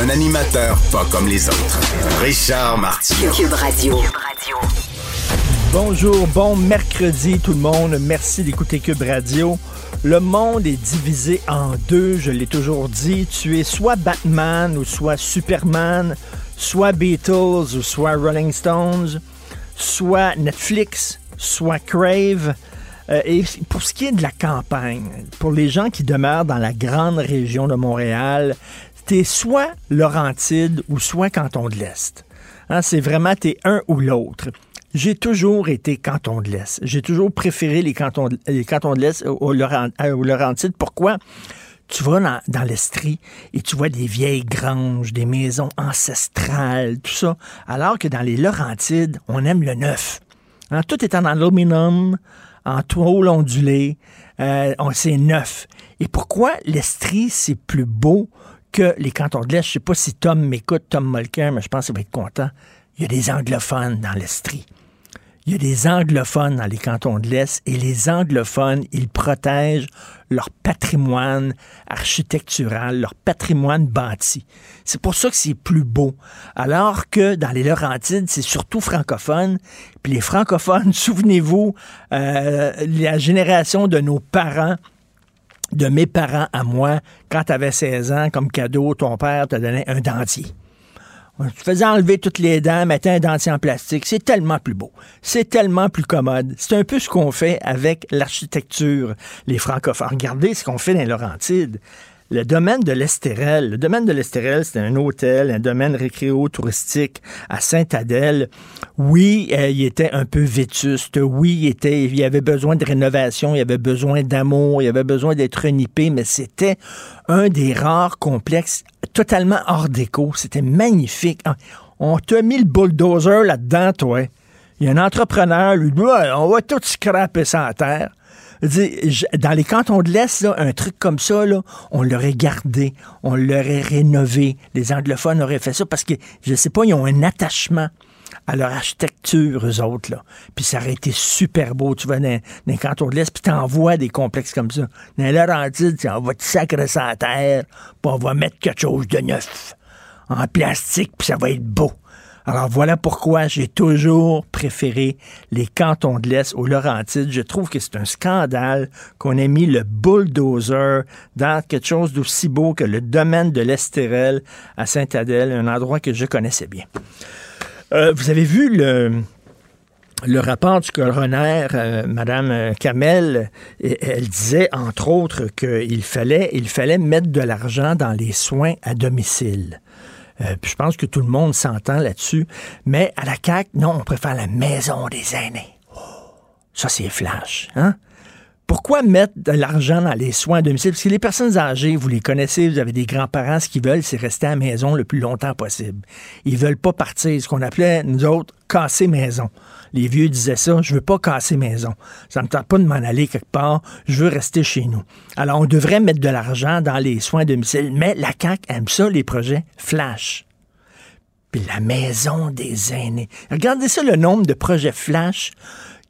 Un animateur pas comme les autres. Richard Martineau. Cube Radio. Bonjour, bon mercredi tout le monde. Merci d'écouter Cube Radio. Le monde est divisé en deux, je l'ai toujours dit. Tu es soit Batman ou soit Superman, soit Beatles ou soit Rolling Stones, soit Netflix, soit Crave. Euh, et pour ce qui est de la campagne, pour les gens qui demeurent dans la grande région de Montréal, t'es soit Laurentide ou soit Canton de l'Est. Hein, c'est vraiment t'es un ou l'autre. J'ai toujours été canton de l'Est. J'ai toujours préféré les cantons de, l'Est aux, euh, Laurentides. Pourquoi? Tu vas dans, dans l'Estrie et tu vois des vieilles granges, des maisons ancestrales, tout ça. Alors que dans les Laurentides, on aime le neuf. Hein, tout est en aluminium, en tôle ondulée. Euh, on- c'est neuf. Et pourquoi l'Estrie, c'est plus beau que les cantons de l'Est? Je sais pas si Tom m'écoute, Tom Mulcair, mais je pense qu'il va être content. Il y a des anglophones dans l'Estrie. Il y a des anglophones dans les cantons de l'Est et les anglophones, ils protègent leur patrimoine architectural, leur patrimoine bâti. C'est pour ça que c'est plus beau. Alors que dans les Laurentides, c'est surtout francophone. Puis les francophones, souvenez-vous, euh, la génération de nos parents, de mes parents à moi, quand tu avais 16 ans, comme cadeau, ton père te donnait un dentier. Tu faisais enlever toutes les dents, mettais un dentier en plastique. C'est tellement plus beau. C'est tellement plus commode. C'est un peu ce qu'on fait avec l'architecture, les francophones. Regardez ce qu'on fait dans les Laurentides. Le domaine de l'Estérel. Le domaine de l'Estérel, c'est un hôtel, un domaine récréo-touristique à Sainte-Adèle. Oui, euh, il était un peu vétuste. Oui, il, était, il avait besoin de rénovation, il avait besoin d'amour, il avait besoin d'être renippé, mais c'était un des rares complexes totalement hors déco. C'était magnifique. Ah, On t'a mis le bulldozer là-dedans, toi. Il y a un entrepreneur, lui, dit, on va tout scraper ça à terre. Dans les cantons de l'Est, un truc comme ça, là, on l'aurait gardé, on l'aurait rénové. Les anglophones auraient fait ça parce que, je sais pas, ils ont un attachement à leur architecture, eux autres. Là. Puis ça aurait été super beau. Tu vas dans, les cantons de l'Est, puis t'envoies des complexes comme ça. Dans les Laurentides, tu- on va te sacrer à terre, puis on va mettre quelque chose de neuf, en plastique, puis ça va être beau. Alors voilà pourquoi j'ai toujours préféré les cantons de l'Est aux Laurentides. Je trouve que c'est un scandale qu'on ait mis le bulldozer dans quelque chose d'aussi beau que le domaine de l'Estérel à Sainte-Adèle, un endroit que je connaissais bien. Euh, vous avez vu le, le rapport du coroner, euh, Madame euh, Kamel, elle disait entre autres qu'il fallait, il fallait mettre de l'argent dans les soins à domicile. Euh, puis je pense que tout le monde s'entend là-dessus. Mais à la CAQ, non, on préfère la maison des aînés. Oh, ça, c'est flash. Hein? Pourquoi mettre de l'argent dans les soins à domicile? Parce que les personnes âgées, vous les connaissez, vous avez des grands-parents, ce qu'ils veulent, c'est rester à la maison le plus longtemps possible. Ils veulent pas partir, ce qu'on appelait, nous autres, casser maison. Les vieux disaient ça, je veux pas casser maison. Ça me tente pas de m'en aller quelque part, je veux rester chez nous. Alors, on devrait mettre de l'argent dans les soins à domicile, mais la CAQ aime ça, les projets flash. Puis la maison des aînés. Regardez ça, le nombre de projets flash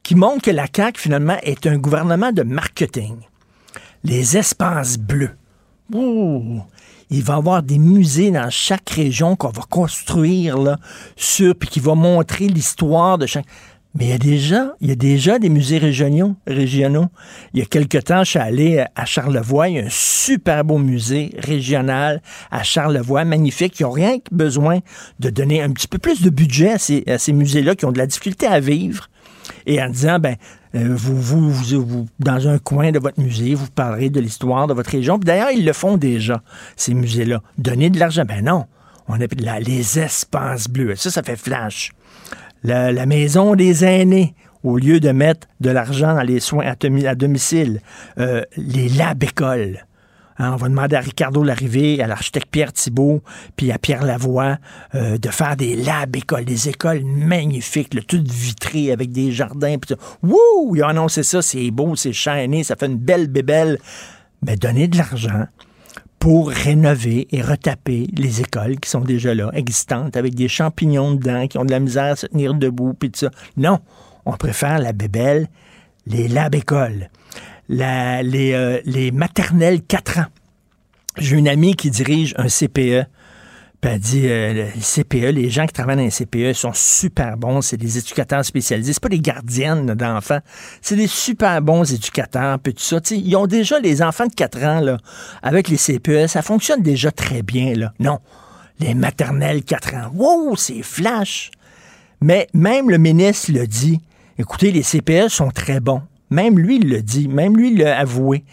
qui montrent que la CAQ, finalement, est un gouvernement de marketing. Les espaces bleus. Il va y avoir des musées dans chaque région qu'on va construire là, sur, puis qui va montrer l'histoire de chaque. Mais il y a déjà, il y a déjà des musées régionaux. Il y a quelque temps, je suis allé à Charlevoix, il y a un super beau musée régional à Charlevoix, magnifique. Ils n'ont rien que besoin de donner un petit peu plus de budget à ces, ces musées-là qui ont de la difficulté à vivre et en disant, ben, vous, vous, vous, vous- dans un coin de votre musée, vous parlerez de l'histoire de votre région. D'ailleurs, ils le font déjà, ces musées-là. Donner de l'argent, ben non. On a la- les espaces bleus. Ça, ça fait flash. La, maison des aînés, au lieu de mettre de l'argent dans les soins à domicile. Euh, les labs écoles. Hein, on va demander à Ricardo Larrivée, à l'architecte Pierre Thibault, puis à Pierre Lavoie euh, de faire des labs écoles, des écoles magnifiques, le tout vitré avec des jardins. Puis Wouh! Ils ont annoncé ça, c'est beau, c'est shiny, ça fait une belle bébelle. Mais donner de l'argent pour rénover et retaper les écoles qui sont déjà là, existantes, avec des champignons dedans, qui ont de la misère à se tenir debout, puis tout ça. Non, on préfère la bébelle, les labs écoles les, euh, les maternelles 4 ans. J'ai une amie qui dirige un CPE. Puis elle dit, euh, CPE, les gens qui travaillent dans les CPE sont super bons. C'est des éducateurs spécialisés. C'est pas des gardiennes d'enfants. C'est des super bons éducateurs, puis tout ça. ils ont déjà les enfants de 4 ans, là, avec les CPE. Ça fonctionne déjà très bien, là. Non. Les maternelles 4 ans. Wow, c'est flash. Mais même le ministre le dit. Écoutez, les CPE sont très bons. Même lui, il le dit. Même lui, il l'a avoué.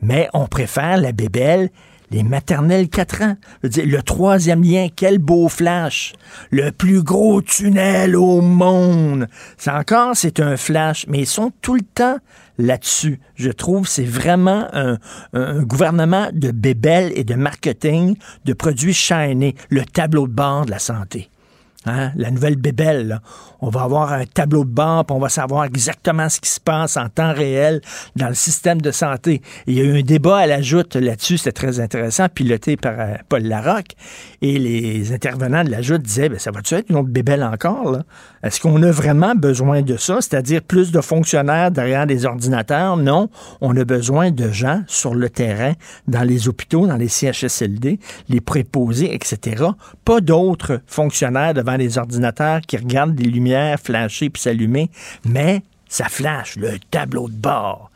Mais on préfère la bébelle les maternelles 4 ans. le troisième lien, quel beau flash. Le plus gros tunnel au monde. Encore, c'est un flash, mais ils sont tout le temps là-dessus. Je trouve c'est vraiment un, gouvernement de bébelles et de marketing, de produits shiny, le tableau de bord de la santé. Hein? La nouvelle bébelle, on va avoir un tableau de bord, puis on va savoir exactement ce qui se passe en temps réel dans le système de santé. il y a eu un débat à la joute là-dessus, c'était très intéressant, piloté par euh, Paul Larocque. Et les intervenants de la joute disaient, ben, ça va-tu être une autre bébelle encore? Est-ce qu'on a vraiment besoin de ça? C'est-à-dire plus de fonctionnaires derrière des ordinateurs? Non. On a besoin de gens sur le terrain, dans les hôpitaux, dans les CHSLD, les préposés, etc. Pas d'autres fonctionnaires devant les ordinateurs qui regardent des lumières flasher puis s'allumer, mais ça flash, le tableau de bord.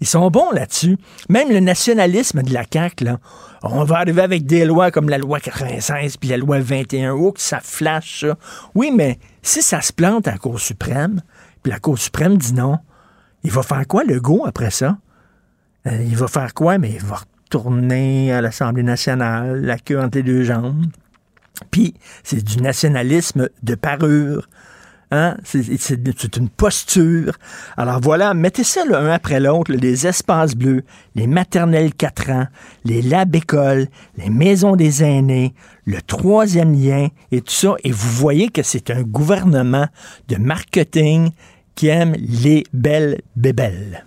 Ils sont bons là-dessus. Même le nationalisme de la CAQ, là, on va arriver avec des lois comme la loi 96 puis la loi 21. Oh, que ça flash, ça. Oui, mais si ça se plante à la Cour suprême, puis la Cour suprême dit non, il va faire quoi, le go, après ça? Euh, il va faire quoi? Mais il va retourner à l'Assemblée nationale, la queue entre les deux jambes. Puis, c'est du nationalisme de parure. Hein? C'est une posture. Alors voilà, mettez ça l'un après l'autre, les espaces bleus, les maternelles 4 ans, les labs écoles, les maisons des aînés, le troisième lien et tout ça, et vous voyez que c'est un gouvernement de marketing qui aime les belles bébelles.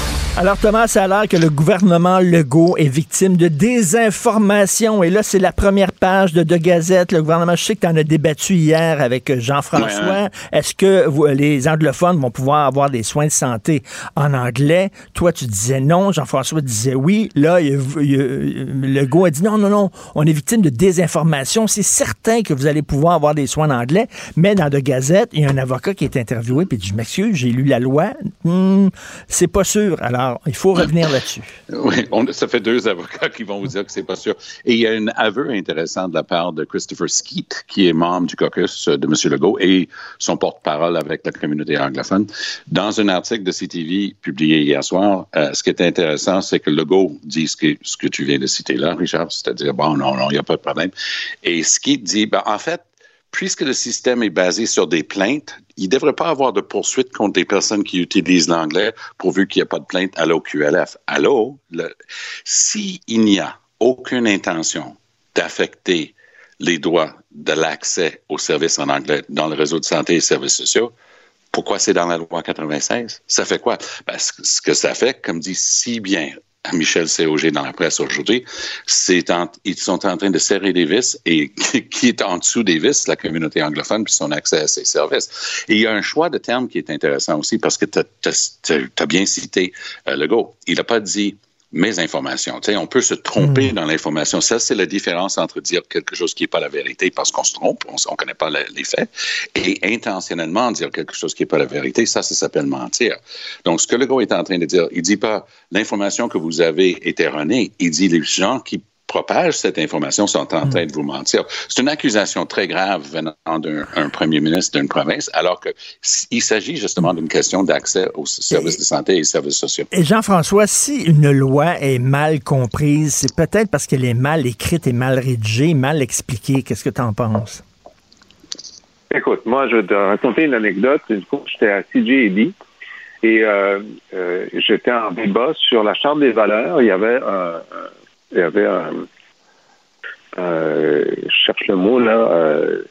Alors Thomas, ça a l'air que le gouvernement Legault est victime de désinformation. Et là, c'est la première page de De Gazette. Le gouvernement, je sais que tu en as débattu hier avec Jean-François. Est-ce que les anglophones vont pouvoir avoir des soins de santé en anglais? Toi, tu disais non. Jean-François disait oui. Là, Legault a dit non, non, non. On est victime de désinformation. C'est certain que vous allez pouvoir avoir des soins en anglais. Mais dans De Gazette, il y a un avocat qui est interviewé puis dit, je m'excuse, j'ai lu la loi. Hmm, c'est pas sûr. Alors, il faut revenir là-dessus. Oui, ça fait deux avocats qui vont vous dire que c'est pas sûr. Et il y a un aveu intéressant de la part de Christopher Skeet, qui est membre du caucus de M. Legault et son porte-parole avec la communauté anglophone. Dans un article de CTV publié hier soir, euh, ce qui est intéressant, c'est que Legault dit ce que, ce que tu viens de citer là, Richard, c'est-à-dire, bon, non, non, il n'y a pas de problème. Et Skeet dit, ben, en fait, puisque le système est basé sur des plaintes, il ne devrait pas avoir de poursuite contre des personnes qui utilisent l'anglais pourvu qu'il n'y ait pas de plainte à l'OQLF. Allô, s'il n'y a aucune intention d'affecter les droits de l'accès aux services en anglais dans le réseau de santé et services sociaux, pourquoi c'est dans la loi 96? Ça fait quoi? Parce que ce que ça fait, comme dit si bien Michel COG dans la presse aujourd'hui, ils sont en train de serrer des vis et qui est en dessous des vis, la communauté anglophone, puis son accès à ces services. Et il y a un choix de termes qui est intéressant aussi parce que tu as, bien cité euh, Legault. Il n'a pas dit mes informations. Tu sais, on peut se tromper hmm. dans l'information. Ça, c'est la différence entre dire quelque chose qui n'est pas la vérité parce qu'on se trompe, on ne connaît pas les faits, et intentionnellement dire quelque chose qui n'est pas la vérité. Ça, ça s'appelle mentir. Donc, ce que le gars est en train de dire, il dit pas l'information que vous avez est erronée. Il dit les gens qui propagent cette information sont en train de vous mentir. C'est une accusation très grave venant d'un premier ministre d'une province, alors qu'il s'agit justement d'une question d'accès aux services de santé et aux services sociaux. Et Jean-François, si une loi est mal comprise, c'est peut-être parce qu'elle est mal écrite et mal rédigée, mal expliquée. Qu'est-ce que tu en penses? Écoute, moi, je vais te raconter une anecdote. Une fois, j'étais à CJD et euh, euh, j'étais en débat sur la Charte des valeurs. Il y avait un, il y avait un, je cherche le mot là, euh,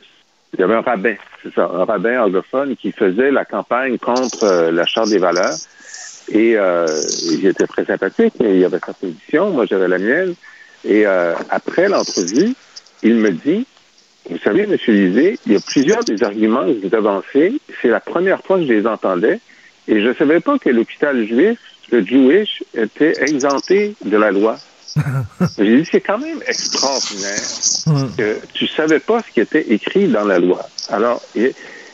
il y avait un rabbin, c'est ça, un rabbin anglophone qui faisait la campagne contre euh, la Charte des valeurs. Et euh, il était très sympathique, il y avait sa position, moi j'avais la mienne. Et après l'entrevue, il me dit, vous savez, M. Lisée, il y a plusieurs des arguments que vous avancez. C'est la première fois que je les entendais. Et je ne savais pas que l'hôpital juif, le Jewish, était exempté de la loi. J'ai dit, c'est quand même extraordinaire hmm. que tu savais pas ce qui était écrit dans la loi. Alors, il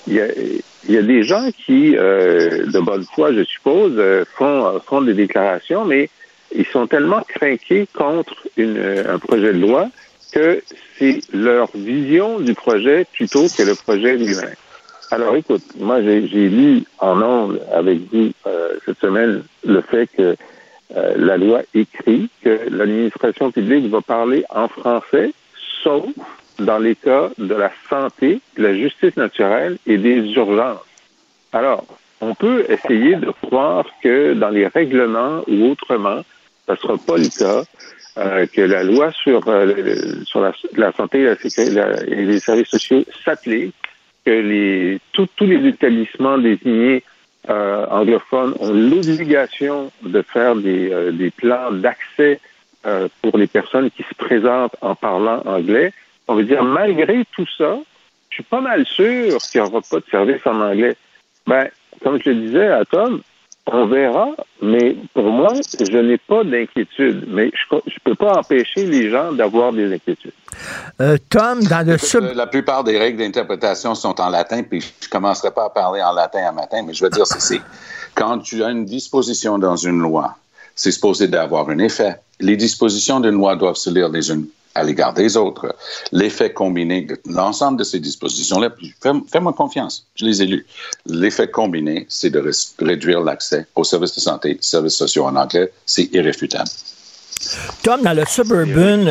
y, a, des gens qui, euh, de bonne foi, je suppose, euh, font, font des déclarations, mais ils sont tellement craqués contre une, un projet de loi que c'est leur vision du projet plutôt que le projet lui-même. Alors, écoute, moi, j'ai lu en ondes avec vous euh, cette semaine le fait que euh, la loi écrit que l'administration publique va parler en français, sauf dans les cas de la santé, de la justice naturelle et des urgences. Alors, on peut essayer de croire que dans les règlements ou autrement, ça ne sera pas le cas, euh, que la loi sur, euh, la, santé et les services sociaux s'applique, que les, tous les établissements désignés euh, anglophones ont l'obligation de faire des, euh, des plans d'accès euh, pour les personnes qui se présentent en parlant anglais. On veut dire, malgré tout ça, je suis pas mal sûr qu'il n'y aura pas de service en anglais. Ben, comme je le disais à Tom, on verra, mais pour moi, je n'ai pas d'inquiétude. Mais je ne peux pas empêcher les gens d'avoir des inquiétudes. Euh, Tom, dans le sub... La plupart des règles d'interprétation sont en latin, puis je ne commencerai pas à parler en latin à matin, mais je veux dire ceci. Quand tu as une disposition dans une loi, c'est supposé d'avoir un effet. Les dispositions d'une loi doivent se lire les unes à l'égard des autres. L'effet combiné de l'ensemble de ces dispositions-là, fais-moi confiance, je les ai lues. L'effet combiné, c'est de réduire l'accès aux services de santé, services sociaux en anglais, c'est irréfutable. Tom, dans le Suburban,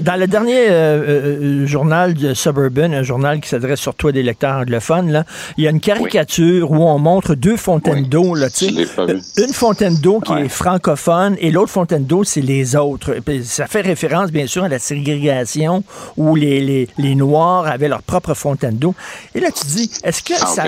dans, le dernier euh, euh, journal de Suburban, un journal qui s'adresse surtout à des lecteurs anglophones, là, il y a une caricature où on montre deux fontaines d'eau. Là, une fontaine d'eau qui est francophone et l'autre fontaine d'eau, c'est les autres. Ça fait référence, bien sûr, à la ségrégation où les, les, les Noirs avaient leur propre fontaine d'eau. Et là, tu dis, est-ce que ah, ça...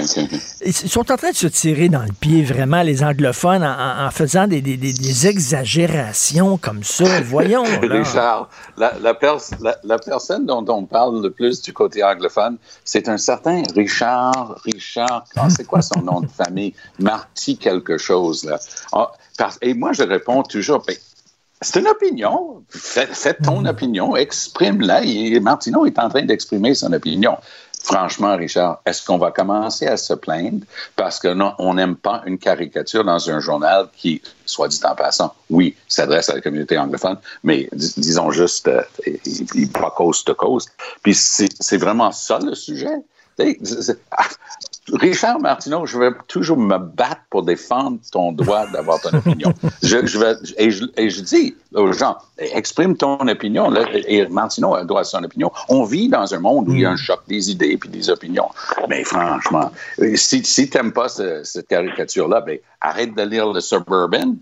Ils sont en train de se tirer dans le pied, vraiment, les anglophones, en, faisant des, des, des exagérations comme ça voyons. Richard, la, la, personne dont on parle le plus du côté anglophone, c'est un certain Richard, Richard, c'est quoi son nom de famille? Marty quelque chose, là. Ah, et moi, je réponds toujours, ben, c'est une opinion. Fais, ton hmm. opinion, exprime-la. Et Martineau est en train d'exprimer son opinion. Franchement, Richard, est-ce qu'on va commencer à se plaindre parce que non, on n'aime pas une caricature dans un journal qui, soit dit en passant, oui, s'adresse à la communauté anglophone, mais disons juste, euh, il pas coast to coast. Puis c'est vraiment ça le sujet. Richard Martineau, je vais toujours me battre pour défendre ton droit d'avoir ton opinion. Je, je vais, et, je, et, je, dis aux gens, exprime ton opinion. et Martineau a le droit à son opinion. On vit dans un monde où il y a un hmm. choc des idées et des opinions. Mais franchement, si, si tu n'aimes pas cette caricature-là, ben, arrête de lire le Suburban.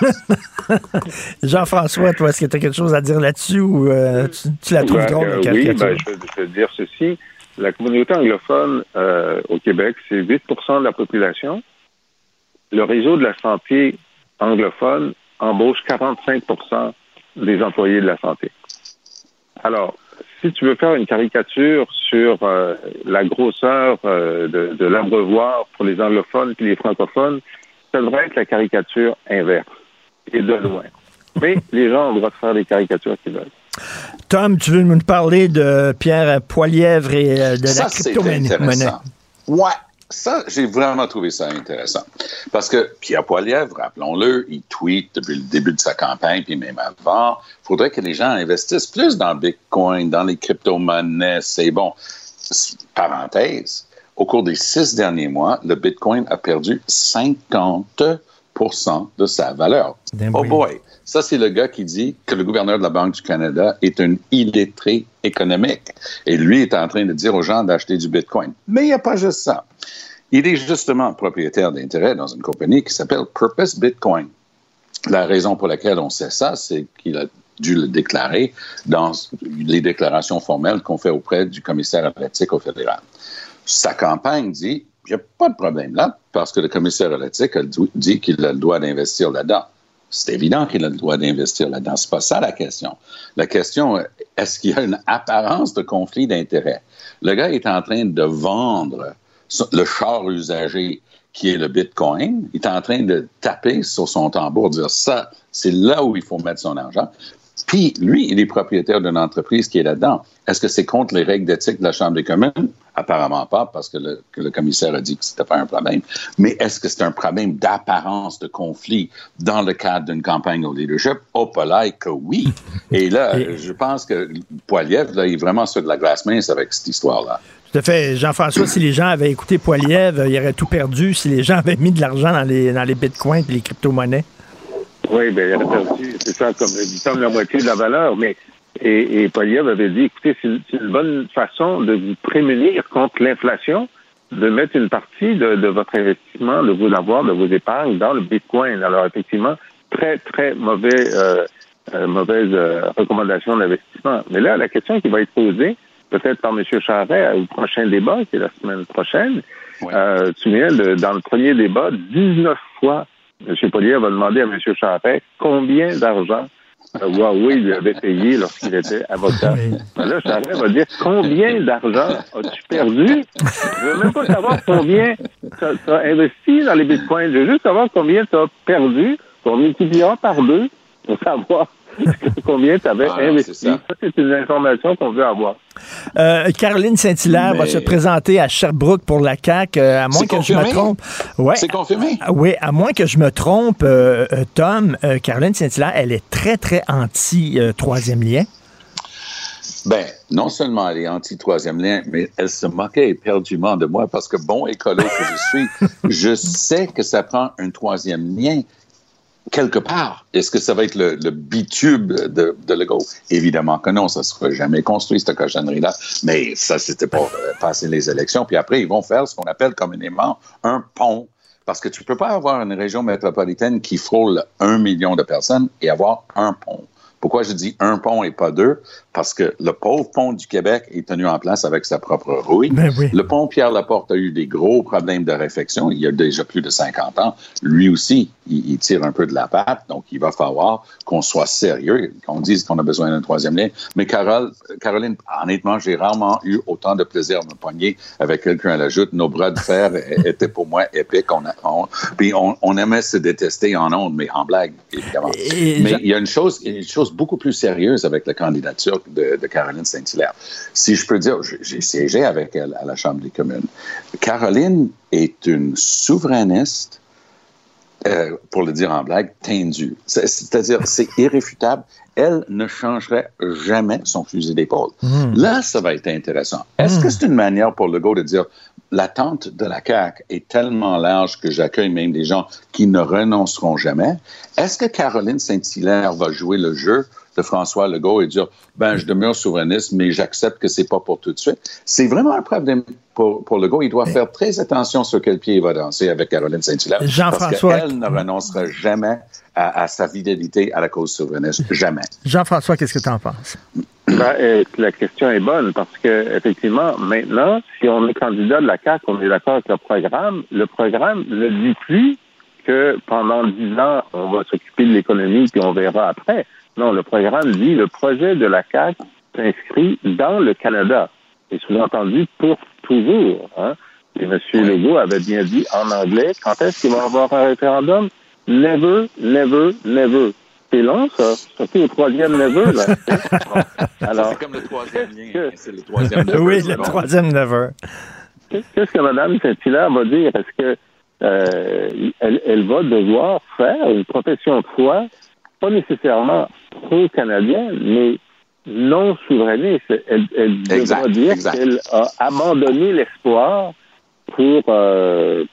Jean-François, toi, est-ce que tu as quelque chose à dire là-dessus ou euh, tu, la trouves ben, drôle, la caricature? Oui, ben, je vais dire ceci. La communauté anglophone euh, au Québec, c'est 8% de la population. Le réseau de la santé anglophone embauche 45% des employés de la santé. Alors, si tu veux faire une caricature sur euh, la grosseur euh, de, de l'abreuvoir pour les anglophones et les francophones, ça devrait être la caricature inverse, et de loin. Mais les gens ont le droit de faire des caricatures qu'ils veulent. Tom, tu veux nous parler de Pierre Poilièvre et euh, de la crypto-monnaie? Ouais. ça, j'ai vraiment trouvé ça intéressant. Parce que Pierre Poilievre, rappelons-le, il tweet depuis le début de sa campagne, puis même avant, il faudrait que les gens investissent plus dans Bitcoin, dans les crypto-monnaies. C'est bon. Parenthèse, au cours des six derniers mois, le Bitcoin a perdu 50 de sa valeur. Oh boy! Ça, c'est le gars qui dit que le gouverneur de la Banque du Canada est un illettré économique. Et lui est en train de dire aux gens d'acheter du Bitcoin. Mais il n'y a pas juste ça. Il est justement propriétaire d'intérêt dans une compagnie qui s'appelle Purpose Bitcoin. La raison pour laquelle on sait ça, c'est qu'il a dû le déclarer dans les déclarations formelles qu'on fait auprès du commissaire à au fédéral. Sa campagne dit il n'y a pas de problème là, parce que le commissaire à a dit qu'il a le droit d'investir là-dedans. C'est évident qu'il a le droit d'investir là-dedans. C'est pas ça la question. La question, est-ce qu'il y a une apparence de conflit d'intérêts? Le gars est en train de vendre le char usagé qui est le Bitcoin. Il est en train de taper sur son tambour, dire ça, c'est là où il faut mettre son argent. Puis, lui, il est propriétaire d'une entreprise qui est là-dedans. Est-ce que c'est contre les règles d'éthique de la Chambre des communes? Apparemment pas, parce que le, commissaire a dit que c'était pas un problème. Mais est-ce que c'est un problème d'apparence de conflit dans le cadre d'une campagne au leadership? Oh, pas que oui. Et là, je pense que Poiliev, là, il est vraiment sur de la glace mince avec cette histoire-là. Tout à fait. Jean-François, si les gens avaient écouté Poiliev, ils auraient tout perdu si les gens avaient mis de l'argent dans les, dans les bitcoins et les crypto-monnaies. Oui, bien, il a perdu, c'est ça, comme, comme la moitié de la valeur, mais et, et Poliev avait dit, écoutez, c'est une bonne façon de vous prémunir contre l'inflation, de mettre une partie de, de, votre investissement, de vos avoirs, de vos épargnes dans le Bitcoin. Alors, effectivement, très, très mauvais, euh, euh mauvaise euh, recommandation d'investissement. Mais là, la question qui va être posée, peut-être par M. Charret au prochain débat, qui est la semaine prochaine, euh, tu viens de, dans le premier débat, 19 fois M. Poliev va demander à M. Charret combien d'argent Huawei lui avait payé lorsqu'il était avocat. Ben là, Charret va dire combien d'argent as-tu perdu? Je veux même pas savoir combien tu as, investi dans les bitcoins. Je veux juste savoir combien tu as perdu. On multipliera par deux pour savoir combien tu avais ah, investi? Ça, c'est une information qu'on veut avoir. Euh, Caroline Saint-Hilaire va se présenter à Sherbrooke pour la CAQ, euh, à moins que je me trompe. Ouais. C'est confirmé? Ah, oui, à moins que je me trompe, euh, Tom, Caroline Saint-Hilaire, elle est très, très anti-troisième lien. Ben, non seulement elle est anti-troisième lien, mais elle se moquait éperdument de moi parce que, bon écolo que je suis, je sais que ça prend un troisième lien quelque part. Est-ce que ça va être le, bitube de, de Legault? Évidemment que non, ça ne sera jamais construit, cette cochonnerie-là. Mais ça, c'était pour euh, passer les élections. Puis après, ils vont faire ce qu'on appelle communément un pont. Parce que tu ne peux pas avoir une région métropolitaine qui frôle un million de personnes et avoir un pont. Pourquoi je dis un pont et pas deux? Parce que le pauvre pont du Québec est tenu en place avec sa propre rouille. Ben le pont Pierre-Laporte a eu des gros problèmes de réfection. Il y a déjà plus de 50 ans. Lui aussi, il, tire un peu de la patte. Donc, il va falloir qu'on soit sérieux, qu'on dise qu'on a besoin d'un troisième lien. Mais Carole, Caroline, honnêtement, j'ai rarement eu autant de plaisir à me poigner avec quelqu'un à la joute. Nos bras de fer étaient pour moi épiques. On, puis on, aimait se détester en ondes, mais en blague, évidemment. mais il y a une chose, une chose beaucoup plus sérieuse avec la candidature de, Caroline Saint-Hilaire. Si je peux dire, j'ai siégé avec elle à la Chambre des communes. Caroline est une souverainiste, euh, pour le dire en blague, tendue. C'est-à-dire, c'est irréfutable. Elle ne changerait jamais son fusil d'épaule. Hmm. Là, ça va être intéressant. Est-ce que hmm. c'est une manière pour Legault de dire l'attente de la CAQ est tellement large que j'accueille même des gens qui ne renonceront jamais? Est-ce que Caroline Saint-Hilaire va jouer le jeu de François Legault et dire ben je demeure souverainiste mais j'accepte que c'est pas pour tout de suite. C'est vraiment un problème pour, pour Legault. Il doit faire très attention sur quel pied il va danser avec Caroline Saint-Hilaire. Jean-François, parce qu'elle ne renoncera jamais à, sa fidélité à la cause souverainiste. Jamais. Jean-François, qu'est-ce que tu en penses? Ben, euh, la question est bonne parce que effectivement, maintenant, si on est candidat de la CAQ, on est d'accord avec le programme. Le programme ne dit plus que pendant dix ans, on va s'occuper de l'économie puis on verra après. Non, le programme dit le projet de la CAQ s'inscrit dans le Canada. Et sous-entendu pour toujours. Hein? Et M. Legault avait bien dit en anglais, quand est-ce qu'il va y avoir un référendum? Never, never, never. C'est long, ça. Surtout le troisième never, là. Alors, c'est comme le troisième lien. C'est le troisième never. Oui, le troisième never. qu'est-ce que Mme Saint-Hilaire va dire? Est-ce que euh, elle, elle, va devoir faire une profession de foi, pas nécessairement pro-canadienne, mais non souverainiste. Elle, elle devra dire qu'elle a abandonné l'espoir pour, euh,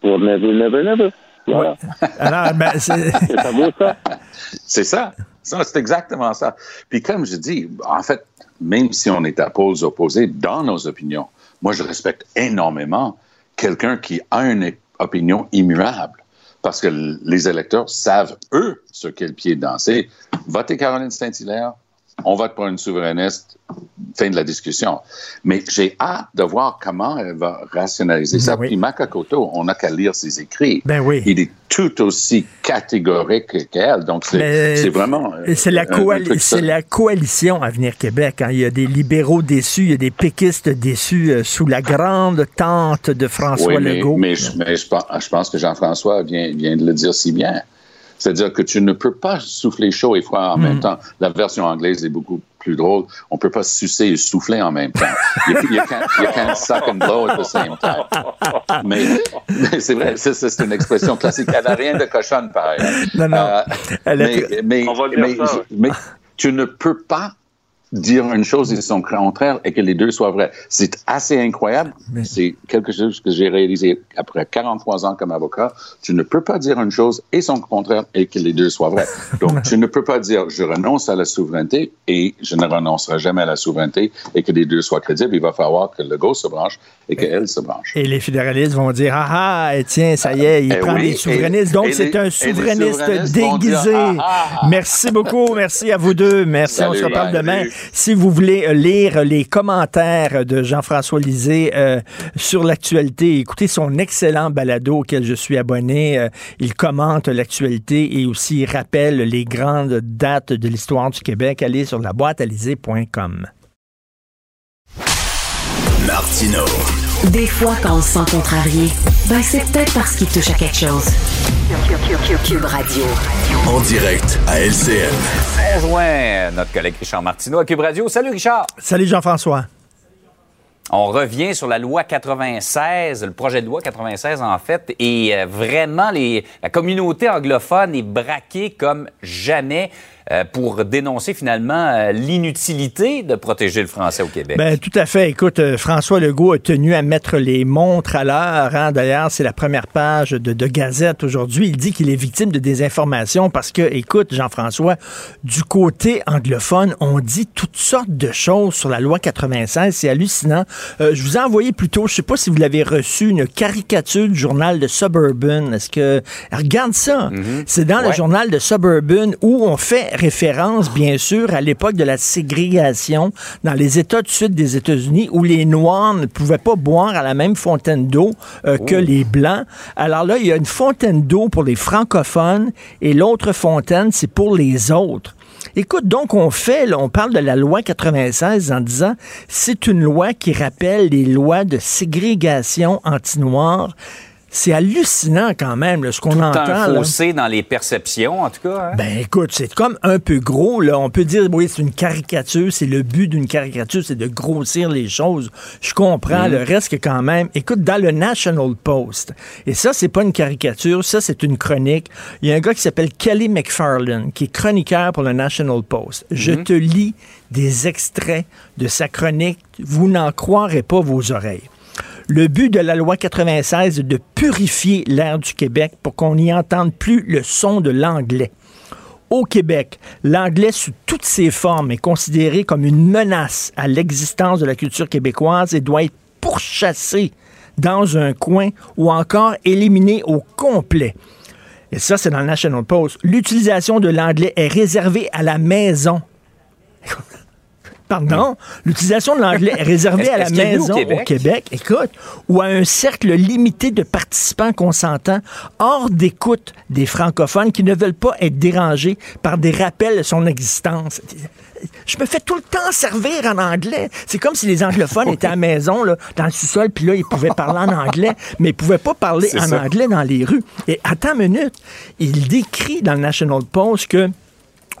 pour Never, Never, Never. Voilà. Alors, ben, c'est ça. C'est ça. c'est exactement ça. Puis comme je dis, en fait, même si on est à pôles opposés dans nos opinions, moi, je respecte énormément quelqu'un qui a une opinion immuable. Parce que les électeurs savent, eux, sur quel pied danser. Votez Caroline Saint-Hilaire, on vote pour une souverainiste, fin de la discussion. Mais j'ai hâte de voir comment elle va rationaliser ça. Puis Makakoto, on n'a qu'à lire ses écrits. Ben oui. Il est tout aussi catégorique qu'elle. Donc, c'est vraiment. C'est la, la, coalition Avenir Québec. Hein. Il y a des libéraux déçus, il y a des péquistes déçus euh, sous la grande tente de François oui, mais, Legault. Mais, je, pense que Jean-François vient, vient de le dire si bien. C'est-à-dire que tu ne peux pas souffler chaud et froid en même hmm. temps. La version anglaise est beaucoup plus drôle. On ne peut pas sucer et souffler en même temps. You, you, can't, you can't suck and blow at the same time. Mais, c'est vrai, c'est une expression classique. Elle n'a rien de cochonne, pareil. Non, non. Euh, mais, mais, mais, tu ne peux pas dire une chose et son contraire et que les deux soient vrais. C'est assez incroyable. C'est quelque chose que j'ai réalisé après 43 ans comme avocat. Tu ne peux pas dire une chose et son contraire et que les deux soient vrais. Donc, tu ne peux pas dire je renonce à la souveraineté et je ne renoncerai jamais à la souveraineté et que les deux soient crédibles. Il va falloir que le gauche se branche et qu'elle se branche. Et les fédéralistes vont dire ah ah, tiens, ça y est, il eh prend les souverainistes. Donc, c'est un souverainiste déguisé. Ah, ah, ah. Merci beaucoup. Merci à vous deux. Merci. on se reparle demain. Si vous voulez euh, lire les commentaires de Jean-François Lisée euh, sur l'actualité, écoutez son excellent balado auquel je suis abonné. Euh, il commente l'actualité et aussi rappelle les grandes dates de l'histoire du Québec. Allez sur la boîte Martino. Des fois, quand on se sent contrarié, ben c'est peut-être parce qu'il touche à quelque chose. Cube Radio. En direct à LCN. On rejoint notre collègue Richard Martineau à Cube Radio. Salut Richard. Salut Jean-François. On revient sur la loi 96, le projet de loi 96 en fait, et euh, vraiment les, la communauté anglophone est braquée comme jamais. Euh, pour dénoncer finalement euh, l'inutilité de protéger le français au Québec. Ben, tout à fait. Écoute, euh, François Legault a tenu à mettre les montres à l'heure. Hein. D'ailleurs, c'est la première page de, de Gazette aujourd'hui. Il dit qu'il est victime de désinformation parce que, écoute, Jean-François, du côté anglophone, on dit toutes sortes de choses sur la loi 96. C'est hallucinant. je vous ai envoyé plutôt, je sais pas si vous l'avez reçu, une caricature du journal de Suburban. Est-ce que... Regarde ça. Mm-hmm. C'est dans le journal de Suburban où on fait référence, bien sûr, à l'époque de la ségrégation dans les États du sud des États-Unis où les Noirs ne pouvaient pas boire à la même fontaine d'eau euh, que oh. les Blancs. Alors là, il y a une fontaine d'eau pour les francophones et l'autre fontaine, c'est pour les autres. Écoute, donc on fait, on parle de la loi 96 en disant c'est une loi qui rappelle les lois de ségrégation anti-noirs. C'est hallucinant quand même, ce qu'on entend. un fossé dans les perceptions, en tout cas. Hein? Ben écoute, c'est comme un peu gros. Là. On peut dire, oui, c'est une caricature. C'est le but d'une caricature, c'est de grossir les choses. Je comprends. Mm. Le reste, quand même. Écoute, dans le National Post, et ça, c'est pas une caricature, ça, c'est une chronique. Il y a un gars qui s'appelle Kelly McFarlane, qui est chroniqueur pour le National Post. Je mm-hmm. te lis des extraits de sa chronique. Vous n'en croirez pas vos oreilles. Le but de la loi 96 est de purifier l'air du Québec pour qu'on n'y entende plus le son de l'anglais. Au Québec, l'anglais sous toutes ses formes est considéré comme une menace à l'existence de la culture québécoise et doit être pourchassé dans un coin ou encore éliminé au complet. Et ça, c'est dans le National Post. L'utilisation de l'anglais est réservée à la maison. pardon, l'utilisation de l'anglais est réservée à la maison au Québec? écoute, ou à un cercle limité de participants consentants hors d'écoute des francophones qui ne veulent pas être dérangés par des rappels de son existence. Je me fais tout le temps servir en anglais. C'est comme si les anglophones étaient à la maison, là, dans le sous-sol, puis là, ils pouvaient parler en anglais, mais ils pouvaient pas parler en anglais dans les rues. Et attends une minute, il décrit dans le National Post que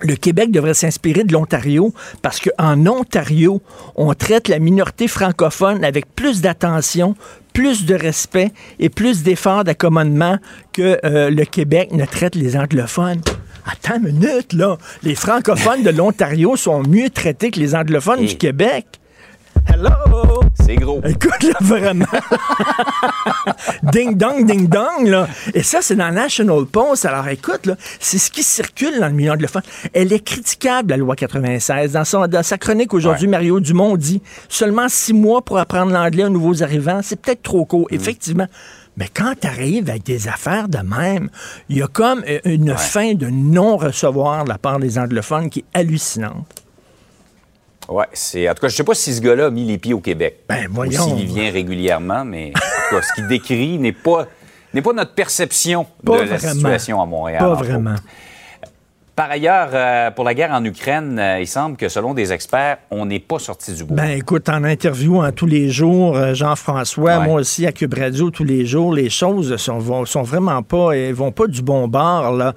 le Québec devrait s'inspirer de l'Ontario parce qu'en Ontario, on traite la minorité francophone avec plus d'attention, plus de respect et plus d'efforts d'accommodement que euh, le Québec ne traite les anglophones. Attends une minute, là. Les francophones de l'Ontario sont mieux traités que les anglophones du Québec. Hello! C'est gros. Écoute, là, vraiment. ding dong, ding dong, là. Et ça, c'est dans National Post. Alors, écoute, là, c'est ce qui circule dans le milieu anglophone. Elle est critiquable, la loi 96. Dans, son, dans sa chronique aujourd'hui, Mario Dumont dit seulement six mois pour apprendre l'anglais aux nouveaux arrivants. C'est peut-être trop court, Mm. effectivement. Mais quand tu arrives avec des affaires de même, il y a comme euh, une fin de non-recevoir de la part des anglophones qui est hallucinante. Ouais, c'est. En tout cas, je sais pas si ce gars-là a mis les pieds au Québec. Ben, Ou voyons. s'il y vient régulièrement, mais en tout cas, ce qu'il décrit n'est pas, n'est pas notre perception Pas de la situation à Montréal. Pas vraiment. autres. Par ailleurs, euh, pour la guerre en Ukraine, euh, il semble que selon des experts, on n'est pas sorti du bois. Ben écoute, en interview hein, tous les jours, euh, Jean-François, Ouais. moi aussi à Cube Radio tous les jours, les choses sont, vont- sont vraiment pas, elles vont pas du bon bord. Là.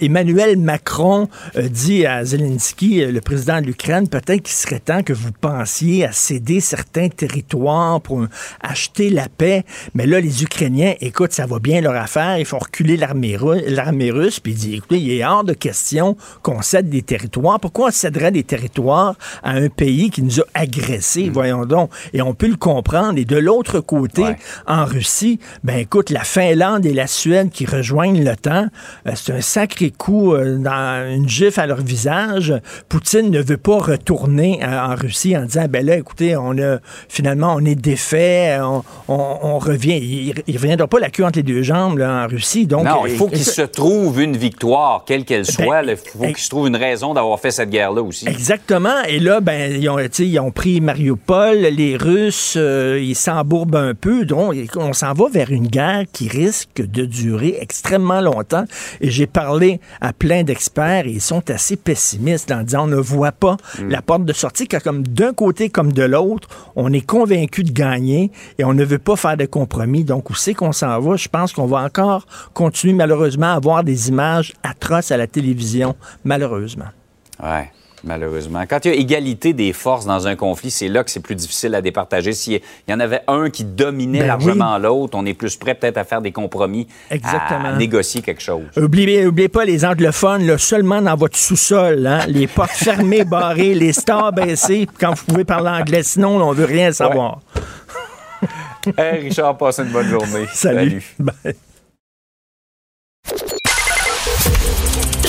Emmanuel Macron dit à Zelensky, le président de l'Ukraine, peut-être qu'il serait temps que vous pensiez à céder certains territoires pour acheter la paix. Mais là, les Ukrainiens, écoute, ça va bien leur affaire, ils font reculer l'armée ru- l'armée russe, puis il dit, écoutez, il est hors de question qu'on cède des territoires. Pourquoi on céderait des territoires à un pays qui nous a agressés, voyons donc? Et on peut le comprendre. Et de l'autre côté, Ouais. en Russie, ben écoute, la Finlande et la Suède qui rejoignent l'OTAN, euh, c'est un sacré coup euh, dans une gifle à leur visage. Poutine ne veut pas retourner euh, en Russie en disant, ben là, écoutez, on a finalement, on est défait, on, on- on revient. Il, il reviendra pas la queue entre les deux jambes là, en Russie. Donc, non, il faut qu'il se trouve une victoire, quelle qu'elle soit. Ben, Il faut eh, qu'il se trouve une raison d'avoir fait cette guerre-là aussi? Exactement. Et là, ben, ils ont, ils pris Mariupol. Les Russes, euh, ils s'embourbent un peu. Donc, on s'en va vers une guerre qui risque de durer extrêmement longtemps. Et j'ai parlé à plein d'experts et ils sont assez pessimistes en disant on ne voit pas la porte de sortie, car comme d'un côté comme de l'autre, on est convaincu de gagner et on ne veut pas faire de compromis. Donc, où c'est qu'on s'en va? Je pense qu'on va encore continuer malheureusement à avoir des images atroces à la télévision, malheureusement. Ouais, malheureusement. Quand il y a égalité des forces dans un conflit, c'est là que c'est plus difficile à départager. S'il y en avait un qui dominait Ben largement l'autre, on est plus prêt peut-être à faire des compromis, Exactement. à négocier quelque chose. Oubliez, oubliez pas les anglophones, là, seulement dans votre sous-sol, hein, les portes fermées, barrées, les stars baissées, quand vous pouvez parler anglais. Sinon, là, on veut rien savoir. Hey, Richard, passe une bonne journée. Salut. Bye.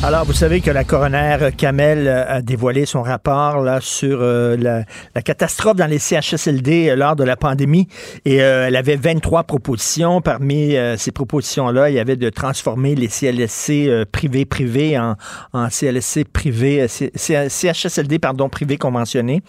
Alors, vous savez que la coroner Kamel euh, a dévoilé son rapport là, sur euh, la, catastrophe dans les CHSLD euh, lors de la pandémie. Et elle avait 23 propositions. Parmi ces propositions-là, il y avait de transformer les CLSC privés-privés en, en CLSC privés, CHSLD, pardon, privés conventionnés.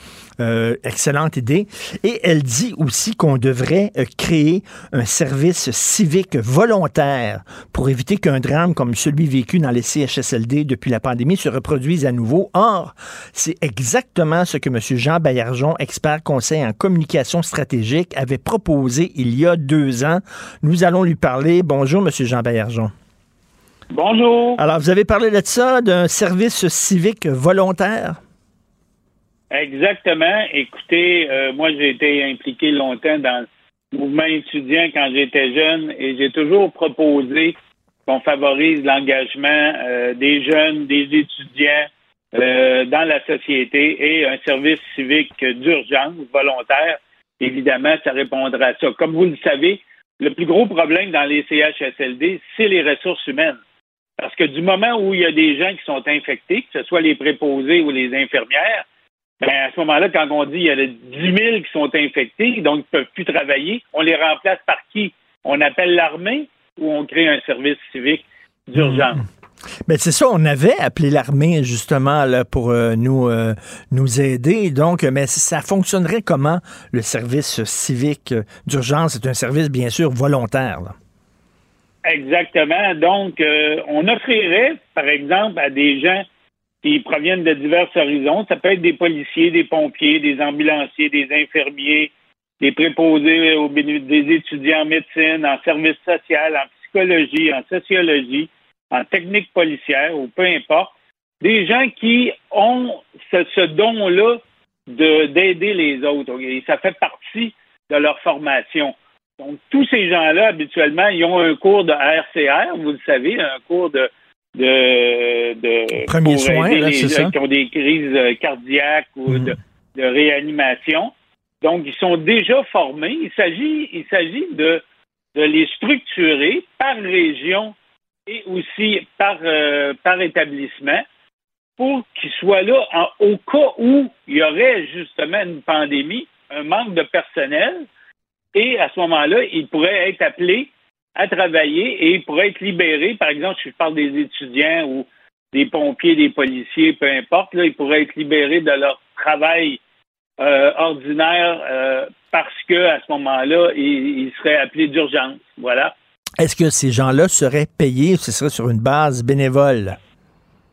Excellente idée. Et elle dit aussi qu'on devrait créer un service civique volontaire pour éviter qu'un drame comme celui vécu dans les CHSLD depuis la pandémie se reproduise à nouveau. Or, c'est exactement ce que M. Jean Baillargeon, expert conseil en communication stratégique, avait proposé il y a deux ans. Nous allons lui parler. Bonjour, M. Jean Baillargeon. Bonjour. Alors, vous avez parlé de ça, d'un service civique volontaire? Exactement. Écoutez, euh, moi, j'ai été impliqué longtemps dans le mouvement étudiant quand j'étais jeune et j'ai toujours proposé qu'on favorise l'engagement euh, des jeunes, des étudiants euh, dans la société et un service civique d'urgence volontaire. Évidemment, ça répondra à ça. Comme vous le savez, le plus gros problème dans les CHSLD, c'est les ressources humaines. Parce que du moment où il y a des gens qui sont infectés, que ce soit les préposés ou les infirmières, ben à ce moment-là, quand on dit il y a 10 000 qui sont infectés, donc qui ne peuvent plus travailler, on les remplace par qui? On appelle l'armée ou on crée un service civique d'urgence? Ben c'est ça, on avait appelé l'armée justement là, pour euh, nous euh, nous aider. Donc, mais ça fonctionnerait comment le service civique euh, d'urgence? C'est un service bien sûr volontaire. là. Exactement. Donc, euh, on offrirait, par exemple, à des gens qui proviennent de divers horizons, ça peut être des policiers, des pompiers, des ambulanciers, des infirmiers, des préposés aux des étudiants en médecine, en service social, en psychologie, en sociologie, en technique policière ou peu importe, des gens qui ont ce, don-là d'aider les autres. Et ça fait partie de leur formation. Donc, tous ces gens-là, habituellement, ils ont un cours de RCR, vous le savez, un cours de, de, de Premier soin, les gens qui ont des crises cardiaques ou mhm. de, de, réanimation. Donc, ils sont déjà formés. Il s'agit, il s'agit de, de les structurer par région et aussi par, euh, par établissement pour qu'ils soient là au cas où il y aurait justement une pandémie, un manque de personnel, et à ce moment-là, ils pourraient être appelés à travailler et ils pourraient être libérés. Par exemple, si je parle des étudiants ou des pompiers, des policiers, peu importe, là, ils pourraient être libérés de leur travail euh, ordinaire euh, parce que à ce moment-là, ils, seraient appelés d'urgence. Voilà. Est-ce que ces gens-là seraient payés ou ce serait sur une base bénévole?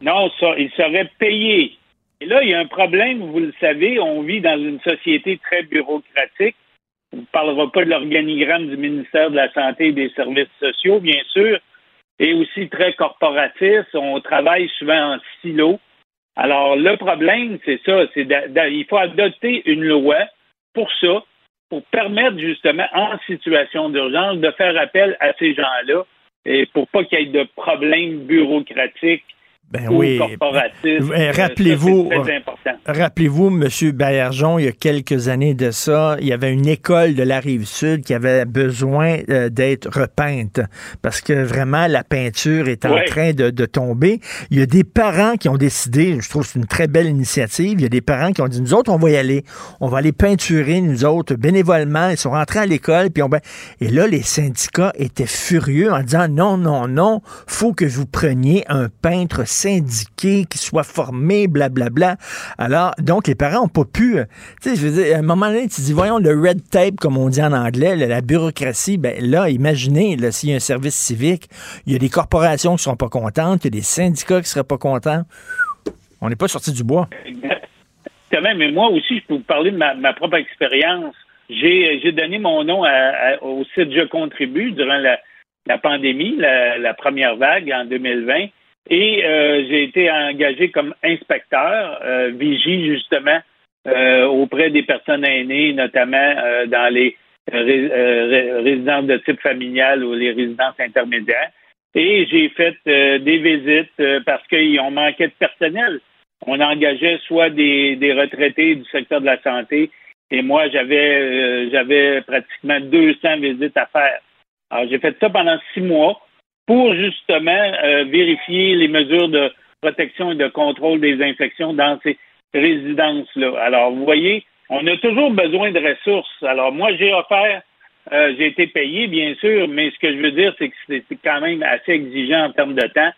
Non, ça, ils seraient payés. Et là, il y a un problème, vous le savez, on vit dans une société très bureaucratique. On ne parlera pas de l'organigramme du ministère de la Santé et des Services sociaux, bien sûr, et aussi très corporatif. On travaille souvent en silo. Alors, le problème, c'est ça, c'est il faut adopter une loi pour ça, pour permettre justement, en situation d'urgence, de faire appel à ces gens-là et pour pas qu'il y ait de problèmes bureaucratiques ben oui. Euh, rappelez-vous, rappelez-vous, M. Baillargeon, il y a quelques années de ça, il y avait une école de la rive sud qui avait besoin euh, d'être repeinte parce que vraiment la peinture est en train de, tomber. Il y a des parents qui ont décidé, je trouve que c'est une très belle initiative, il y a des parents qui ont dit, nous autres, on va y aller, on va aller peinturer, nous autres, bénévolement. Ils sont rentrés à l'école, puis on... Et là, les syndicats étaient furieux en disant, non, non, non, faut que vous preniez un peintre syndiqués, qui soient formés, blablabla. Alors, donc, les parents n'ont pas pu. Euh, tu sais, je veux dire, à un moment donné, tu dis, voyons, le red tape, comme on dit en anglais, la bureaucratie, ben là, imaginez, s'il y a un service civique, il y a des corporations qui ne seront pas contentes, il y a des syndicats qui ne seraient pas contents. On n'est pas sorti du bois. Exactement, mais moi aussi, je peux vous parler de ma, propre expérience. J'ai donné mon nom au site Je contribue durant la, pandémie, la, la, première vague en 2020. Et euh, j'ai été engagé comme inspecteur, euh, vigie justement euh, auprès des personnes aînées, notamment dans les résidences de type familial ou les résidences intermédiaires. Et j'ai fait des visites parce qu'ils ont manqué de personnel. On engageait soit des, des, retraités du secteur de la santé, et moi j'avais j'avais pratiquement 200 visites à faire. Alors j'ai fait ça pendant six mois pour justement euh, vérifier les mesures de protection et de contrôle des infections dans ces résidences-là. Alors, vous voyez, on a toujours besoin de ressources. Alors, moi, j'ai offert, euh, j'ai été payé, bien sûr, mais ce que je veux dire, c'est que c'est quand même assez exigeant en termes de temps.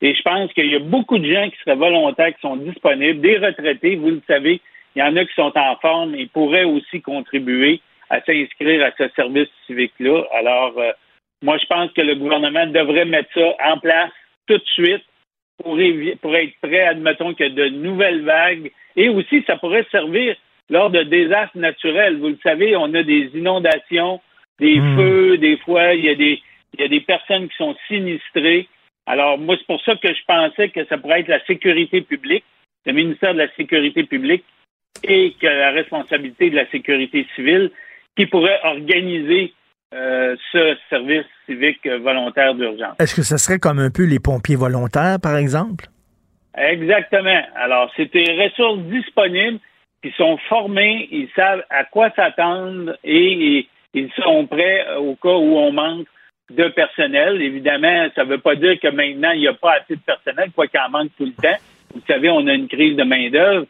Et je pense qu'il y a beaucoup de gens qui seraient volontaires, qui sont disponibles, des retraités, vous le savez, il y en a qui sont en forme et pourraient aussi contribuer à s'inscrire à ce service civique-là. Alors, euh, moi, je pense que le gouvernement devrait mettre ça en place tout de suite pour, pour être prêt, admettons qu'il y a de nouvelles vagues. Et aussi, ça pourrait servir lors de désastres naturels. Vous le savez, on a des inondations, des hmm. feux, des fois, il y, a des, il y a des personnes qui sont sinistrées. Alors, moi, c'est pour ça que je pensais que ça pourrait être la sécurité publique, le ministère de la Sécurité publique et que la responsabilité de la sécurité civile qui pourrait organiser euh, ce service civique volontaire d'urgence. Est-ce que ce serait comme un peu les pompiers volontaires, par exemple? Exactement. Alors, c'est des ressources disponibles qui sont formés, ils savent à quoi s'attendre et, ils sont prêts au cas où on manque de personnel. Évidemment, ça ne veut pas dire que maintenant, il n'y a pas assez de personnel, quoi qu'il en manque tout le temps. Vous savez, on a une crise de main-d'œuvre.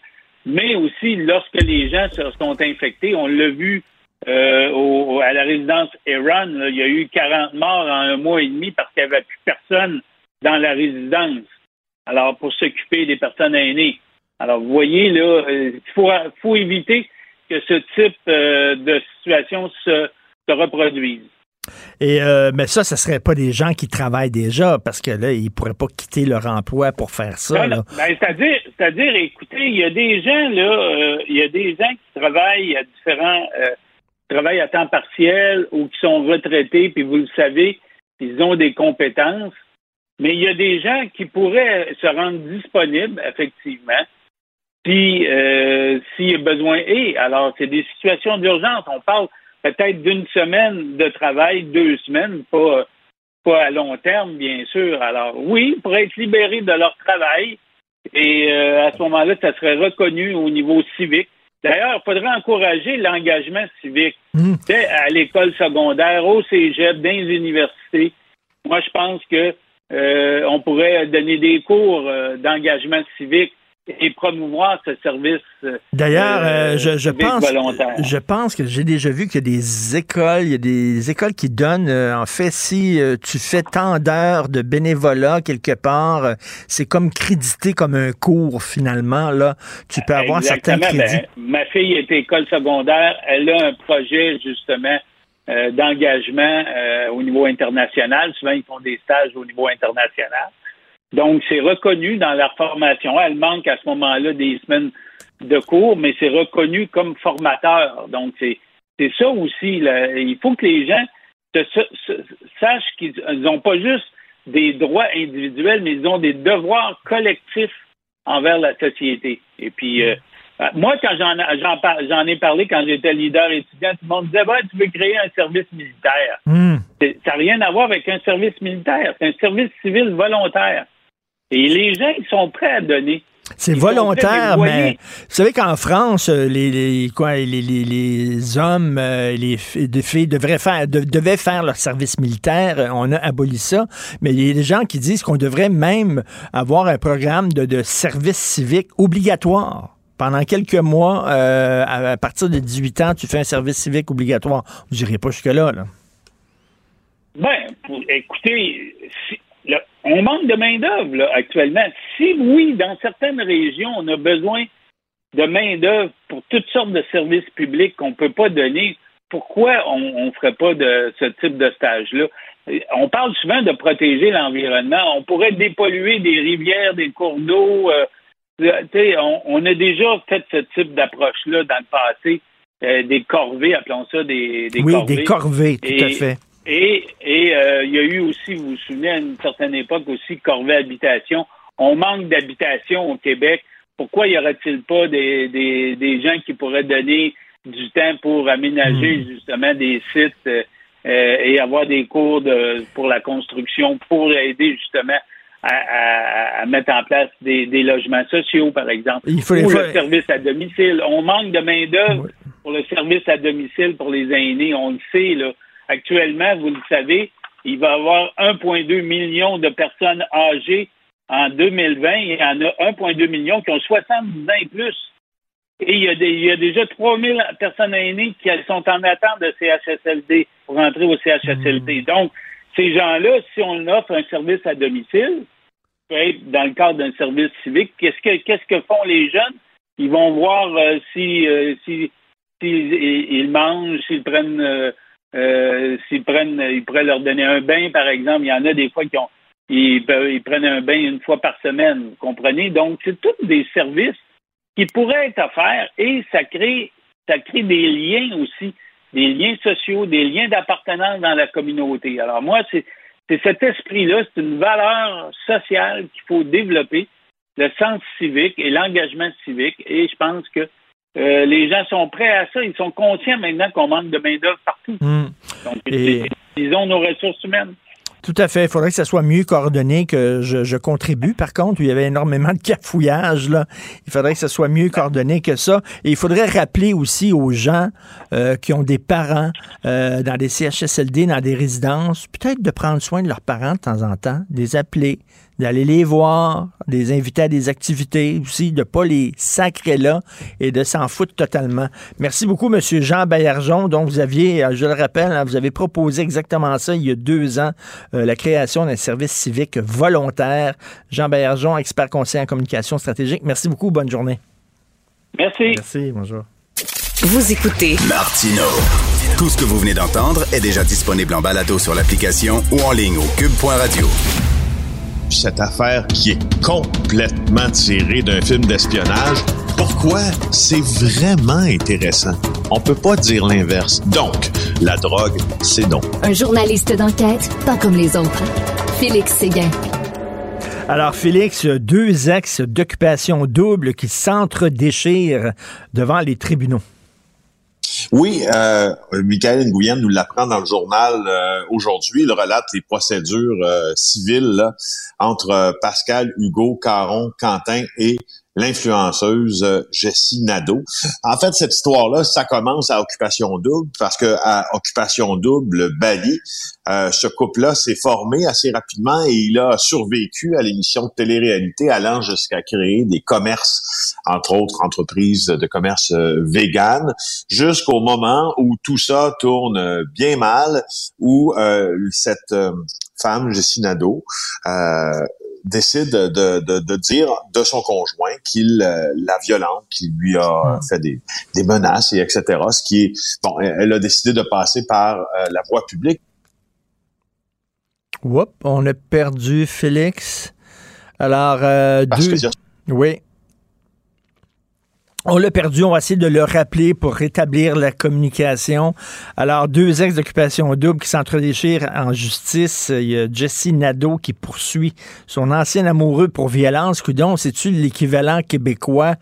Mais aussi, lorsque les gens se sont infectés, on l'a vu euh, à la résidence Eran, il y a eu 40 morts en un mois et demi parce qu'il n'y avait plus personne dans la résidence. Alors, pour s'occuper des personnes aînées. Alors, vous voyez, là, euh, il faut, faut, éviter que ce type euh, de situation se, se reproduise. Et mais ça, ce ne serait pas des gens qui travaillent déjà, parce que là, ils ne pourraient pas quitter leur emploi pour faire ça. Ben, c'est-à-dire, c'est-à-dire, écoutez, il y a des gens là, il y a des gens qui travaillent à différents travaillent à temps partiel ou qui sont retraités, puis vous le savez, ils ont des compétences. Mais il y a des gens qui pourraient se rendre disponibles, effectivement, si euh, s'il y a besoin. Et alors, c'est des situations d'urgence. On parle peut-être d'une semaine de travail, deux semaines, pas, pas à long terme, bien sûr. Alors, oui, pour être libérés de leur travail, et euh, à ce moment-là, ça serait reconnu au niveau civique. D'ailleurs, il faudrait encourager l'engagement civique mmh. à l'école secondaire, au cégep, dans les universités. Moi, je pense que euh, on pourrait donner des cours euh, d'engagement civique et promouvoir ce service. Euh, D'ailleurs, euh, je, je pense, je pense que j'ai déjà vu qu'il y a des écoles, il y a des écoles qui donnent, euh, en fait, si tu fais tant d'heures de bénévolat quelque part, c'est comme crédité comme un cours finalement. Là, tu peux avoir certains crédits. Ben, ma fille est école secondaire, elle a un projet justement d'engagement au niveau international. Souvent, ils font des stages au niveau international. Donc, c'est reconnu dans leur formation. Elle manque à ce moment-là des semaines de cours, mais c'est reconnu comme formateur. Donc, c'est, ça aussi. Il faut que les gens sachent qu'ils n'ont pas juste des droits individuels, mais ils ont des devoirs collectifs envers la société. Et puis, euh, euh, moi, quand j'en, j'en, ai parlé quand j'étais leader étudiant, tout le monde disait bah, tu veux créer un service militaire. Hmm. Ça n'a rien à voir avec un service militaire. C'est un service civil volontaire. Et les gens, ils sont prêts à donner. C'est volontaire, mais vous savez qu'en France, euh, les, les, quoi, les, les, hommes, euh, les filles devraient faire, devaient faire leur service militaire. On a aboli ça. Mais il y a des gens qui disent qu'on devrait même avoir un programme de, de service civique obligatoire. Pendant quelques mois, euh, à, partir de 18 ans, tu fais un service civique obligatoire. Vous n'irez pas jusque-là. Là. Ben, écoutez, on manque de main-d'œuvre actuellement. Si oui, dans certaines régions, on a besoin de main-d'œuvre pour toutes sortes de services publics qu'on ne peut pas donner, pourquoi on ne ferait pas de ce type de stage-là? On parle souvent de protéger l'environnement. On pourrait dépolluer des rivières, des cours d'eau. Euh, on, on, a déjà fait ce type d'approche-là dans le passé. Euh, des corvées, appelons ça des, des oui, des corvées, tout à fait. Et, et euh, il y a eu aussi, vous vous souvenez, à une certaine époque aussi, Corvée Habitation. On manque d'habitation au Québec. Pourquoi y aurait-il pas des, des, des, gens qui pourraient donner du temps pour aménager hmm. justement des sites euh, et avoir des cours de, pour la construction, pour aider justement à, à, mettre en place des, des, logements sociaux, par exemple, Il faut ou le service à domicile. On manque de main-d'œuvre pour le service à domicile pour les aînés. On le sait, là. Actuellement, vous le savez, il va y avoir 1,2 million de personnes âgées en 2020. Il y en a 1,2 million qui ont 70 ans et plus. Et il y a, des, il y a déjà 3 000 personnes aînées qui sont en attente de CHSLD pour entrer au CHSLD. Hmm. Donc, ces gens-là, si on offre un service à domicile, dans le cadre d'un service civique, qu'est-ce que, qu'est-ce que font les jeunes? Ils vont voir euh, si, euh, si, ils mangent, s'ils prennent euh, euh, s'ils prennent, ils pourraient leur donner un bain, par exemple. Il y en a des fois qui ont, ils, prennent un bain une fois par semaine, vous comprenez? Donc, c'est tous des services qui pourraient être offerts et ça crée, ça crée des liens aussi, des liens sociaux, des liens d'appartenance dans la communauté. Alors, moi, c'est, c'est cet esprit-là, c'est une valeur sociale qu'il faut développer, le sens civique et l'engagement civique. Et je pense que euh, les gens sont prêts à ça. Ils sont conscients maintenant qu'on manque de main-d'œuvre partout. Hmm. Donc, ils ont nos ressources humaines. Tout à fait. Il faudrait que ça soit mieux coordonné que je, contribue. Par contre, il y avait énormément de cafouillage. Là. Il faudrait que ça soit mieux coordonné que ça. Et il faudrait rappeler aussi aux gens euh, qui ont des parents euh, dans des CHSLD, dans des résidences, peut-être de prendre soin de leurs parents de temps en temps, de les appeler, d'aller les voir, de les inviter à des activités aussi, de ne pas les sacrer là et de s'en foutre totalement. Merci beaucoup, M. Jean Baillargeon. Donc, vous aviez, euh, je le rappelle, hein, vous avez proposé exactement ça il y a deux ans, euh, la création d'un service civique volontaire. Jean Baillargeon, expert conseiller en communication stratégique. Merci beaucoup. Bonne journée. Merci. Merci. Bonjour. Vous écoutez Martino. Tout ce que vous venez d'entendre est déjà disponible en balado sur l'application ou en ligne au cube.radio cette affaire qui est complètement tirée d'un film d'espionnage pourquoi c'est vraiment intéressant? On peut pas dire l'inverse. Donc, la drogue, c'est donc. Un journaliste d'enquête, pas comme les autres. Félix Séguin. Alors, Félix, deux ex d'occupation double qui s'entre-déchirent devant les tribunaux. Oui, euh, Michael Nguyen nous l'apprend dans le journal euh, aujourd'hui. Il relate les procédures euh, civiles entre Pascal, Hugo, Caron, Quentin et l'influenceuse euh, Jessie Nadeau. En fait, cette histoire-là, ça commence à Occupation Double parce que à Occupation Double, Bali, euh, ce couple-là s'est formé assez rapidement et il a survécu à l'émission de télé-réalité allant jusqu'à créer des commerces, entre autres entreprises de commerce euh, vegan, jusqu'au moment où tout ça tourne bien mal, où cette femme, Jessie Nadeau, décide de, de, de, dire de son conjoint qu'il euh, la violente, qu'il lui a fait des, des menaces et etc. Ce qui est bon, elle, a décidé de passer par euh, la voie publique. Oups, on a perdu Félix. Alors, euh, deux... oui. On l'a perdu, on va essayer de le rappeler pour rétablir la communication. Alors, deux ex d'occupation double qui s'entre-déchirent en justice. Il y a Jesse Nadeau qui poursuit son ancien amoureux pour violence. Coudon, c'est-tu l'équivalent québécois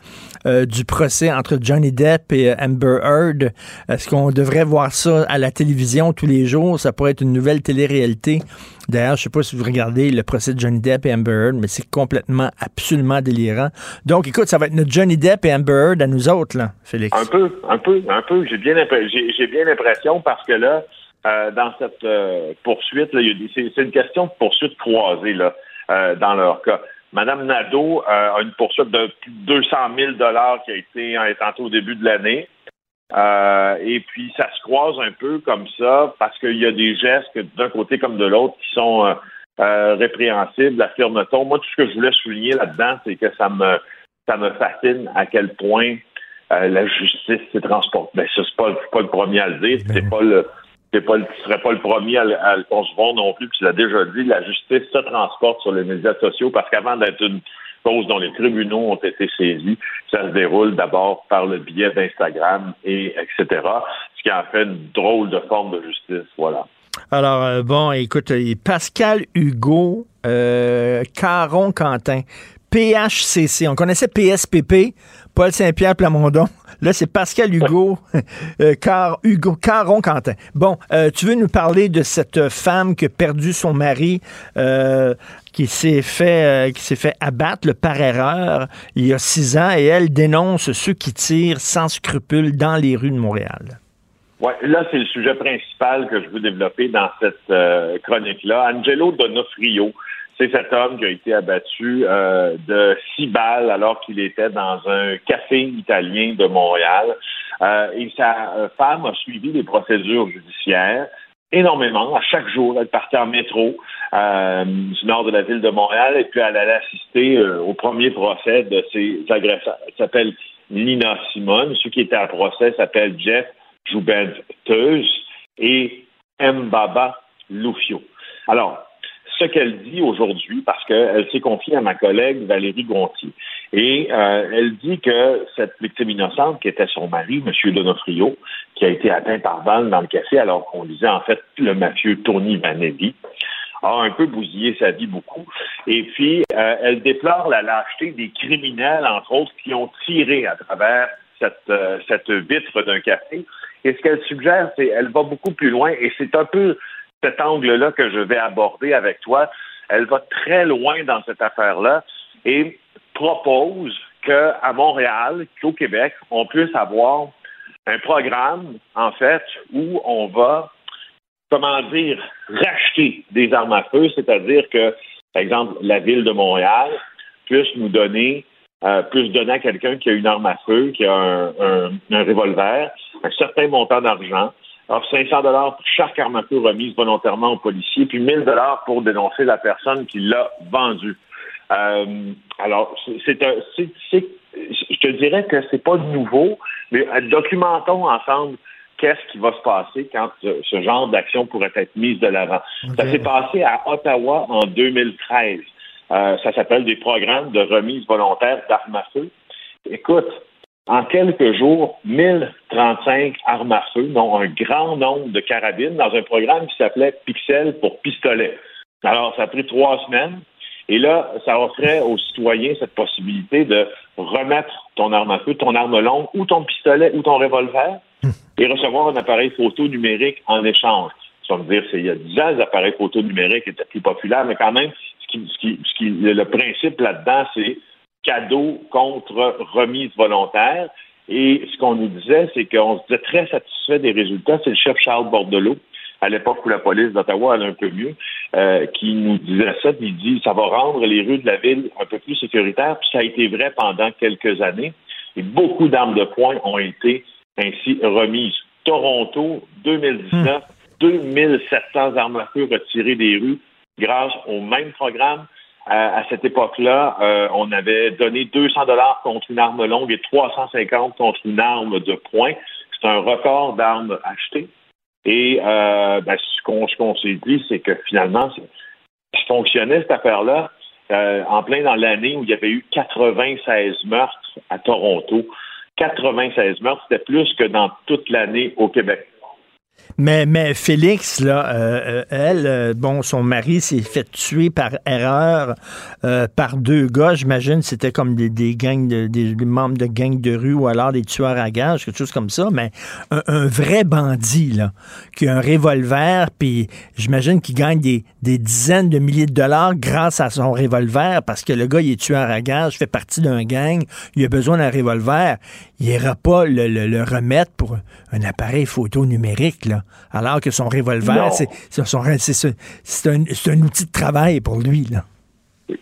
euh, du procès entre Johnny Depp et Amber Heard? Est-ce qu'on devrait voir ça à la télévision tous les jours? Ça pourrait être une nouvelle télé-réalité. D'ailleurs, je sais pas si vous regardez le procès de Johnny Depp et Amber Heard, mais c'est complètement, absolument délirant. Donc, écoute, ça va être notre Johnny Depp et Amber Heard à nous autres, là, Félix. Un peu, un peu, un peu. J'ai bien, j'ai bien l'impression parce que là, euh, dans cette euh, poursuite, c'est une question de poursuite croisée là, euh, dans leur cas. Madame Nadeau a une poursuite de 200 000 dollars qui a été tantôt au début de l'année. Euh, et puis, ça se croise un peu comme ça parce qu'il y a des gestes d'un côté comme de l'autre qui sont euh, euh, répréhensibles, affirme-t-on. Moi, tout ce que je voulais souligner là-dedans, c'est que ça me ça me fascine à quel point la justice se transporte. Ben, ça, c'est pas, pas le premier à le dire. C'est pas le tu serais pas le premier à, à le concevoir non plus, puis tu l'as déjà dit, la justice se transporte sur les médias sociaux parce qu'avant d'être une cause dont les tribunaux ont été saisis. Ça se déroule d'abord par le biais d'Instagram et etc. Ce qui en fait une drôle de forme de justice. Voilà. Alors, euh, bon, écoute, euh, Pascal Hugo, euh, Caron Quentin, PHCC, on connaissait PSPP, Paul Saint-Pierre Plamondon. Là, c'est Pascal Hugo, euh, Car, Hugo, Caron Quentin. Bon, euh, tu veux nous parler de cette femme qui a perdu son mari, euh, qui s'est fait, qui s'est fait abattre par erreur il y a six ans, et elle dénonce ceux qui tirent sans scrupule dans les rues de Montréal. Ouais, là, c'est le sujet principal que je veux développer dans cette chronique-là. Angelo Donofrio, c'est cet homme qui a été abattu euh, de six balles alors qu'il était dans un café italien de Montréal. Euh, et sa euh, femme a suivi les procédures judiciaires énormément. À chaque jour, elle partait en métro du nord de la ville de Montréal et puis elle allait assister au premier procès de ses agresseurs. Elle s'appelle Nina Simone. Ceux qui étaient à procès s'appellent Jeff Joubenteuse et Mbaba Lufio. Alors, ce qu'elle dit aujourd'hui parce qu'elle s'est confiée à ma collègue Valérie Gontier. Et euh, elle dit que cette victime innocente, qui était son mari, M. Donofrio, qui a été atteint par balle dans le café alors qu'on disait en fait le mafieux Tony Vanelli, a un peu bousillé sa vie beaucoup. Et puis, euh, elle déplore la lâcheté des criminels, entre autres, qui ont tiré à travers cette, euh, cette vitre d'un café. Et ce qu'elle suggère, c'est elle va beaucoup plus loin et c'est un peu cet angle-là que je vais aborder avec toi, elle va très loin dans cette affaire-là et propose qu'à Montréal, qu'au Québec, on puisse avoir un programme, en fait, où on va, comment dire, racheter des armes à feu, c'est-à-dire que, par exemple, la ville de Montréal puisse nous donner, euh, puisse donner à quelqu'un qui a une arme à feu, qui a un, un revolver, un certain montant d'argent, alors, 500 dollars pour chaque arme à feu remise volontairement aux policiers, puis 1000 dollars pour dénoncer la personne qui l'a vendue. Euh, alors, c'est un, je te dirais que c'est pas nouveau, mais documentons ensemble qu'est-ce qui va se passer quand ce, genre d'action pourrait être mise de l'avant. Ça s'est passé à Ottawa en 2013. Euh, ça s'appelle des programmes de remise volontaire d'armes à feu. Écoute, en quelques jours 1035 armes à feu, dont un grand nombre de carabines, dans un programme qui s'appelait Pixel pour pistolet. Alors, ça a pris trois semaines. Et là, ça offrait aux citoyens cette possibilité de remettre ton arme à feu, ton arme longue ou ton pistolet ou ton revolver et recevoir un appareil photo numérique en échange. Ça veut dire, c'est il y a 10 ans, les appareils photo numériques étaient plus populaires, mais quand même, ce qui, ce qui, le principe là-dedans, c'est cadeau contre remise volontaire. Et ce qu'on nous disait, c'est qu'on se disait très satisfait des résultats. C'est le chef Charles Bordelot, à l'époque où la police d'Ottawa allait un peu mieux, euh, qui nous disait ça. Il dit ça va rendre les rues de la ville un peu plus sécuritaires. Puis ça a été vrai pendant quelques années. Et beaucoup d'armes de poing ont été ainsi remises. Toronto, 2019, 2700 armes à feu retirées des rues grâce au même programme à, cette époque-là, euh, on avait donné 200 dollars contre une arme longue et 350 contre une arme de poing. C'est un record d'armes achetées. Et euh, ben, ce qu'on s'est dit, c'est que finalement, ça fonctionnait cette affaire-là euh, en plein dans l'année où il y avait eu 96 meurtres à Toronto. 96 meurtres, c'était plus que dans toute l'année au Québec. Mais, Félix, là, euh, euh, elle, euh, bon, son mari s'est fait tuer par erreur par deux gars. J'imagine c'était comme des, gangs, de, des, membres de gangs de rue ou alors des tueurs à gages, quelque chose comme ça. Mais un, vrai bandit, là, qui a un revolver, puis j'imagine qu'il gagne des, des, dizaines de milliers de dollars grâce à son revolver parce que le gars, il est tueur à gages, fait partie d'un gang, il a besoin d'un revolver. Il n'ira pas le, le, le remettre pour un appareil photo numérique, là alors que son revolver, c'est un, un, outil de travail pour lui. Là.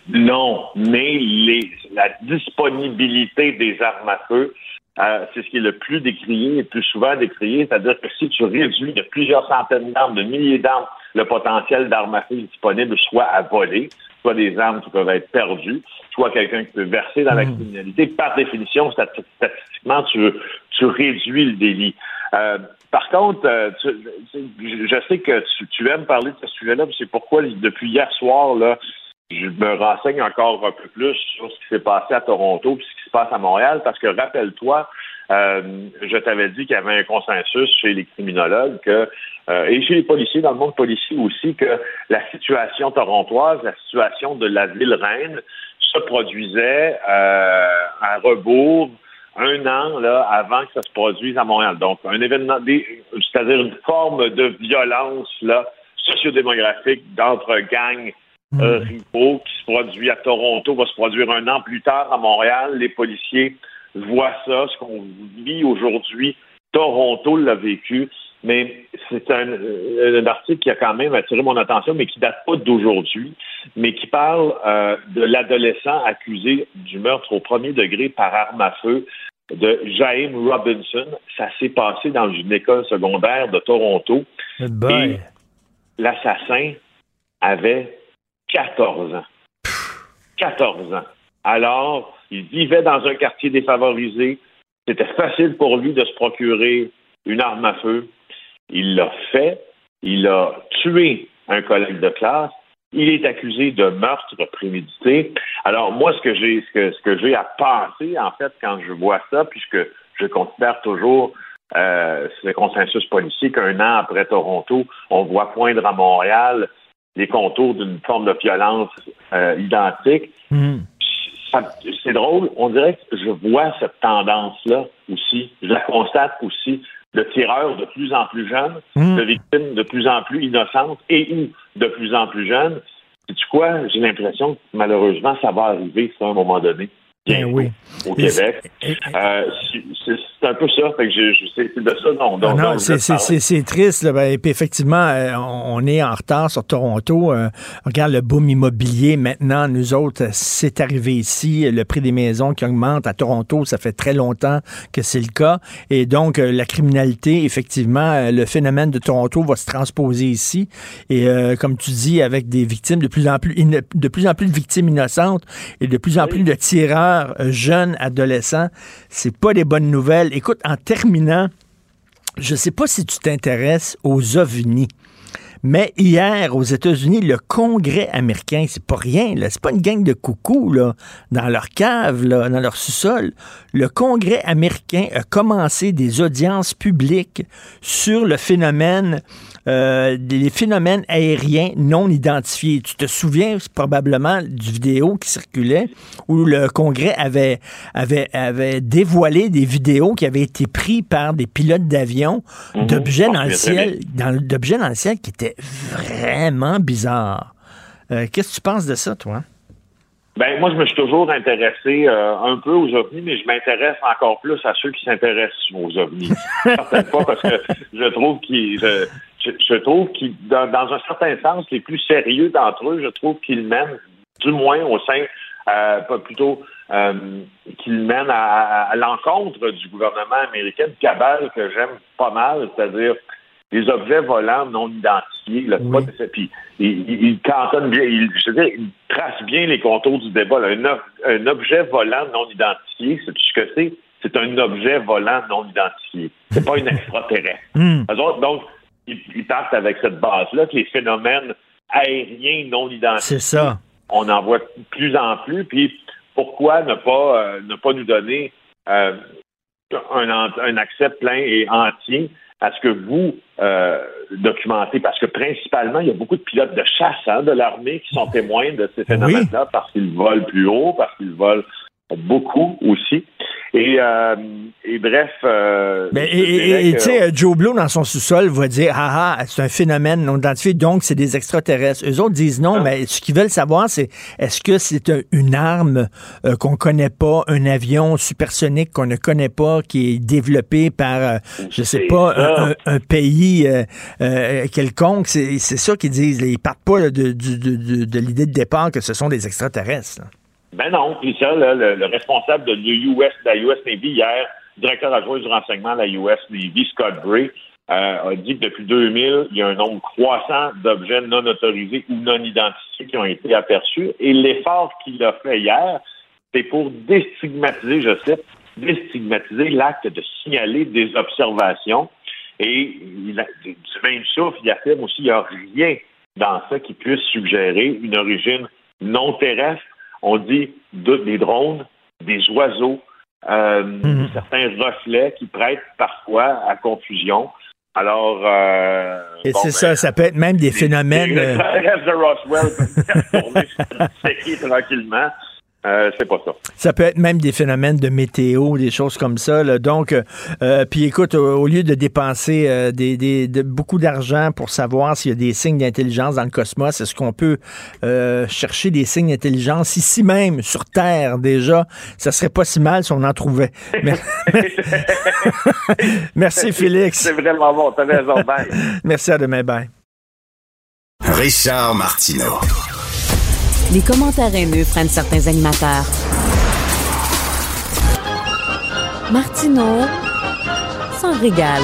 Non, mais les, la disponibilité des armes à feu, euh, c'est ce qui est le plus décrié et le plus souvent décrié. C'est-à-dire que si tu réduis de plusieurs centaines d'armes, de milliers d'armes, le potentiel d'armes à feu disponible, soit à voler, soit des armes qui peuvent être perdues, soit quelqu'un qui peut verser dans la mmh. criminalité, par définition, statistiquement, tu, tu réduis le délit. Euh, par contre, euh, je sais que tu, aimes parler de ce sujet-là, c'est pourquoi depuis hier soir, là, je me renseigne encore un peu plus sur ce qui s'est passé à Toronto et ce qui se passe à Montréal, parce que rappelle-toi, euh, je t'avais dit qu'il y avait un consensus chez les criminologues que, euh, et chez les policiers, dans le monde policier aussi, que la situation torontoise, la situation de la ville reine se produisait à rebours un an là, avant que ça se produise à Montréal. Donc, un événement, c'est-à-dire une forme de violence là, sociodémographique d'entre gangs euh, hmm. rivaux qui se produit à Toronto, va se produire un an plus tard à Montréal. Les policiers voient ça, ce qu'on vit aujourd'hui. Toronto l'a vécu. Mais c'est un, un, article qui a quand même attiré mon attention, mais qui date pas d'aujourd'hui, mais qui parle euh, de l'adolescent accusé du meurtre au premier degré par arme à feu de James Robinson. Ça s'est passé dans une école secondaire de Toronto. Et l'assassin avait 14 ans. 14 ans. Alors, il vivait dans un quartier défavorisé. C'était facile pour lui de se procurer une arme à feu. Il l'a fait. Il a tué un collègue de classe. Il est accusé de meurtre prémédité. Alors moi, ce que j'ai, ce que, ce que j'ai à penser, en fait, quand je vois ça, puisque je considère toujours euh, ce consensus policier qu'un an après Toronto, on voit poindre à Montréal les contours d'une forme de violence euh, identique. Hmm. C'est drôle, on dirait que je vois cette tendance-là aussi. Je la constate aussi de tireurs de plus en plus jeunes, hmm. de victimes de plus en plus innocentes et ou de plus en plus jeunes. Tu quoi? J'ai l'impression que malheureusement, ça va arriver ça, à un moment donné. Bien oui. Au Québec. Euh, c'est un peu ça. Fait que c'est de ça non. non, c'est triste. Là, ben, et puis effectivement, euh, on est en retard sur Toronto. Euh, regarde le boom immobilier. Maintenant, nous autres, c'est arrivé ici. Le prix des maisons qui augmente à Toronto, ça fait très longtemps que c'est le cas. Et donc, la criminalité, effectivement, le phénomène de Toronto va se transposer ici. Et comme tu dis, avec des victimes de plus en plus, de plus en plus de victimes innocentes et de plus en plus de tireurs jeunes, adolescents, c'est pas des bonnes nouvelles. Écoute, en terminant, je sais pas si tu t'intéresses aux ovnis. Mais hier, aux États-Unis, le Congrès américain, c'est pas rien, là. C'est pas une gang de coucous, dans leur cave, dans leur sous-sol. Le Congrès américain a commencé des audiences publiques sur le phénomène euh, des phénomènes aériens non identifiés. Tu te souviens probablement du vidéo qui circulait où le Congrès avait, avait, avait dévoilé des vidéos qui avaient été prises par des pilotes d'avion Mhm. d'objets Ah, dans le ciel, dans, d'objets dans le ciel qui étaient vraiment bizarres. Euh, Qu'est-ce que tu penses de ça, toi? Ben, moi, je me suis toujours intéressé euh, un peu aux ovnis, mais je m'intéresse encore plus à ceux qui s'intéressent aux ovnis. Certaines fois, parce que je trouve qu'ils, je, je- je trouve qu'ils, dans, dans un certain sens, les plus sérieux d'entre eux, je trouve qu'ils mènent, du moins au sein, euh, pas plutôt, euh, qu'ils mènent à, à l'encontre du gouvernement américain, une cabale que j'aime pas mal, c'est-à-dire les objets volants non identifiés. Là, pas de- puis il, il, il cantonne bien, il, je veux dire, il trace bien les contours du débat. là. Un, ob- un objet volant non identifié, c'est ce que c'est? C'est un objet volant non identifié. C'est pas une extraterrestre. Hmm. Donc, ils, ils partent avec cette base-là que les phénomènes aériens non identifiés, C'est ça. on en voit de plus en plus. Puis pourquoi ne pas euh, ne pas nous donner euh, un, un accès plein et entier à ce que vous euh, documentez? Parce que principalement, il y a beaucoup de pilotes de chasse hein, de l'armée qui sont témoins de ces phénomènes-là parce qu'ils volent plus haut, parce qu'ils volent beaucoup aussi. Et, euh, et bref. euh, et- tu sais, euh, Joe Blow, dans son sous-sol, va dire Ah ah, c'est un phénomène non identifié, donc c'est des extraterrestres. Eux autres disent non, Ah. mais ce qu'ils veulent savoir, c'est est-ce que c'est un- une arme euh, qu'on connaît pas, un avion supersonique qu'on ne connaît pas, qui est développé par, euh, je sais pas, un, un- un pays quelconque? C'est ça qu'ils disent. Ils partent pas là, de, de- de- de l'idée de départ que ce sont des extraterrestres. là. Ben non, puis ça, le, le responsable de l'US, de la US Navy hier, directeur adjoint du renseignement de la US Navy, Scott Bray, euh, a dit que depuis 2000, il y a un nombre croissant d'objets non autorisés ou non identifiés qui ont été aperçus. Et l'effort qu'il a fait hier, c'est pour déstigmatiser, je cite, déstigmatiser l'acte de signaler des observations. Et il a- du même souffle, il affirme aussi qu'il n'y a rien dans ça qui puisse suggérer une origine non terrestre. On dit de- des drones, des oiseaux, euh, Mhm. certains reflets qui prêtent parfois à confusion. Alors, euh, Et bon, c'est ben, ça, ça peut être même des phénomènes. Euh, de Roswell séquer tranquillement. Euh, c'est pas ça. Ça peut être même des phénomènes de météo, des choses comme ça. là. Donc, euh, euh, puis écoute, au, au lieu de dépenser euh, des, des- de- beaucoup d'argent pour savoir s'il y a des signes d'intelligence dans le cosmos, est-ce qu'on peut euh, chercher des signes d'intelligence ici même, sur Terre déjà? Ça serait pas si mal si on en trouvait. Mais- Merci Félix. C'est vraiment bon, t'as raison. Bye. Merci à demain. Bye. Richard Martineau. Les commentaires haineux prennent certains animateurs. Martineau s'en régale.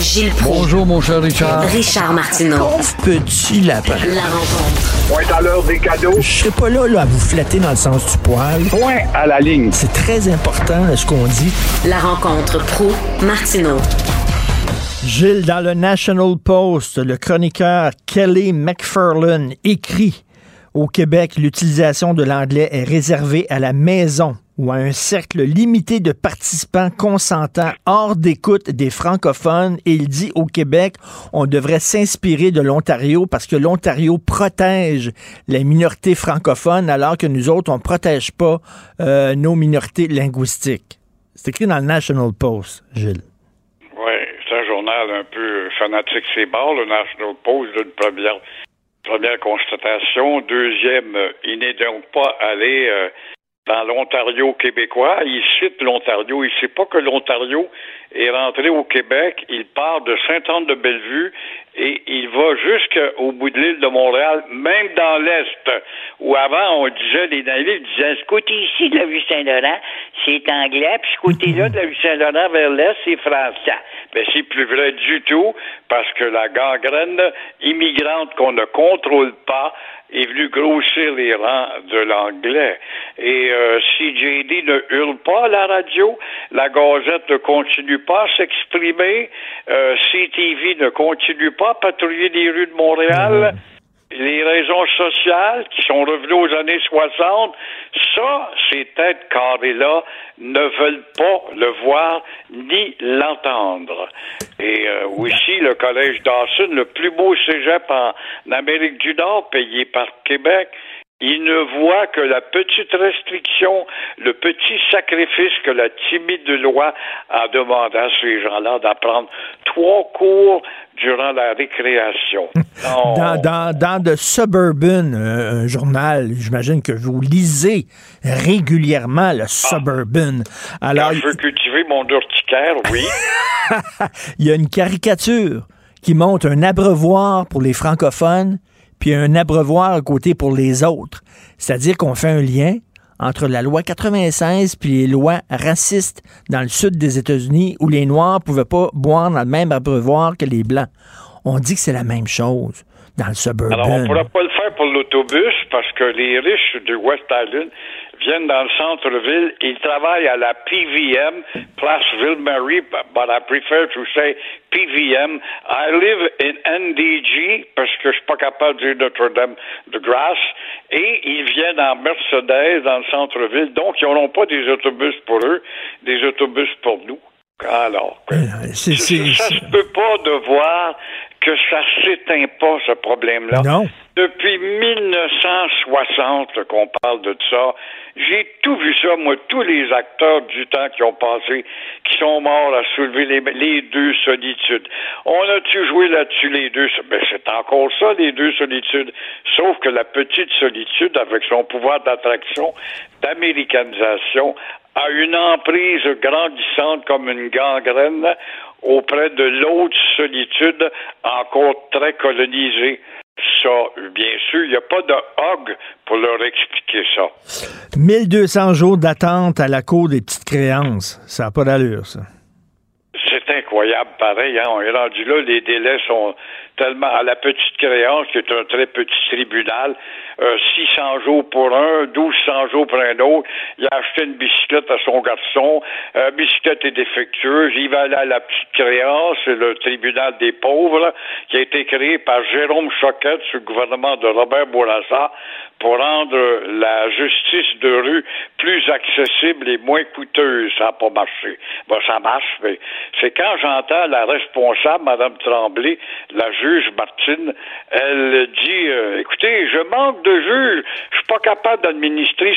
Gilles Proulx. Bonjour, mon cher Richard. Richard Martineau. Petit lapin. La rencontre. Point à l'heure des cadeaux. Je serai pas là, là à vous flatter dans le sens du poil. Point à la ligne. C'est très important ce qu'on dit. La rencontre pro Martineau. Gilles, dans le National Post, le chroniqueur Kelly McFarlane écrit au Québec, l'utilisation de l'anglais est réservée à la maison ou à un cercle limité de participants consentants hors d'écoute des francophones. Et il dit au Québec, on devrait s'inspirer de l'Ontario parce que l'Ontario protège les minorités francophones alors que nous autres, on ne protège pas euh, nos minorités linguistiques. C'est écrit dans le National Post, Gilles. Un peu fanatique, c'est barre, le National Post, là, une première, première constatation. Deuxième, il n'est donc pas allé euh, dans l'Ontario québécois. Il cite l'Ontario. Il ne sait pas que l'Ontario est rentré au Québec. Il part de Sainte-Anne-de-Bellevue et il va jusqu'au bout de l'île de Montréal, même dans l'Est, où avant, on disait, les navires disaient, ce côté ici de la rue Saint-Laurent, c'est anglais, puis ce côté-là de la rue Saint-Laurent vers l'Est, c'est français. Mais c'est plus vrai du tout, parce que la gangrène immigrante qu'on ne contrôle pas est venu grossir les rangs de l'anglais. Et euh, si JD ne hurle pas à la radio, la Gazette ne continue pas à s'exprimer, euh, CTV ne continue pas à patrouiller les rues de Montréal. Les raisons sociales qui sont revenues aux années 60, ça, ces têtes carrées-là ne veulent pas le voir ni l'entendre. Et euh, aussi, le Collège Dawson, le plus beau cégep en Amérique du Nord, payé par Québec, il ne voit que la petite restriction, le petit sacrifice que la timide loi a demandé à ces gens-là d'apprendre trois cours durant la récréation. Non. Dans, dans, dans The Suburban, euh, un journal, j'imagine que vous lisez régulièrement le Suburban. Alors, je veux cultiver mon urticaire, oui. il y a une caricature qui montre un abreuvoir pour les francophones, puis un abreuvoir à côté pour les autres. C'est-à-dire qu'on fait un lien entre la loi 96 puis les lois racistes dans le sud des États-Unis où les Noirs pouvaient pas boire dans le même abreuvoir que les Blancs. On dit que c'est la même chose dans le suburban. Alors, on ne pourra pas le faire pour l'autobus parce que les riches du West Island viennent dans le centre-ville. Ils travaillent à la PVM, Place Ville-Marie, but I prefer to say PVM. I live in NDG parce que je suis pas capable de dire Notre-Dame de Grâce. Et ils viennent en Mercedes dans le centre-ville. Donc, ils n'auront pas des autobus pour eux, des autobus pour nous. Alors, c'est, ça se peut pas de voir que ça s'éteint pas, ce problème-là. Non. Depuis 1960 qu'on parle de ça, j'ai tout vu ça, moi, tous les acteurs du temps qui ont passé, qui sont morts à soulever les, les deux solitudes. On a-tu joué là-dessus les deux? Ben, c'est encore ça, les deux solitudes. Sauf que la petite solitude, avec son pouvoir d'attraction, d'américanisation, a une emprise grandissante comme une gangrène auprès de l'autre solitude encore très colonisée. Ça, bien sûr, il n'y a pas de hog pour leur expliquer ça. 1200 jours d'attente à la cour des petites créances. Ça n'a pas d'allure, ça. C'est incroyable, pareil. Hein? On est rendu là, les délais sont tellement à la petite créance, qui est un très petit tribunal, euh, 600 jours pour un, 1200 jours pour un autre. Il a acheté une bicyclette à son garçon. La bicyclette est défectueuse. Il va aller à la petite créance, c'est le tribunal des pauvres, qui a été créé par Jérôme Choquette sous le gouvernement de Robert Bourassa pour rendre la justice de rue plus accessible et moins coûteuse. Ça n'a pas marché. Bon, ça marche, mais c'est quand j'entends la responsable, Mme Tremblay, la juge Martine, elle dit euh, écoutez, je manque de juges, je suis pas capable d'administrer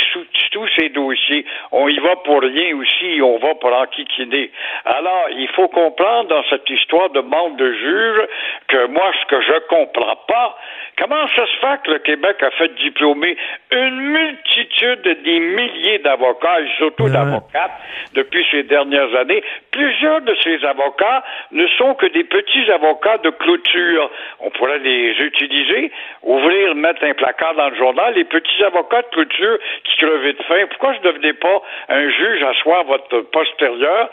tous ces dossiers. On y va pour rien aussi, on va pour enquiquiner. Alors, il faut comprendre dans cette histoire de manque de juges que moi, ce que je comprends pas, comment ça se fait que le Québec a fait diplômer une multitude des milliers d'avocats et surtout d'avocates depuis ces dernières années? Plusieurs de ces avocats ne sont que des petits avocats de clôture. On pourrait les utiliser, ouvrir, mettre un placard dans le journal, les petits avocats de clôture qui crevaient de faim. Pourquoi je ne devenais pas un juge asseoir votre postérieur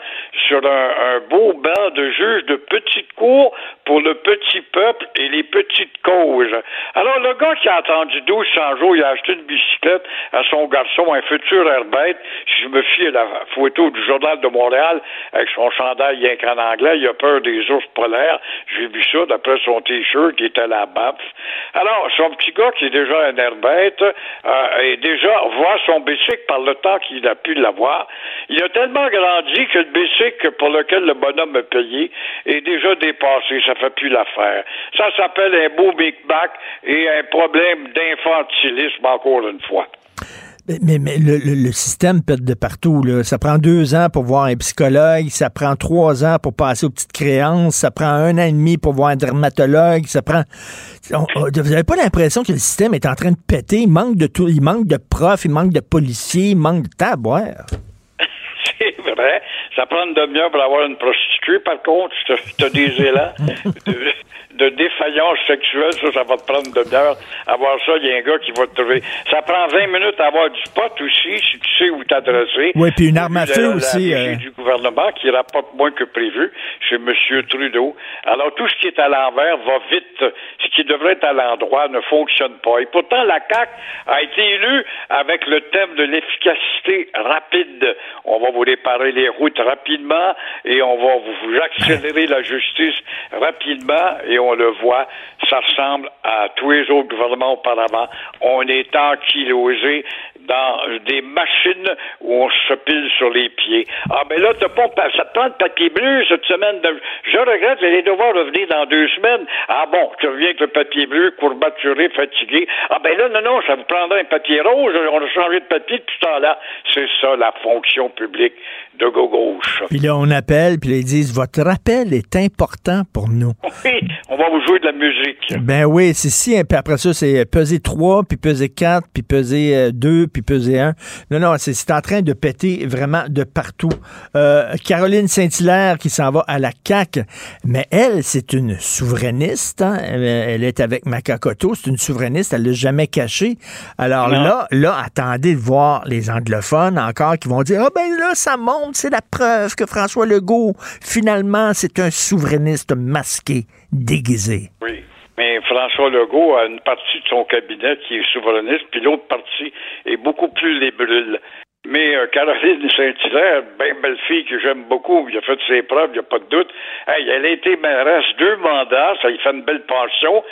sur un, beau banc de juge de petite cour pour le petit peuple et les petites causes? Alors, le gars qui a attendu 1200 jours, il a acheté une bicyclette à son garçon, un futur airbête. Si je me fie à la photo du Journal de Montréal avec son chandail rien qu'en anglais, il a peur des ours polaires. J'ai vu ça d'après son t-shirt qui était à la baffe. Alors, son petit gars qui est déjà un airbête, euh, et déjà voit son bicycle par le temps qu'il a pu l'avoir. Il a tellement grandi que le bicycle pour lequel le bonhomme a payé est déjà dépassé. Ça fait plus l'affaire. Ça s'appelle un beau Big Back et un problème d'infantilisme encore une fois. Mais, mais, le, le, système pète de partout. Ça prend deux ans pour voir un psychologue, ça prend trois ans pour passer aux petites créances, ça prend un an et demi pour voir un dermatologue, ça prend. On, vous n'avez pas l'impression que le système est en train de péter? Il manque de tout, il manque de profs, il manque de policiers, il manque de taboire. C'est vrai. Ça prend une demi-heure pour avoir une prostituée, par contre. Tu as des élans de défaillance sexuelle, ça, ça va te prendre de demi-heure. Avoir ça, il y a un gars qui va te trouver. Ça prend 20 minutes à avoir du pot aussi, si tu sais où t'adresser. Oui, puis une arme à feu aussi, La euh. du gouvernement qui rapporte moins que prévu chez M. Trudeau. Alors, tout ce qui est à l'envers va vite. Ce qui devrait être à l'endroit ne fonctionne pas. Et pourtant, la CAQ a été élue avec le thème de l'efficacité rapide. On va vous réparer les routes rapidement et on va vous, vous accélérer la justice rapidement et on le voit, ça ressemble à tous les autres gouvernements auparavant. On est ankylosé dans des machines où on se pile sur les pieds. Ah ben là, t'as pas, ça te prend de papier bleu cette semaine. De, je regrette, j'allais devoir revenir dans deux semaines. Ah bon, tu reviens avec le papier bleu, courbaturé, fatigué. Ah ben là, non, non, ça vous prendrait un papier rose. On a changé de papier depuis ce temps-là. C'est ça la fonction publique de gauche. Puis là, on appelle, puis là, ils disent Votre rappel est important pour nous. Oui, on va vous jouer de la musique. Ben oui, c'est si. Puis après ça, c'est peser 3, puis peser 4, puis peser 2, puis peser 1. Non, non, c'est c'est en train de péter vraiment de partout. Euh, Caroline Saint-Hilaire qui s'en va à la CAQ, mais elle, c'est une souverainiste. hein. Elle, elle est avec Macacoto, c'est une souverainiste, elle l'a jamais caché. Alors Non. là, là, attendez de voir les anglophones encore qui vont dire Ah ben là, ça monte, c'est la preuve que François Legault, finalement, c'est un souverainiste masqué, déguisé. Oui. Mais François Legault a une partie de son cabinet qui est souverainiste, puis l'autre partie est beaucoup plus libérale. Mais euh, Caroline Saint-Hilaire, bien belle fille que j'aime beaucoup, il a fait ses preuves, il n'y a pas de doute. Hey, elle a été mairesse deux mandats, ça lui fait une belle pension.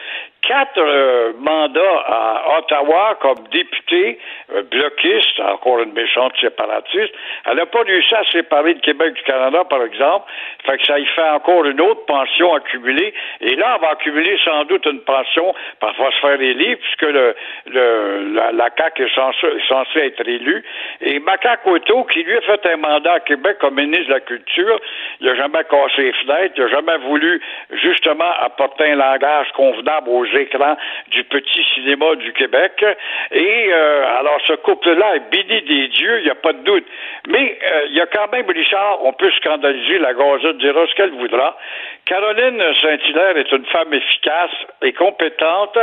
Quatre euh, mandats à Ottawa comme députée euh, bloquiste, encore une méchante séparatiste. Elle n'a pas réussi à séparer le Québec du Canada, par exemple. Fait que ça y fait encore une autre pension accumulée. Et là, elle va accumuler sans doute une pension, parfois se faire élire, puisque le, le, la, la CAQ est censée, est censée être élue. Et Macacoto, qui lui a fait un mandat à Québec comme ministre de la Culture, il n'a jamais cassé les fenêtres, il n'a jamais voulu justement apporter un langage convenable aux écrans du petit cinéma du Québec. Et euh, alors ce couple-là est béni des dieux, il n'y a pas de doute. Mais euh, il y a quand même, Richard, on peut scandaliser, la Gazette dira ce qu'elle voudra. Caroline Saint-Hilaire est une femme efficace et compétente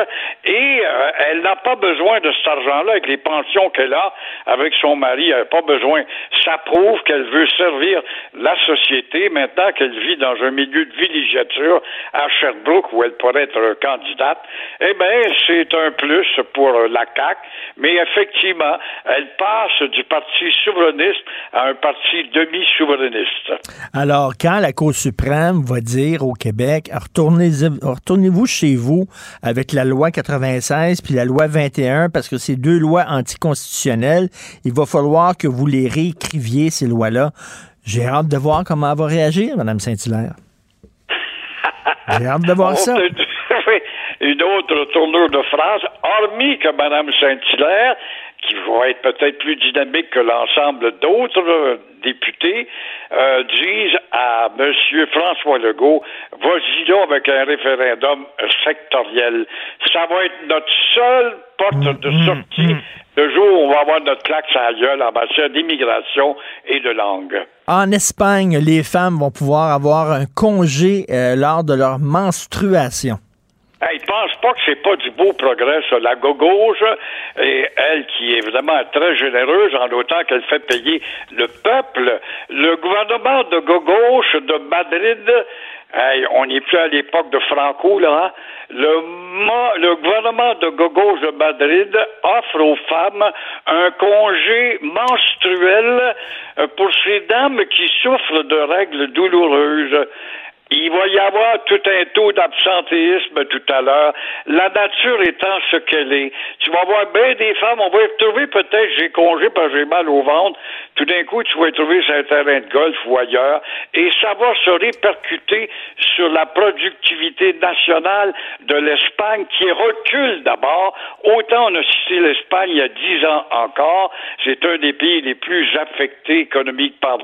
et euh, elle n'a pas besoin de cet argent-là avec les pensions qu'elle a avec son mari. Elle n'a pas besoin. Ça prouve qu'elle veut servir la société maintenant qu'elle vit dans un milieu de villégiature à Sherbrooke où elle pourrait être candidate. Eh bien, c'est un plus pour la CAQ, mais effectivement, elle passe du parti souverainiste à un parti demi-souverainiste. Alors, quand la Cour suprême va dire au Québec, retournez- retournez-vous chez vous avec la loi 96 puis la loi 21, parce que c'est deux lois anticonstitutionnelles, il va falloir que vous les réécriviez, ces lois-là. J'ai hâte de voir comment elle va réagir, Mme Saint-Hilaire. J'ai hâte de voir ça. Une autre tournure de phrase, hormis que Mme Saint-Hilaire, qui va être peut-être plus dynamique que l'ensemble d'autres euh, députés, euh, disent à M. François Legault, vas-y là avec un référendum sectoriel. Ça va être notre seule porte de sortie le jour où on va avoir notre claque à gueule en matière d'immigration et de langue. En Espagne, les femmes vont pouvoir avoir un congé euh, lors de leur menstruation. Hey, pense pas que c'est pas du beau progrès, ça. La gauche, et elle qui est évidemment très généreuse en autant qu'elle fait payer le peuple, le gouvernement de gauche de Madrid, hey, on n'est plus à l'époque de Franco, là, hein? le, le gouvernement de gauche de Madrid offre aux femmes un congé menstruel euh, pour ces dames qui souffrent de règles douloureuses. Il va y avoir tout un taux d'absentéisme tout à l'heure. La nature étant ce qu'elle est. Tu vas voir bien des femmes, on va y retrouver peut-être, j'ai congé parce que j'ai mal au ventre. Tout d'un coup, tu vas y trouver sur un terrain de golf ou ailleurs. Et ça va se répercuter sur la productivité nationale de l'Espagne qui recule d'abord. Autant on a cité l'Espagne il y a dix ans encore. C'est un des pays les plus affectés économiques par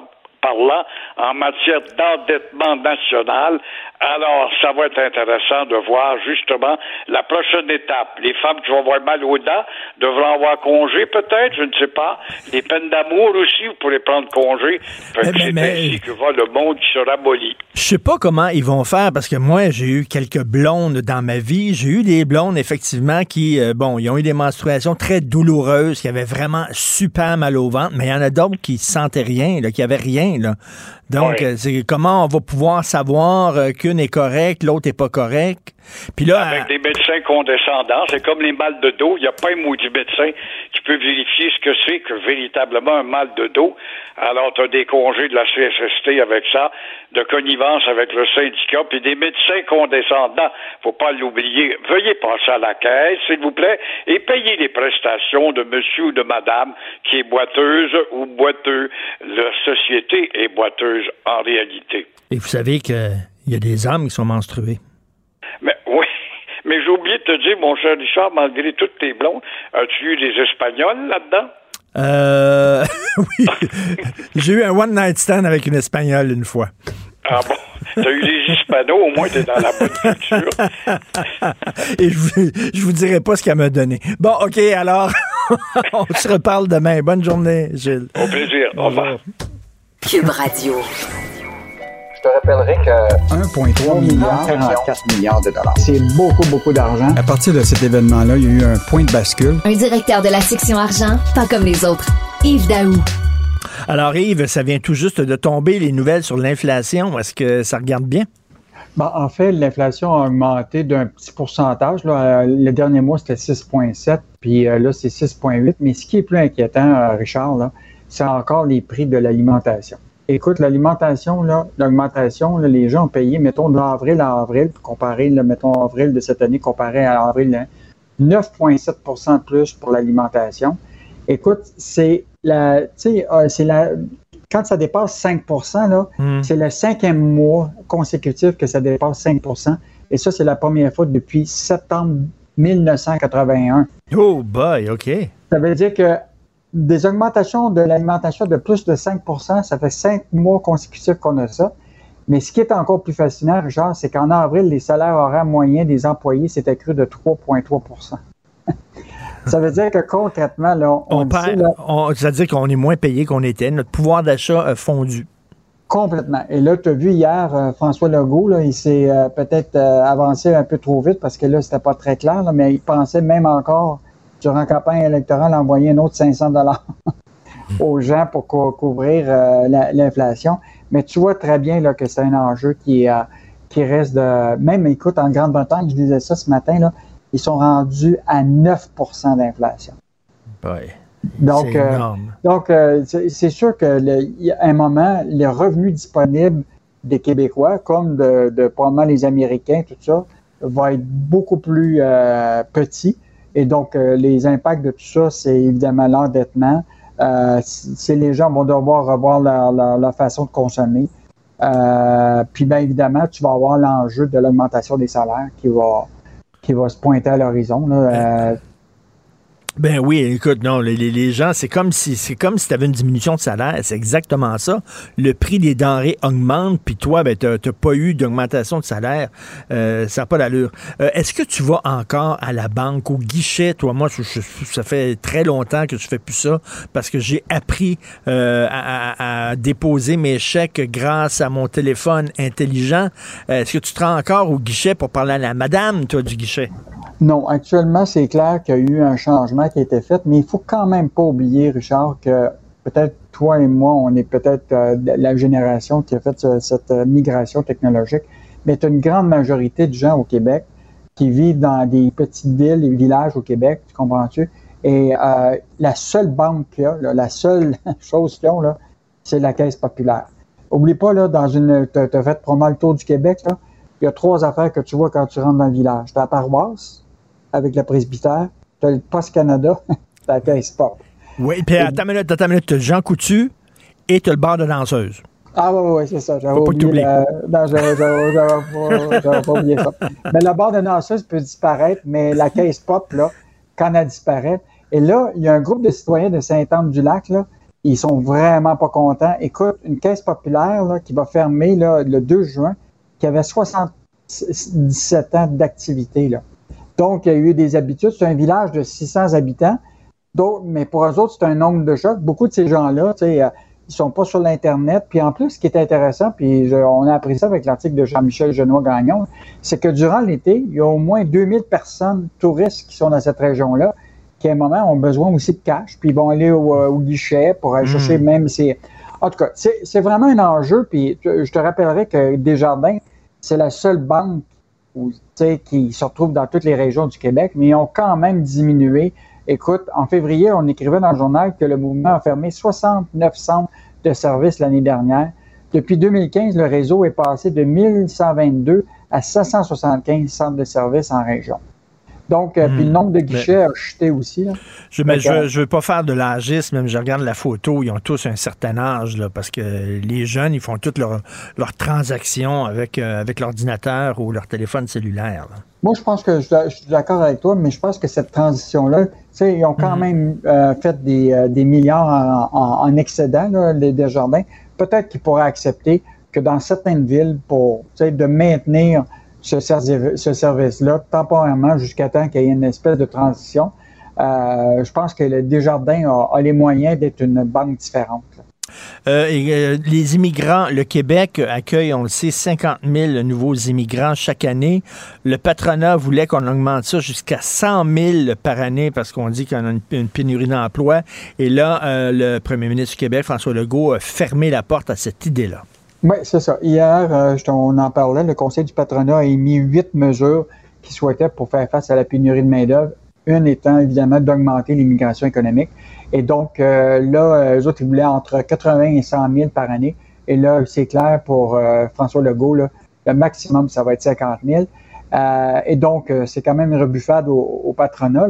parlant en matière d'endettement national. Alors, ça va être intéressant de voir justement la prochaine étape. Les femmes qui vont avoir mal aux dents devront avoir congé peut-être, je ne sais pas. Les peines d'amour aussi, vous pourrez prendre congé. Mais- mais- C'est mais- ainsi que va le monde qui. Je sais pas comment ils vont faire parce que moi, j'ai eu quelques blondes dans ma vie. J'ai eu des blondes, effectivement, qui, euh, bon, ils ont eu des menstruations très douloureuses, qui avaient vraiment super mal au ventre, mais il y en a d'autres qui sentaient rien, là, qui avaient rien, là. Donc, euh, c'est comment on va pouvoir savoir euh, qu'une est correcte, l'autre est pas correcte? Puis là, Avec des médecins condescendants, c'est comme les mal de dos. Il n'y a pas un maudit médecin qui peut vérifier ce que c'est que véritablement un mal de dos. Alors, tu as des congés de la CSST avec ça, de connivence avec le syndicat, puis des médecins condescendants. Faut pas l'oublier. Veuillez passer à la caisse, s'il vous plaît, et payer les prestations de monsieur ou de madame qui est boiteuse ou boiteux. La société est boiteuse en réalité. et vous savez qu'il y a des hommes qui sont menstrués. Mais oui, mais j'ai oublié de te dire, mon cher Richard, malgré toutes tes blondes, as-tu eu des Espagnols là-dedans? Euh, oui. J'ai eu un one night stand avec une Espagnole une fois. Ah bon? T'as eu les Hispanos, au moins t'es dans la bonne culture. Et je vous, je vous dirai pas ce qu'elle m'a donné. Bon, OK, alors, on se reparle demain. Bonne journée, Gilles. Au plaisir. Au revoir. Cube Radio. Je te rappellerai que 1,3 milliard, 44 milliards de dollars. C'est beaucoup, beaucoup d'argent. À partir de cet événement-là, il y a eu un point de bascule. Un directeur de la section argent, pas comme les autres. Yves Daou. Alors, Yves, ça vient tout juste de tomber, les nouvelles sur l'inflation. Est-ce que ça regarde bien? Bon, en fait, l'inflation a augmenté d'un petit pourcentage. Là. Euh, Le dernier mois, c'était 6,7, puis euh, là, c'est 6,8. Mais ce qui est plus inquiétant, euh, Richard, c'est encore les prix de l'alimentation. Écoute, l'alimentation, là, l'augmentation, là, les gens ont payé, mettons, d'avril à avril, comparé, là, mettons, avril de cette année comparé à avril, hein, 9,7 de plus pour l'alimentation. Écoute, c'est la, tu sais, euh, c'est la, quand ça dépasse 5 là, Hmm. c'est le cinquième mois consécutif que ça dépasse 5% Et ça, c'est la première fois depuis septembre 1981. Oh boy, OK. Ça veut dire que des augmentations de l'alimentation de plus de 5% ça fait cinq mois consécutifs qu'on a ça. Mais ce qui est encore plus fascinant, Richard, c'est qu'en avril, les salaires horaires moyens des employés s'est accru de 3,3% Ça veut dire que concrètement, là, on, On perd, là, on- c'est-à-dire qu'on est moins payé qu'on était. Notre pouvoir d'achat a fondu. Complètement. Et là, tu as vu hier, euh, François Legault, là, il s'est euh, peut-être euh, avancé un peu trop vite parce que là, c'était pas très clair, là, mais il pensait même encore, durant la campagne électorale, envoyer un autre 500 dollars aux gens pour cou- couvrir euh, la- l'inflation. Mais tu vois très bien là, que c'est un enjeu qui, euh, qui reste de... Même, écoute, en Grande-Bretagne, je disais ça ce matin, là, ils sont rendus à 9% d'inflation. Donc, C'est euh, énorme. donc euh, c'est c'est sûr que le- il y a un moment, les revenus disponibles des Québécois, comme de, de probablement les Américains, tout ça, va être beaucoup plus euh, petit. Et donc, euh, les impacts de tout ça, c'est évidemment l'endettement. Euh, les gens vont devoir revoir leur façon de consommer. Euh, puis, bien évidemment, tu vas avoir l'enjeu de l'augmentation des salaires qui va, qui va se pointer à l'horizon. Ben oui, écoute, non, les, gens, c'est comme si c'est comme si tu avais une diminution de salaire. C'est exactement ça. Le prix des denrées augmente, puis toi, ben, tu n'as pas eu d'augmentation de salaire. Euh, ça n'a pas d'allure. Euh, Est-ce que tu vas encore à la banque, au guichet, toi? Moi, ça fait très longtemps que je fais plus ça parce que j'ai appris euh, à, à- à déposer mes chèques grâce à mon téléphone intelligent. Euh, Est-ce que tu te rends encore au guichet pour parler à la madame, toi, du guichet? Non, actuellement, c'est clair qu'il y a eu un changement qui a été fait, mais il faut quand même pas oublier, Richard, que peut-être toi et moi, on est peut-être euh, la génération qui a fait ce- cette euh, migration technologique, mais tu as une grande majorité de gens au Québec qui vivent dans des petites villes et villages au Québec, tu comprends-tu? Et euh, la seule banque qu'il y a, la seule chose qu'ils ont, là, c'est la Caisse populaire. Oublie pas, là, dans une. Tu as fait probablement le tour du Québec. Il y a trois affaires que tu vois quand tu rentres dans le village. Tu as la paroisse, avec le presbytère, tu as le Poste Canada, tu la Caisse Pop. Oui, puis attends une minute, attends minute. T'as Jean Coutu et t'as le bar de danseuse. Ah oui, oui, c'est ça. J'avais oublié. la- Non, j'avais j'avais- j'avais pas, oublié ça. Mais la barre de danseuse peut disparaître, mais la caisse pop, là, quand elle disparaît. Et là, il y a un groupe de citoyens de Saint-Anne-du-Lac, là, Ils sont vraiment pas contents. Écoute, une caisse populaire là, qui va fermer là, le 2 juin, qui avait 77 ans d'activité. Là. Donc, il y a eu des habitudes. C'est un village de 600 habitants. Donc, mais pour eux autres, c'est un nombre de chocs. Beaucoup de ces gens-là, tu sais, euh, ils sont pas sur l'Internet. Puis en plus, ce qui est intéressant, puis on a appris ça avec l'article de Jean-Michel Genois-Gagnon, c'est que durant l'été, il y a au moins 2000 personnes touristes qui sont dans cette région-là, qui à un moment ont besoin aussi de cash, puis ils vont aller au, euh, guichet pour aller chercher même ces... En tout cas, c'est vraiment un enjeu, puis je te rappellerai que Desjardins, c'est la seule banque qui se retrouve dans toutes les régions du Québec, mais ont quand même diminué. Écoute, en février, on écrivait dans le journal que le mouvement a fermé 69 centres de services l'année dernière. Depuis 2015, le réseau est passé de 1122 à 775 centres de services en région. Donc, euh, puis le hmm. nombre de guichets a chuté aussi. Je ne veux pas faire de l'âgisme, même je regarde la photo, ils ont tous un certain âge, là, parce que les jeunes, ils font toutes leurs transactions avec, euh, avec l'ordinateur ou leur téléphone cellulaire. Moi, je pense que je, suis d'accord avec toi, mais je pense que cette transition-là, tu sais, ils ont quand hmm. même euh, fait des, des, milliards en, excédent, là, les Desjardins. Peut-être qu'ils pourraient accepter que dans certaines villes, pour de maintenir ce, service-là temporairement jusqu'à temps qu'il y ait une espèce de transition. Euh, je pense que le Desjardins a, les moyens d'être une banque différente. Euh, euh, les immigrants, le Québec accueille, on le sait, 50 000 nouveaux immigrants chaque année. Le patronat voulait qu'on augmente ça jusqu'à 100 000 par année parce qu'on dit qu'on a une, pénurie d'emplois. Et là, le premier ministre du Québec, François Legault, a fermé la porte à cette idée-là. Oui, c'est ça. Hier, euh, on en parlait, le Conseil du patronat a émis huit mesures qu'il souhaitait pour faire face à la pénurie de main-d'œuvre. Une étant évidemment d'augmenter l'immigration économique. Et donc, euh, là, eux autres, ils voulaient entre 80 et 100 000 par année. Et là, c'est clair pour euh, François Legault, le maximum, ça va être 50 000. et donc, c'est quand même une rebuffade au, patronat.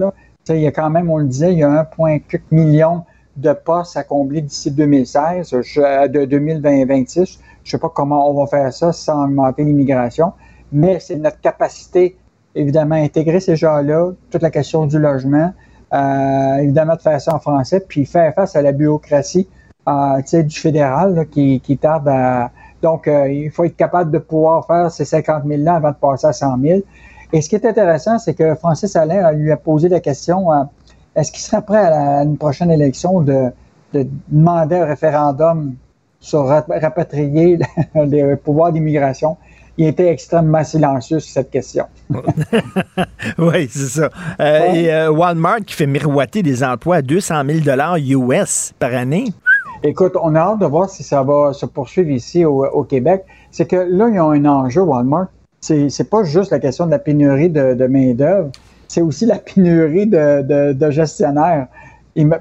Il y a quand même, on le disait, il y a 1,4 million de postes à combler d'ici 2016, de 2026. Je sais pas comment on va faire ça sans augmenter l'immigration, mais c'est notre capacité, évidemment, à intégrer ces gens-là, toute la question du logement, euh, évidemment, de faire ça en français, puis faire face à la bureaucratie euh, du fédéral qui, tarde à... Donc, euh, il faut être capable de pouvoir faire ces 50 000-là avant de passer à 100 000. Et ce qui est intéressant, c'est que Francis Alain lui a posé la question est-ce qu'il serait prêt à, une prochaine élection de demander un référendum sur rapatrier les pouvoirs d'immigration. Il était extrêmement silencieux sur cette question. oui, c'est ça. Euh, et euh, Walmart qui fait miroiter des emplois à 200 000 US par année. Écoute, on a hâte de voir si ça va se poursuivre ici au, Québec. C'est que là, ils ont un enjeu, Walmart. C'est, c'est pas juste la question de la pénurie de, main-d'œuvre, c'est aussi la pénurie de, de gestionnaires.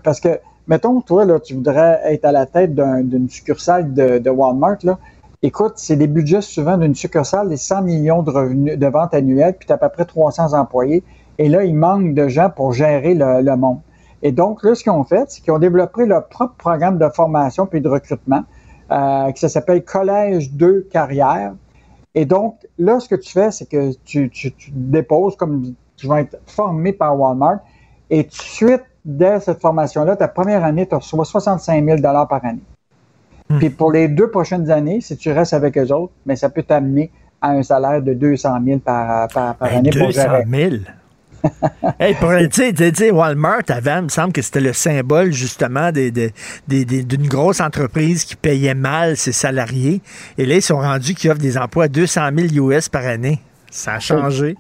Parce que mettons, toi, là, tu voudrais être à la tête d'une succursale de, Walmart, là. Écoute, c'est des budgets souvent d'une succursale, des 100 millions de revenus de ventes annuelles, puis tu as à peu près 300 employés. Et là, il manque de gens pour gérer le, monde. Et donc, là, ce qu'ils ont fait, c'est qu'ils ont développé leur propre programme de formation puis de recrutement, euh, qui s'appelle Collège 2 Carrière. Et donc, là, ce que tu fais, c'est que tu, tu, tu déposes comme tu vas être formé par Walmart et tout de suite, dès cette formation-là, ta première année, tu reçois 65 000 par année. Hmm. Puis pour les deux prochaines années, si tu restes avec eux autres, mais ça peut t'amener à un salaire de 200 000 par, par, par année 200 000? hey, pour, tu sais, Walmart, avant, il me semble que c'était le symbole, justement, d'une grosse entreprise qui payait mal ses salariés. Et là, ils sont rendus qu'ils offrent des emplois à 200 000 US par année. Ça a changé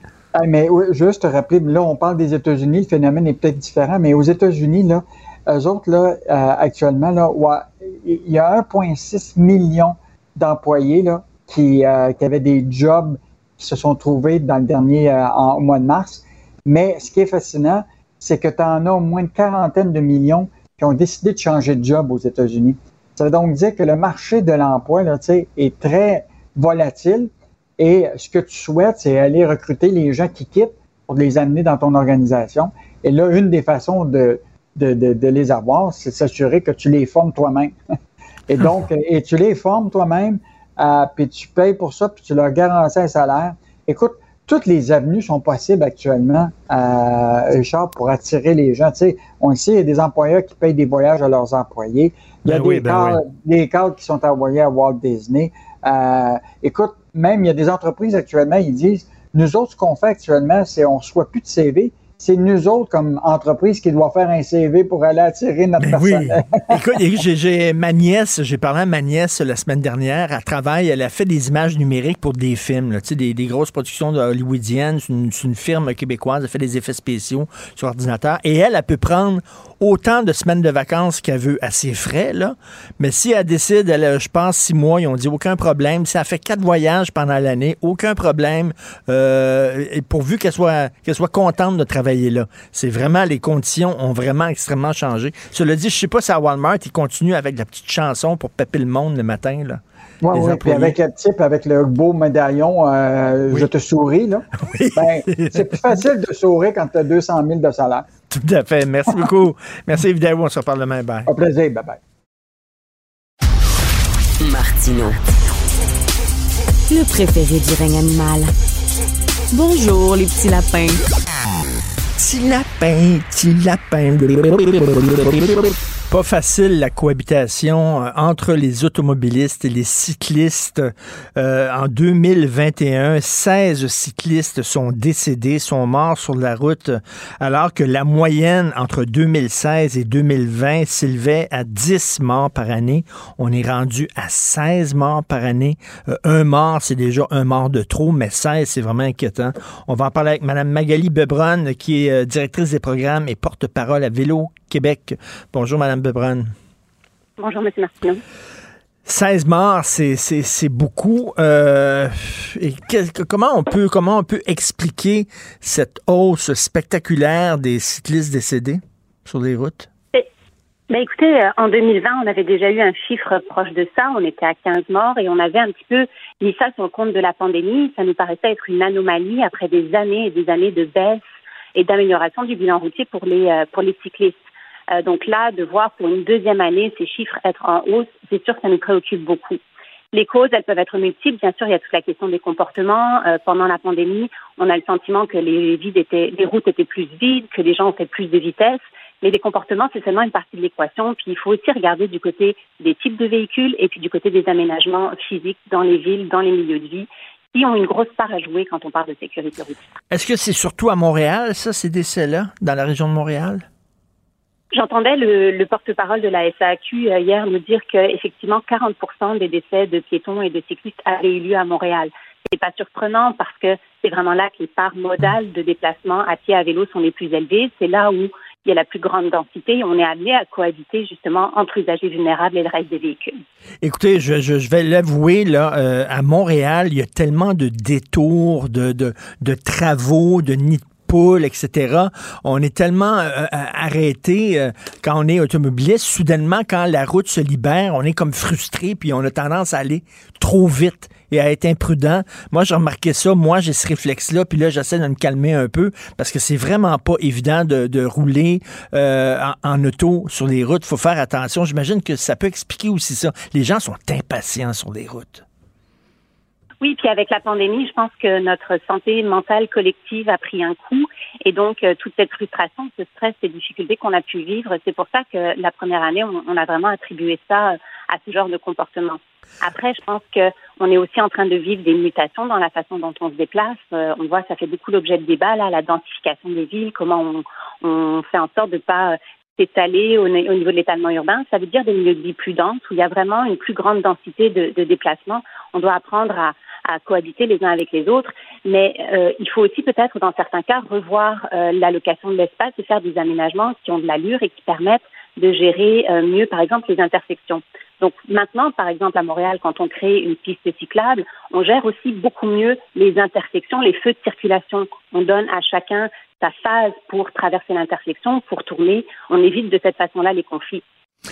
mais juste te rappeler, là, on parle des États-Unis, le phénomène est peut-être différent, mais aux États-Unis, là, eux autres, là, euh, actuellement, là, il y a 1,6 million d'employés là, qui, euh, qui, avaient des jobs qui se sont trouvés dans le dernier euh, en, au mois de mars. Mais ce qui est fascinant, c'est que tu en as au moins une quarantaine de millions qui ont décidé de changer de job aux États-Unis. Ça veut donc dire que le marché de l'emploi là, est très volatile. Et ce que tu souhaites, c'est aller recruter les gens qui quittent pour les amener dans ton organisation. Et là, une des façons de, de, de, les avoir, c'est de s'assurer que tu les formes toi-même. et donc, et tu les formes toi-même, euh, puis tu payes pour ça, puis tu leur garantis un salaire. Écoute, toutes les avenues sont possibles actuellement, euh, Richard, pour attirer les gens. Tu sais, on le sait, il y a des employeurs qui payent des voyages à leurs employés. Il y a Ben des, oui, ben cadres, oui. des cadres qui sont envoyés à Walt Disney. Euh, écoute, même il y a des entreprises actuellement, ils disent, nous autres, ce qu'on fait actuellement, c'est on ne reçoit plus de CV. C'est nous autres, comme entreprise, qui doit faire un CV pour aller attirer notre Ben oui. personne. Écoute, écoute, j'ai, j'ai- ma nièce, j'ai parlé à ma nièce la semaine dernière. Elle travaille, elle a fait des images numériques pour des films, là, des, des grosses productions hollywoodiennes. C'est une, une firme québécoise, elle fait des effets spéciaux sur ordinateur. Et elle, elle peut prendre autant de semaines de vacances qu'elle veut à ses frais, là. Mais si elle décide, elle, a, je pense, six mois, ils ont dit aucun problème. Si elle fait quatre voyages pendant l'année, aucun problème. Euh, pourvu qu'elle soit, qu'elle soit contente de travailler là. C'est vraiment, les conditions ont vraiment extrêmement changé. Cela dit, je sais pas si à Walmart, ils continuent avec la petite chanson pour pepper le monde le matin, là. Ouais, ouais, puis avec le type, avec le beau médaillon, euh, je te souris, là. Ben, c'est plus facile de sourire quand tu as 200 000 de salaire. Tout à fait. Merci beaucoup. Merci, évidemment. On se reparle demain. Bye. Au plaisir. Bye bye. Martino. Le préféré du règne animal. Bonjour, les petits lapins. Petit lapin, petit lapin. Pas facile la cohabitation euh, entre les automobilistes et les cyclistes. Euh, en 2021, 16 cyclistes sont décédés, sont morts sur la route, alors que la moyenne entre 2016 et 2020 s'élevait à 10 morts par année. On est rendu à 16 morts par année. Euh, un mort, c'est déjà un mort de trop, mais 16, c'est vraiment inquiétant. On va en parler avec Mme Magali Bebron, qui est directrice des programmes et porte-parole à Vélo Québec. Bonjour, Mme Bebron. Bonjour, M. Martineau. 16 morts, c'est, beaucoup. Euh, et que- comment, on peut, comment on peut expliquer cette hausse spectaculaire des cyclistes décédés sur les routes? Ben écoutez, euh, en 2020, on avait déjà eu un chiffre proche de ça. On était à 15 morts et on avait un petit peu mis ça sur le compte de la pandémie. Ça nous paraissait être une anomalie après des années et des années de baisse et d'amélioration du bilan routier pour les euh, pour les cyclistes. Euh, donc là, de voir pour une deuxième année ces chiffres être en hausse, c'est sûr que ça nous préoccupe beaucoup. Les causes, elles peuvent être multiples. Bien sûr, il y a toute la question des comportements. Euh, pendant la pandémie, on a le sentiment que les, vides étaient, les routes étaient plus vides, que les gens ont fait plus de vitesse. Mais les comportements, c'est seulement une partie de l'équation. Puis il faut aussi regarder du côté des types de véhicules et puis du côté des aménagements physiques dans les villes, dans les milieux de vie, qui ont une grosse part à jouer quand on parle de sécurité routière. Est-ce que c'est surtout à Montréal, ça, ces décès-là, dans la région de Montréal? J'entendais le, le porte-parole de la SAQ euh, hier nous dire que effectivement 40 des décès de piétons et de cyclistes avaient eu lieu à Montréal. C'est pas surprenant parce que c'est vraiment là que les parts modales de déplacement à pied à vélo sont les plus élevées. C'est là où il y a la plus grande densité. On est amené à cohabiter justement entre usagers vulnérables et le reste des véhicules. Écoutez, je, vais l'avouer, là, euh, à Montréal, il y a tellement de détours, de, travaux, de nids etc. On est tellement euh, euh, arrêté euh, quand on est automobiliste. Soudainement, quand la route se libère, on est comme frustré, puis on a tendance à aller trop vite et à être imprudent. Moi, j'ai remarqué ça. Moi, j'ai ce réflexe-là, puis là, j'essaie de me calmer un peu parce que c'est vraiment pas évident de, de rouler euh, en, en auto sur les routes. faut faire attention. J'imagine que ça peut expliquer aussi ça. Les gens sont impatients sur les routes. Oui, puis avec la pandémie, je pense que notre santé mentale collective a pris un coup. Et donc, euh, toute cette frustration, ce stress, ces difficultés qu'on a pu vivre, c'est pour ça que la première année, on, a vraiment attribué ça euh, à ce genre de comportement. Après, je pense que on est aussi en train de vivre des mutations dans la façon dont on se déplace. Euh, on voit, ça fait beaucoup l'objet de débat, là, la densification des villes, comment on, on fait en sorte de pas euh, s'étaler au, au niveau de l'étalement urbain. Ça veut dire des milieux de vie plus denses, où il y a vraiment une plus grande densité de, de déplacements. On doit apprendre à, à cohabiter les uns avec les autres, mais euh, il faut aussi peut-être, dans certains cas, revoir euh, l'allocation de l'espace et faire des aménagements qui ont de l'allure et qui permettent de gérer euh, mieux, par exemple, les intersections. Donc maintenant, par exemple, à Montréal, quand on crée une piste cyclable, on gère aussi beaucoup mieux les intersections, les feux de circulation. On donne à chacun sa phase pour traverser l'intersection, pour tourner. On évite de cette façon-là les conflits.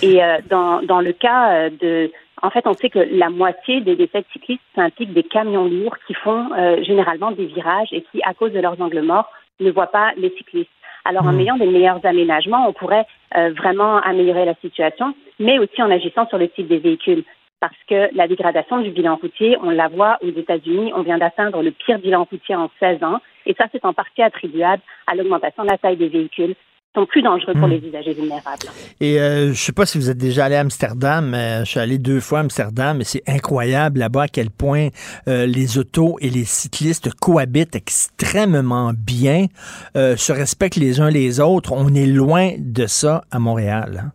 Et euh, dans, le cas euh, de... En fait, on sait que la moitié des décès cyclistes impliquent des camions lourds qui font euh, généralement des virages et qui, à cause de leurs angles morts, ne voient pas les cyclistes. Alors, en ayant des meilleurs aménagements, on pourrait euh, vraiment améliorer la situation, mais aussi en agissant sur le type des véhicules. parce que la dégradation du bilan routier, on la voit aux États-Unis, on vient d'atteindre le pire bilan routier en 16 ans, et ça, c'est en partie attribuable à l'augmentation de la taille des véhicules, sont plus dangereux pour Hmm. les usagers vulnérables. Et euh, je sais pas si vous êtes déjà allé à Amsterdam, mais je suis allé deux fois à Amsterdam et c'est incroyable là-bas à quel point euh, les autos et les cyclistes cohabitent extrêmement bien, euh, se respectent les uns les autres. On est loin de ça à Montréal.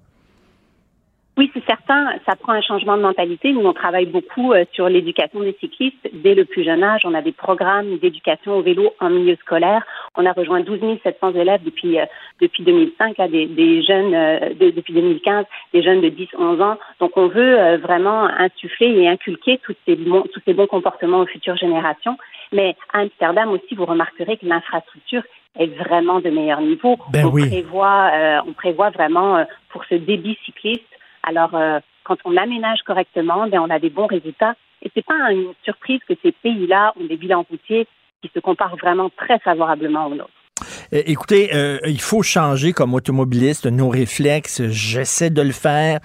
Oui, c'est certain, ça prend un changement de mentalité. Nous, on travaille beaucoup euh, sur l'éducation des cyclistes dès le plus jeune âge. On a des programmes d'éducation au vélo en milieu scolaire. On a rejoint 12 700 élèves depuis euh, depuis 2005, là, des, des jeunes euh, de- depuis 2015, des jeunes de 10-11 ans. Donc, on veut vraiment insuffler et inculquer tous ces bons tous ces bons comportements aux futures générations. Mais à Amsterdam aussi, vous remarquerez que l'infrastructure est vraiment de meilleur niveau. Ben on oui. prévoit euh, on prévoit vraiment euh, pour ce débit cycliste alors, euh, quand on aménage correctement, ben, on a des bons résultats. Et c'est pas une surprise que ces pays-là ont des bilans routiers qui se comparent vraiment très favorablement aux nôtres. Euh, Écoutez, euh, il faut changer comme automobiliste nos réflexes. J'essaie de le faire.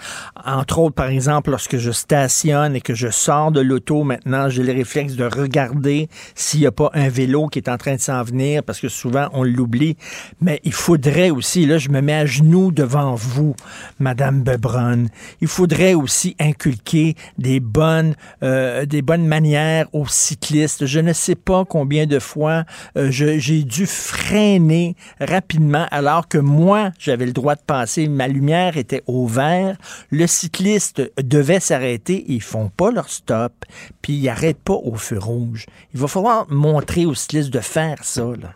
Entre autres, par exemple, lorsque je stationne et que je sors de l'auto maintenant, j'ai le réflexe de regarder s'il n'y a pas un vélo qui est en train de s'en venir parce que souvent on l'oublie. Mais il faudrait aussi, là, je me mets à genoux devant vous, Madame Bebron. Il faudrait aussi inculquer des bonnes, euh, des bonnes manières aux cyclistes. Je ne sais pas combien de fois euh, j'ai dû freiner rapidement alors que moi, j'avais le droit de passer. Ma lumière était au vert. Le cycliste devait s'arrêter. Ils font pas leur stop. Puis ils n'arrêtent pas au feu rouge. Il va falloir montrer aux cyclistes de faire ça. Là.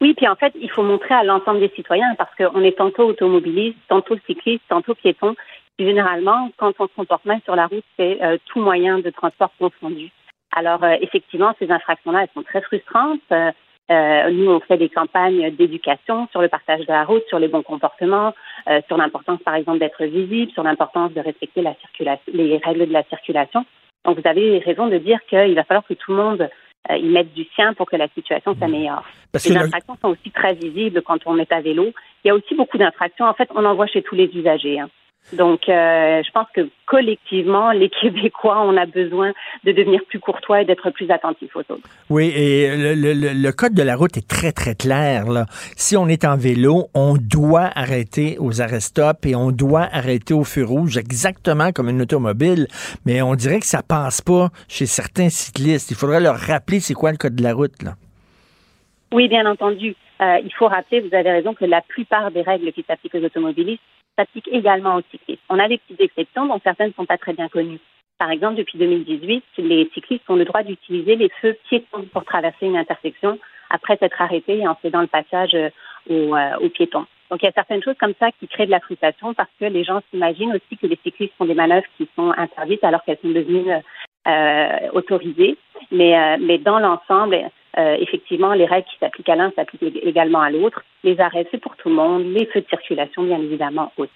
Oui, puis en fait, il faut montrer à l'ensemble des citoyens parce qu'on est tantôt automobiliste, tantôt cycliste, tantôt piéton. Généralement, quand on se comporte mal sur la route, c'est euh, tout moyen de transport confondu. Alors, euh, effectivement, ces infractions-là, elles sont très frustrantes. Euh, euh, nous, on fait des campagnes d'éducation sur le partage de la route, sur les bons comportements, euh, sur l'importance, par exemple, d'être visible, sur l'importance de respecter la circulation, les règles de la circulation. Donc, vous avez raison de dire qu'il va falloir que tout le monde euh, y mette du sien pour que la situation s'améliore. Parce les le- infractions sont aussi très visibles quand on est à vélo. Il y a aussi beaucoup d'infractions. En fait, on en voit chez tous les usagers. hein. Donc, euh, je pense que collectivement, les Québécois, on a besoin de devenir plus courtois et d'être plus attentifs aux autres. Oui, et le, le- le- le code de la route est très, très clair. Là. Si on est en vélo, on doit arrêter aux arrêts-stop et on doit arrêter au feu rouge, exactement comme une automobile. Mais on dirait que ça passe pas chez certains cyclistes. Il faudrait leur rappeler c'est quoi le code de la route. Là. Oui, bien entendu. Euh, il faut rappeler, vous avez raison, que la plupart des règles qui s'appliquent aux automobilistes s'appliquent également aux cyclistes. On a des petites exceptions dont certaines ne sont pas très bien connues. Par exemple, depuis 2018, les cyclistes ont le droit d'utiliser les feux piétons pour traverser une intersection après s'être arrêtés et en cédant le passage euh, aux, euh, aux piétons. Donc, il y a certaines choses comme ça qui créent de la frustration parce que les gens s'imaginent aussi que les cyclistes font des manœuvres qui sont interdites alors qu'elles sont devenues euh, autorisées. Mais, euh, mais dans l'ensemble, euh, effectivement, les règles qui s'appliquent à l'un s'appliquent ég- également à l'autre. Les arrêts, c'est pour tout le monde. Les feux de circulation, bien évidemment, aussi.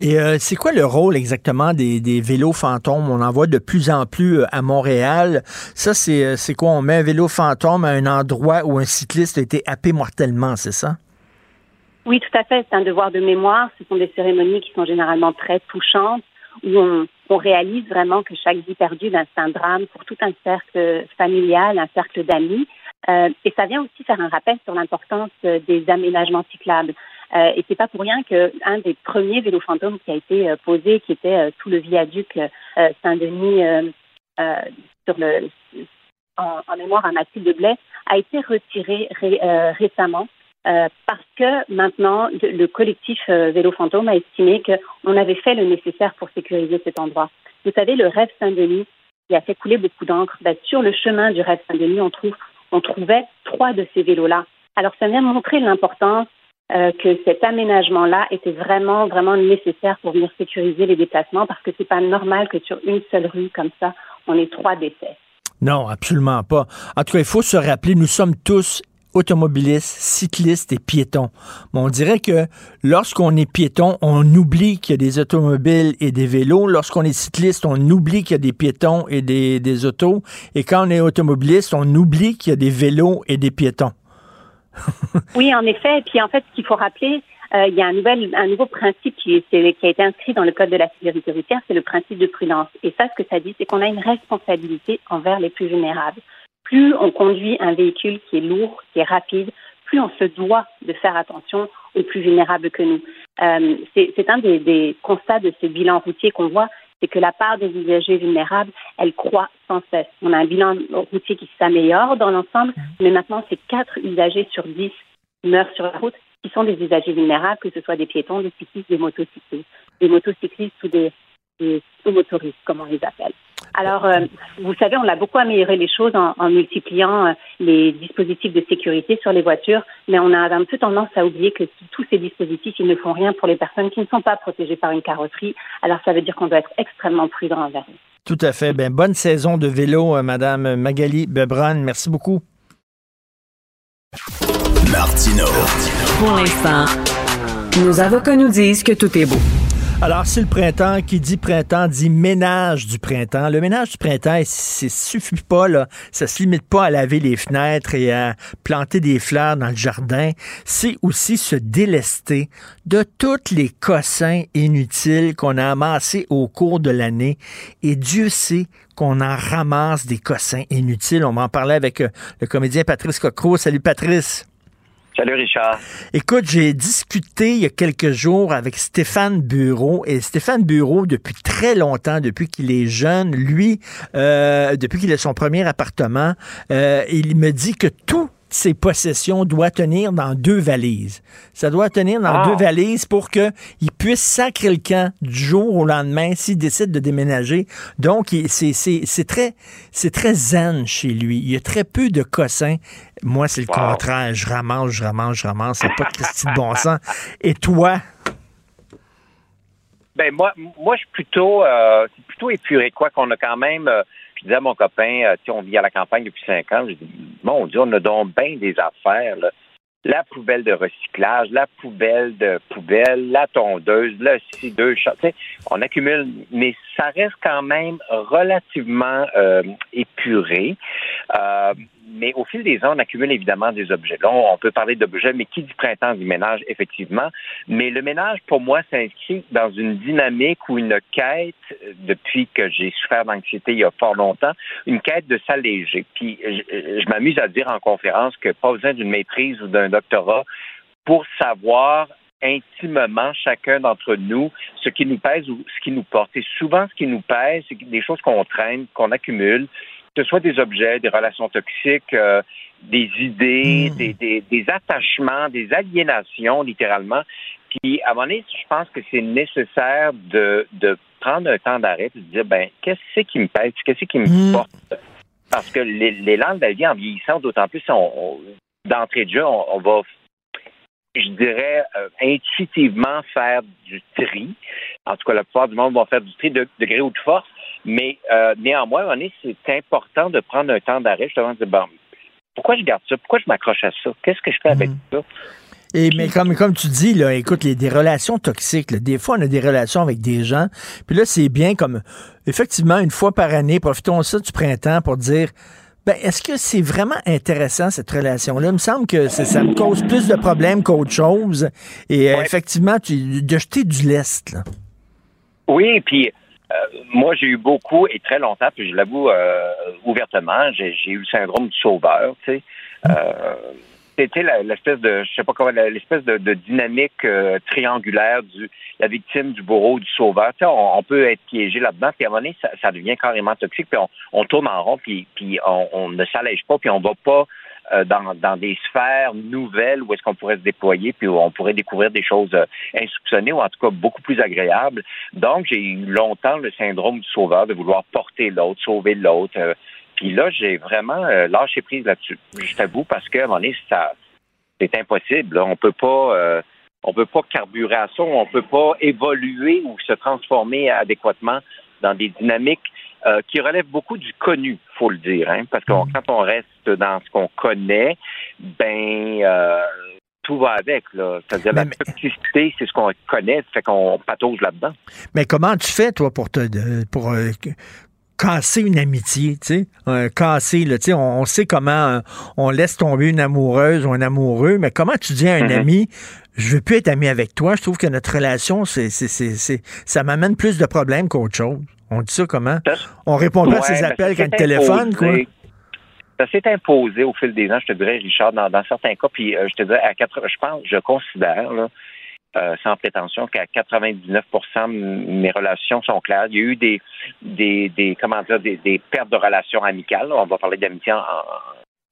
Et euh, c'est quoi le rôle exactement des, des vélos fantômes? On en voit de plus en plus euh, à Montréal. Ça, c'est c'est quoi? On met un vélo fantôme à un endroit où un cycliste a été happé mortellement, c'est ça? Oui, tout à fait. C'est un devoir de mémoire. Ce sont des cérémonies qui sont généralement très touchantes, où on, on réalise vraiment que chaque vie perdue, ben, c'est un drame pour tout un cercle familial, un cercle d'amis. Euh, et ça vient aussi faire un rappel sur l'importance euh, des aménagements cyclables. Euh, et c'est pas pour rien que un des premiers vélos fantômes qui a été euh, posé, qui était sous le viaduc Saint-Denis sur le en, mémoire à Mathilde Blais, a été retiré ré- récemment parce que maintenant, le collectif euh, Vélo Fantôme a estimé qu'on avait fait le nécessaire pour sécuriser cet endroit. Vous savez, le rêve Saint-Denis, qui a fait couler beaucoup d'encre, ben, sur le chemin du rêve Saint-Denis, on, trouve, on trouvait trois de ces vélos-là. Alors, ça vient montrer l'importance euh, que cet aménagement-là était vraiment, vraiment nécessaire pour venir sécuriser les déplacements, parce que c'est pas normal que sur une seule rue comme ça, on ait trois décès. Non, absolument pas. En tout cas, il faut se rappeler, nous sommes tous automobilistes, cyclistes et piétons. Mais on dirait que lorsqu'on est piéton, on oublie qu'il y a des automobiles et des vélos. Lorsqu'on est cycliste, on oublie qu'il y a des piétons et des, autos. Et quand on est automobiliste, on oublie qu'il y a des vélos et des piétons. Oui, en effet. Et puis en fait, ce qu'il faut rappeler, euh, il y a un, nouvel, un nouveau principe qui, qui a été inscrit dans le Code de la sécurité routière, c'est le principe de prudence. Et ça, ce que ça dit, c'est qu'on a une responsabilité envers les plus vulnérables. Plus on conduit un véhicule qui est lourd, qui est rapide, plus on se doit de faire attention aux plus vulnérables que nous. Euh, c'est un des, des, constats de ce bilan routier qu'on voit, c'est que la part des usagers vulnérables, elle croît sans cesse. On a un bilan routier qui s'améliore dans l'ensemble, mais maintenant, c'est quatre usagers sur dix qui meurent sur la route qui sont des usagers vulnérables, que ce soit des piétons, des cyclistes, des motocyclistes, des motocyclistes ou des, des motoristes, comme on les appelle. Alors, euh, vous savez, on a beaucoup amélioré les choses en, en multipliant euh, les dispositifs de sécurité sur les voitures, mais on a un peu tendance à oublier que tous ces dispositifs, ils ne font rien pour les personnes qui ne sont pas protégées par une carrosserie. Alors, ça veut dire qu'on doit être extrêmement prudent envers eux. Tout à fait. Ben, bonne saison de vélo, euh, Madame Magali Bebron. Merci beaucoup. Martino. Pour l'instant, nos avocats nous disent que tout est beau. Alors, c'est le printemps. Qui dit printemps dit ménage du printemps. Le ménage du printemps, ça suffit pas, là. Ça se limite pas à laver les fenêtres et à planter des fleurs dans le jardin. C'est aussi se délester de tous les cossins inutiles qu'on a amassés au cours de l'année. Et Dieu sait qu'on en ramasse des cossins inutiles. On m'en parlait avec euh, le comédien Patrice Cocro. Salut, Patrice. Salut Richard. Écoute, j'ai discuté il y a quelques jours avec Stéphane Bureau et Stéphane Bureau, depuis très longtemps, depuis qu'il est jeune, lui, euh, depuis qu'il a son premier appartement, euh, il me dit que tout ses possessions doit tenir dans deux valises. Ça doit tenir dans Ah. deux valises pour qu'il puisse sacrer le camp du jour au lendemain s'il décide de déménager. Donc, c'est c'est- c'est très, c'est très zen chez lui. Il y a très peu de cossins. Moi, c'est le Wow. contraire. Je ramasse, je ramasse, je ramasse. C'est pas de Christy de bon sens. Et toi? Ben moi, moi je suis plutôt, euh, plutôt épuré. Quoi qu'on a quand même, euh, je disais à mon copain, euh, tu on vit à la campagne depuis cinq ans. Je dis, mon Dieu, on a donc bien des affaires. Là. La poubelle de recyclage, la poubelle de poubelle, la tondeuse, le ci, deux on accumule, mais ça reste quand même relativement euh, épuré. Euh, mais au fil des ans, on accumule évidemment des objets. Là, on peut parler d'objets, mais qui dit printemps dit ménage, effectivement. Mais le ménage, pour moi, s'inscrit dans une dynamique ou une quête, euh, depuis que j'ai souffert d'anxiété il y a fort longtemps, une quête de s'alléger. Puis je, m'amuse à dire en conférence que pas besoin d'une maîtrise ou d'un doctorat pour savoir intimement chacun d'entre nous ce qui nous pèse ou ce qui nous porte. Et souvent, ce qui nous pèse, c'est des choses qu'on traîne, qu'on accumule, ce soit des objets, des relations toxiques, euh, des idées, des, des- des attachements, des aliénations, littéralement. Puis, à moment donné, je pense que c'est nécessaire de, de prendre un temps d'arrêt et de dire, ben, qu'est-ce que qui me pèse, qu'est-ce qui me porte? Parce que l'é- l'élan de la vie en vieillissant, d'autant plus, on, on- d'entrée de jeu, on, on va, je dirais, euh, intuitivement faire du tri. En tout cas, la plupart du monde vont faire du tri de, de gré ou de force. Mais euh, néanmoins, moment donné, c'est important de prendre un temps d'arrêt, justement, de dire, bon, pourquoi je garde ça? Pourquoi je m'accroche à ça? Qu'est-ce que je fais avec ça? Et, mais comme, comme tu dis, là, écoute, les, des relations toxiques, là, des fois, on a des relations avec des gens, puis là, c'est bien comme, effectivement, une fois par année, profitons ça du printemps pour dire, ben, est-ce que c'est vraiment intéressant, cette relation-là? Il me semble que ça me cause plus de problèmes qu'autre chose. Et euh, effectivement, tu, de jeter du lest, là. Oui, puis euh, moi, j'ai eu beaucoup et très longtemps, puis je l'avoue euh, ouvertement, j'ai j'ai eu le syndrome du sauveur, tu sais. Euh, c'était l'espèce de, je sais pas comment, l'espèce de, de dynamique euh, triangulaire du la victime, du bourreau, du sauveur. Tu sais, on, on peut être piégé là-dedans, puis à un moment donné, ça, ça devient carrément toxique, puis on, on tourne en rond, puis, puis on, on ne s'allège pas, puis on va pas euh, dans, dans des sphères nouvelles où est-ce qu'on pourrait se déployer, puis où on pourrait découvrir des choses euh, insoupçonnées ou en tout cas beaucoup plus agréables. Donc, j'ai eu longtemps le syndrome du sauveur, de vouloir porter l'autre, sauver l'autre. Euh, puis là, j'ai vraiment euh, lâché prise là-dessus. Je t'avoue, parce qu'à un moment donné, ça, c'est impossible. là. On peut pas, euh, on peut pas carburer à ça, on peut pas évoluer ou se transformer adéquatement dans des dynamiques euh, qui relèvent beaucoup du connu, faut le dire, hein, parce que on- quand on reste dans ce qu'on connaît, ben euh, tout va avec. Là. C'est-à-dire la toxicité, c'est ce qu'on connaît, fait qu'on patauge là-dedans. Mais comment tu fais, toi, pour te de- pour euh, que- casser une amitié, tu sais? Euh, casser, là, tu sais, on, on sait comment euh, on laisse tomber une amoureuse ou un amoureux, mais comment tu dis à un Mhm. ami, je veux plus être ami avec toi. Je trouve que notre relation, c'est, c'est, ça m'amène plus de problèmes qu'autre chose. On dit ça comment? On répond pas à ses appels quand il téléphone, quoi. Ça s'est imposé au fil des ans, je te dirais, Richard, dans, dans certains cas. Puis euh, je te dirais, à 80, je pense, je considère, là, euh, sans prétention, qu'à 99 m- mes relations sont claires. Il y a eu des, des, des comment dire, des, pertes de relations amicales. On va parler d'amitié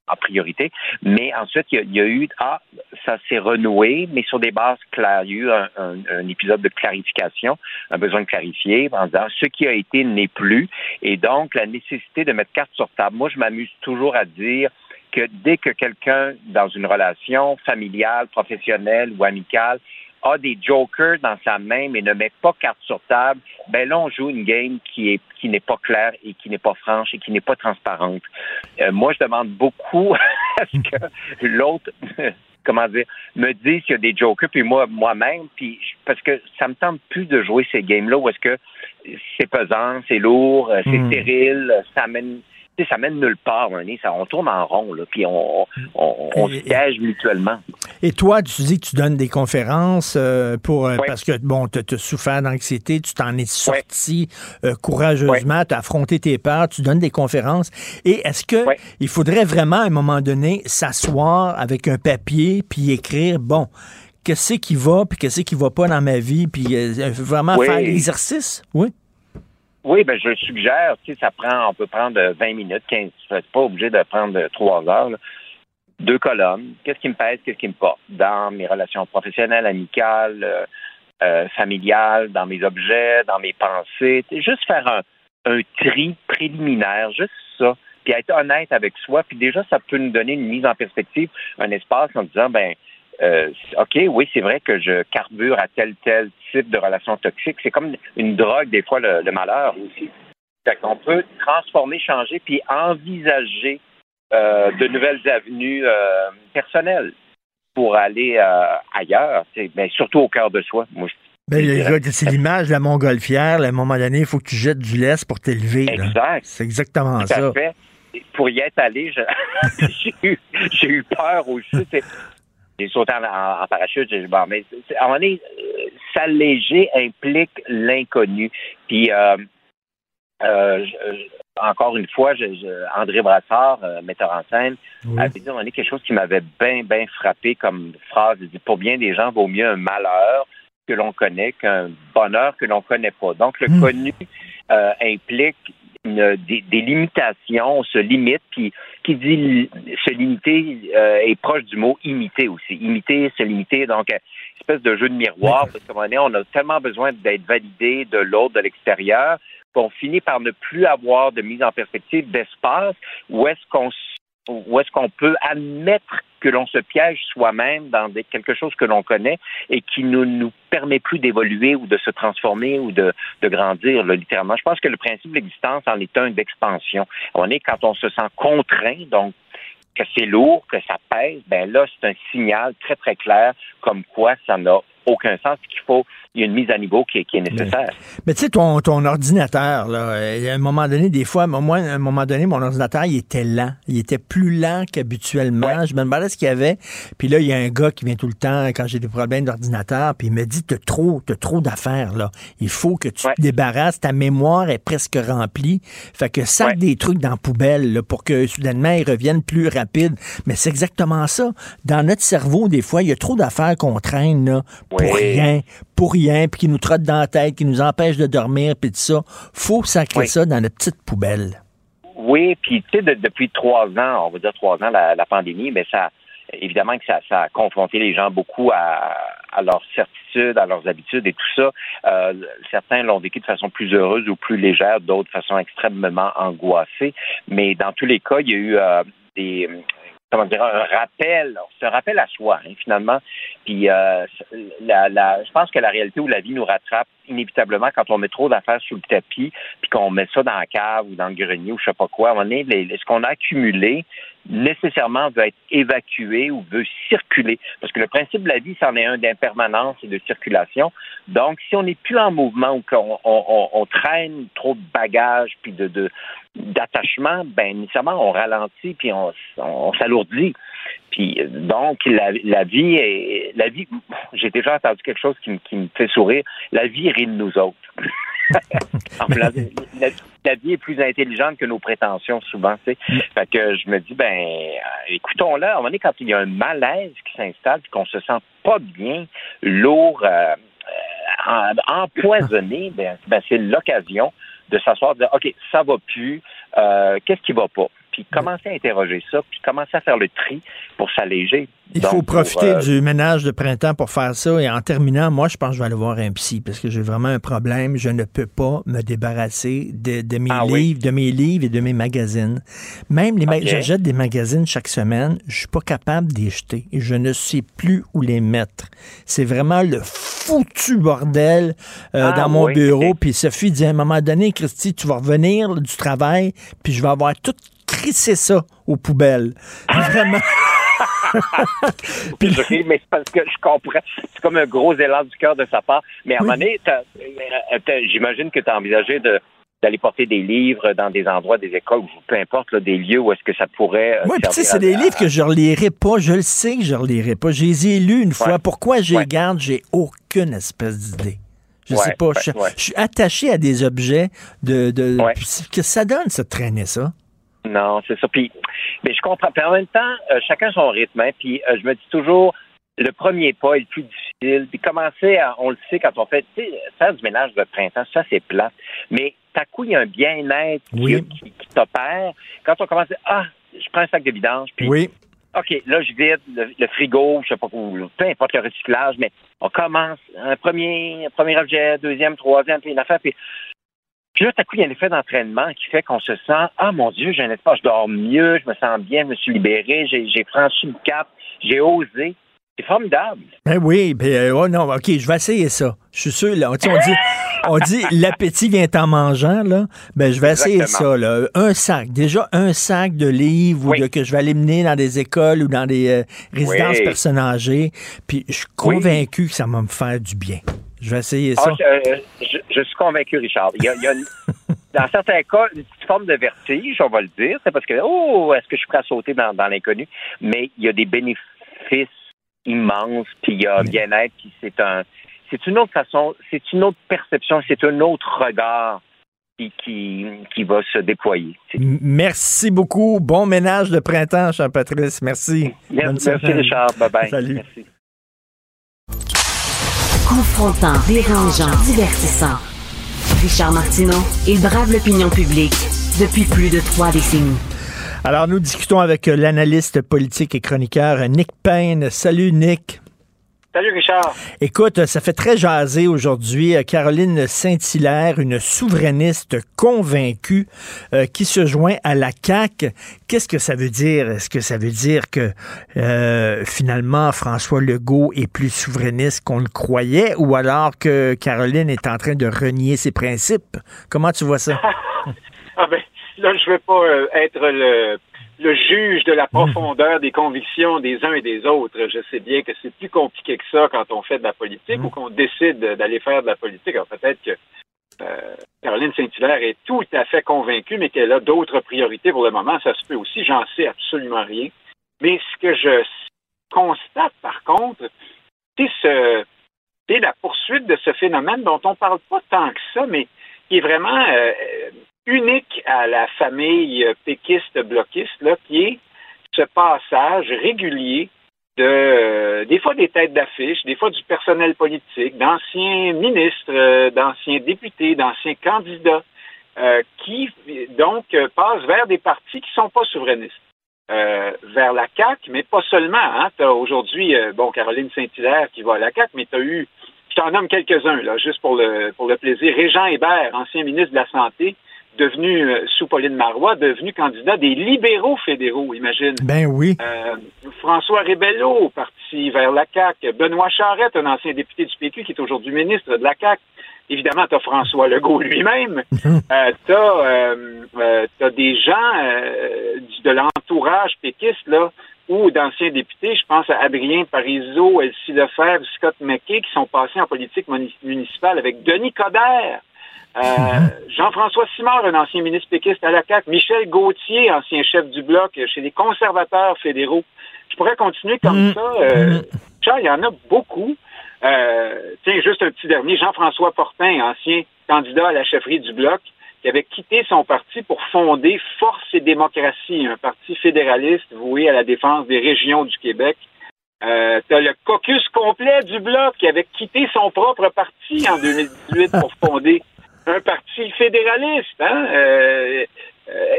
en priorité. Mais ensuite, il y a, il y a eu, ah, ça s'est renoué, mais sur des bases claires. Il y a eu un, un- un épisode de clarification, un besoin de clarifier en disant ce qui a été n'est plus. Et donc, la nécessité de mettre carte sur table. Moi, je m'amuse toujours à dire que dès que quelqu'un, dans une relation familiale, professionnelle ou amicale, a des jokers dans sa main mais ne met pas carte sur table, ben là, on joue une game qui est qui n'est pas claire et qui n'est pas franche et qui n'est pas transparente. Euh, moi, je demande beaucoup à ce que l'autre, comment dire, me dise qu'il y a des jokers, puis moi, moi-même, puis parce que ça me tente plus de jouer ces games-là où est-ce que c'est pesant, c'est lourd, euh, c'est Hmm. Mm. stérile, ça mène tu sais, ça mène nulle part, hein, ça, on tourne en rond, là, puis on, on, on se piège mutuellement. Et toi, tu dis que tu donnes des conférences euh, pour euh, Oui. parce que bon, tu as souffert d'anxiété, tu t'en es sorti euh, courageusement, tu as affronté tes peurs, tu donnes des conférences. Et est-ce que il faudrait vraiment à un moment donné s'asseoir avec un papier puis écrire bon, qu'est-ce qui va puis qu'est-ce qui va pas dans ma vie puis euh, vraiment Oui. faire l'exercice, oui. Oui, ben je suggère. Tu sais, ça prend, on peut prendre 20 minutes, 15. C'est pas obligé de prendre trois heures. là. Deux colonnes. Qu'est-ce qui me pèse, qu'est-ce qui me porte? Dans mes relations professionnelles, amicales, euh, euh, familiales, dans mes objets, dans mes pensées. Juste faire un, un tri préliminaire, juste ça. Puis être honnête avec soi. Puis déjà, ça peut nous donner une mise en perspective, un espace en disant, ben, euh, OK, oui, c'est vrai que je carbure à tel, tel type de relation toxique. C'est comme une drogue, des fois, le, le malheur aussi. Fait qu'on peut transformer, changer, puis envisager euh, de nouvelles avenues euh, personnelles pour aller ailleurs, mais surtout au cœur de soi. Moi, Ben, c'est l'image de la montgolfière. là, à un moment donné, il faut que tu jettes du lest pour t'élever. Exact. C'est exactement Tout ça. à fait. Pour y être allé, j'ai eu, j'ai eu peur aussi. J'ai sauté en, en- en parachute. j'ai- Bon, mais à un moment donné, euh, s'alléger implique l'inconnu. Puis, euh, euh, je- encore une fois, je- je- André Brassard, euh, metteur en scène, avait dit moment donné quelque chose qui m'avait bien, bien frappé comme phrase. Il dit, pour bien des gens, vaut mieux un malheur que l'on connaît qu'un bonheur que l'on connaît pas. Donc, le connu euh, implique une- des, des limitations, on se limite, puis qui dit se limiter euh, est proche du mot imiter aussi. Imiter, se limiter, donc euh, espèce de jeu de miroir, parce qu'à un moment donné, on a tellement besoin d'être validé de l'autre, de l'extérieur, qu'on finit par ne plus avoir de mise en perspective d'espace où est-ce qu'on s- où est-ce qu'on peut admettre que l'on se piège soi-même dans quelque chose que l'on connaît et qui ne nous permet plus d'évoluer ou de se transformer ou de, de grandir, là, littéralement. Je pense que le principe de l'existence en est un d'expansion. On est quand on se sent contraint, donc que c'est lourd, que ça pèse, ben là, c'est un signal très, très clair comme quoi ça n'a aucun sens qu'il faut, il y a une mise à niveau qui est, qui est nécessaire. Mais tu sais, ton, ton ordinateur, là, euh, à un moment donné, des fois, moi, à un moment donné, mon ordinateur, il était lent. Il était plus lent qu'habituellement. Je me demandais ce qu'il y avait. Puis là, il y a un gars qui vient tout le temps quand j'ai des problèmes d'ordinateur, puis il me dit, t'as trop, t'as trop d'affaires, là. Il faut que tu te débarrasses. Ta mémoire est presque remplie. Fait que sac des trucs dans la poubelle, là, pour que soudainement, ils reviennent plus rapide. Mais c'est exactement ça. Dans notre cerveau, des fois, il y a trop d'affaires qu'on traîne, là, pour Oui. rien, pour rien, puis qui nous trottent dans la tête, qui nous empêchent de dormir, puis tout ça. Faut sacrer Oui. ça dans notre petite poubelle. Oui, puis tu sais, de- depuis trois ans, on va dire trois ans, la, la pandémie, mais ça, évidemment que ça, ça a confronté les gens beaucoup à, à leurs certitudes, à leurs habitudes et tout ça. Euh, certains l'ont vécu de façon plus heureuse ou plus légère, d'autres de façon extrêmement angoissée. Mais dans tous les cas, il y a eu euh, des comment dire un rappel, c'est rappel à soi hein, finalement. Puis euh, la, la, je pense que la réalité où la vie nous rattrape inévitablement quand on met trop d'affaires sous le tapis, puis qu'on met ça dans la cave ou dans le grenier ou je sais pas quoi. Donné, les- ce qu'on a accumulé nécessairement veut être évacué ou veut circuler. Parce que le principe de la vie, c'en est un d'impermanence et de circulation. Donc, si on n'est plus en mouvement ou qu'on on, on- on traîne trop de bagages puis de, de d'attachement, ben nécessairement on ralentit puis on, on, s'alourdit. Puis donc la, la vie est la vie. J'ai déjà entendu quelque chose qui, me- qui me fait sourire. La vie rit de nous autres. la, la- la vie est plus intelligente que nos prétentions souvent. Tu sais. Fait que je me dis ben euh, écoutons-la. À un moment donné, quand il y a un malaise qui s'installe, qu'on se sent pas bien, lourd, euh, euh, empoisonné, ben, ben, c'est l'occasion de s'asseoir, de dire ok ça va plus, euh, qu'est-ce qui va pas? Puis commencer à interroger ça, puis commencer à faire le tri pour s'alléger. Il Donc, faut pour, profiter euh, du ménage de printemps pour faire ça. Et en terminant, moi, je pense que je vais aller voir un psy parce que j'ai vraiment un problème. Je ne peux pas me débarrasser de, de mes Ah oui? livres, de mes livres et de mes magazines. Même les ma- Ok. j'achète des magazines chaque semaine, je suis pas capable d'y jeter et je ne sais plus où les mettre. C'est vraiment le foutu bordel euh, Ah dans mon oui, bureau. Puis Sophie dit à un moment donné, Christy, tu vas revenir du travail, puis je vais avoir tout crissé ça aux poubelles. Vraiment. Puis, oui, mais c'est parce que je comprends. C'est comme un gros élan du cœur de sa part. Mais à un moment donné, euh, j'imagine que tu as envisagé de d'aller porter des livres dans des endroits, des écoles, peu importe, là, des lieux où est-ce que ça pourrait. euh, Oui, puis tu sais, c'est des livres que je ne relirai pas. Je le sais que je ne relirai pas. Je les ai lus une fois. Pourquoi je les garde? J'ai aucune espèce d'idée. Je Ouais, sais pas. je, suis attaché à des objets de. de que ça donne, ça, de traîner ça? Non, c'est ça. Puis, mais je comprends. Puis en même temps, euh, chacun son rythme. hein. Puis euh, je me dis toujours, le premier pas est le plus difficile. Puis commencer, à, on le sait quand on fait, tu sais, faire du ménage de printemps, ça c'est plate. Mais à coup, il y a un bien-être qui- Oui. qui, qui t'opère. Quand on commence ah, je prends un sac de vidange, puis Oui. OK, là, je vide le, le frigo, je sais pas où, peu importe le recyclage, mais on commence un premier, un premier objet, deuxième, troisième, puis une affaire, puis, puis là, tout à coup, il y a un effet d'entraînement qui fait qu'on se sent, ah mon Dieu, j'ai un espace, je dors mieux, je me sens bien, je me suis libéré, j'ai j'ai franchi le cap, j'ai osé. C'est formidable. Ben oui, ben, euh, oh non, OK, je vais essayer ça. Je suis sûr, là. On dit, on dit l'appétit vient en mangeant, là. Ben, je vais essayer ça, là. Un sac. Déjà, un sac de livres ou de- que je vais aller mener dans des écoles ou dans des euh, résidences Oui. personnes âgées. Puis, je suis convaincu que ça va me faire du bien. Je vais essayer ça. Ah, je, euh, je- je suis convaincu, Richard. Il y a, il y a une- dans certains cas, une petite forme de vertige, on va le dire. C'est parce que, oh, est-ce que je suis prêt à sauter dans, dans l'inconnu? Mais il y a des bénéfices immenses, puis il y a bien-être, puis c'est un, c'est une autre façon, c'est une autre perception, c'est un autre regard qui, qui, qui va se déployer. Merci beaucoup. Bon ménage de printemps, cher Patrice. Merci. Merci. Richard. Bye-bye. Salut. Merci. Confrontant, dérangeant, divertissant. Richard Martineau, il brave l'opinion publique depuis plus de trois décennies. Alors, nous discutons avec euh, l'analyste politique et chroniqueur euh, Nick Payne. Salut, Nick. Salut Richard. Écoute, ça fait très jaser aujourd'hui. Euh, Caroline Saint-Hilaire, une souverainiste convaincue euh, qui se joint à la CAQ. Qu'est-ce que ça veut dire? Est-ce que ça veut dire que euh, finalement François Legault est plus souverainiste qu'on le croyait ou alors que Caroline est en train de renier ses principes? Comment tu vois ça? Ah ben, là, je veux pas être le, le juge de la profondeur des convictions des uns et des autres. Je sais bien que c'est plus compliqué que ça quand on fait de la politique ou qu'on décide d'aller faire de la politique. Alors peut-être que euh, Caroline Saint-Hilaire est tout à fait convaincue, mais qu'elle a d'autres priorités pour le moment. Ça se peut aussi, j'en sais absolument rien. Mais ce que je constate, par contre, c'est ce, c'est la poursuite de ce phénomène dont on parle pas tant que ça, mais qui est vraiment euh, unique à la famille péquiste-bloquiste, là, qui est ce passage régulier de, euh, des fois des têtes d'affiche, des fois du personnel politique, d'anciens ministres, euh, d'anciens députés, d'anciens candidats, euh, qui donc passent vers des partis qui sont pas souverainistes. Vers la CAQ, mais pas seulement. Hein. Tu as aujourd'hui, bon, Caroline Saint-Hilaire qui va à la CAQ, mais tu as eu, je t'en nomme quelques-uns, là, juste pour le, pour le plaisir. Régent Hébert, ancien ministre de la Santé, devenu, euh, sous Pauline Marois, devenu candidat des libéraux fédéraux, imagine. Ben oui. Euh, François Rebello, parti vers la CAQ. Benoît Charette, un ancien député du PQ qui est aujourd'hui ministre de la CAQ. Évidemment, tu as François Legault lui-même. Euh, tu as, des gens de l'entourage péquiste, là, ou d'anciens députés, je pense à Adrien Parizeau, Elsie Lefebvre, Scott McKay, qui sont passés en politique muni- municipale avec Denis Coderre, Jean-François Simard, un ancien ministre péquiste à la CAQ, Michel Gauthier, ancien chef du bloc chez les conservateurs fédéraux. Je pourrais continuer comme Mm. ça. Euh, Charles, il y en a beaucoup. Euh, tiens, juste un petit dernier, Jean-François Fortin, ancien candidat à la chefferie du Bloc, qui avait quitté son parti pour fonder Force et démocratie, un parti fédéraliste voué à la défense des régions du Québec. Euh, T'as le caucus complet du Bloc qui avait quitté son propre parti en 2018 pour fonder un parti fédéraliste. Hein? Euh,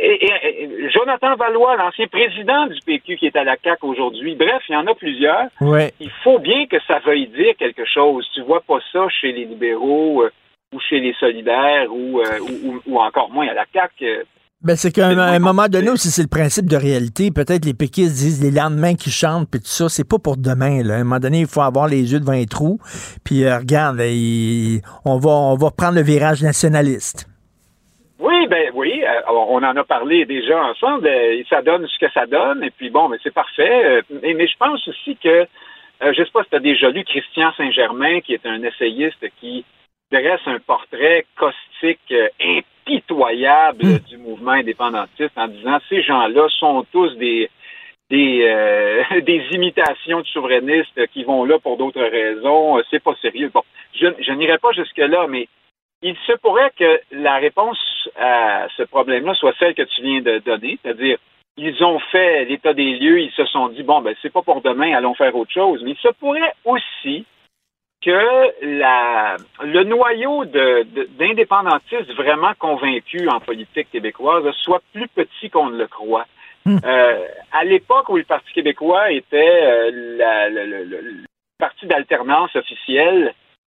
et, et- et Jonathan Valois, l'ancien président du PQ qui est à la CAQ aujourd'hui. Bref, il y en a plusieurs. Ouais. Il faut bien que ça veuille dire quelque chose. Tu vois pas ça chez les libéraux euh, ou chez les solidaires ou, euh, ou, ou- ou encore moins à la CAQ. Ben, c'est qu'à un, moment donné aussi, c'est le principe de réalité. Peut-être les péquistes disent les lendemains qui chantent, puis tout ça, c'est pas pour demain. Là. À un moment donné, il faut avoir les yeux devant les trous. Puis euh, regarde, là, il- on, va, on va prendre le virage nationaliste. Oui, ben oui. euh, on en a parlé déjà ensemble. euh, ça donne ce que ça donne. Et puis bon, mais c'est parfait. mais, mais je pense aussi que, je sais pas si tu as déjà lu Christian Saint-Germain, qui est un essayiste qui dresse un portrait caustique euh, impitoyable du mouvement indépendantiste en disant ces gens-là sont tous des des, euh, des imitations de souverainistes qui vont là pour d'autres raisons. C'est pas sérieux. Bon, je, je n'irai pas jusque-là, mais il se pourrait que la réponse à ce problème-là soit celle que tu viens de donner, c'est-à-dire ils ont fait l'état des lieux, ils se sont dit bon ben c'est pas pour demain, allons faire autre chose. Mais il se pourrait aussi que la, le noyau de- de- d'indépendantistes vraiment convaincus en politique québécoise soit plus petit qu'on ne le croit. Euh, à l'époque où le Parti québécois était euh, la- le, le- le- le parti d'alternance officielle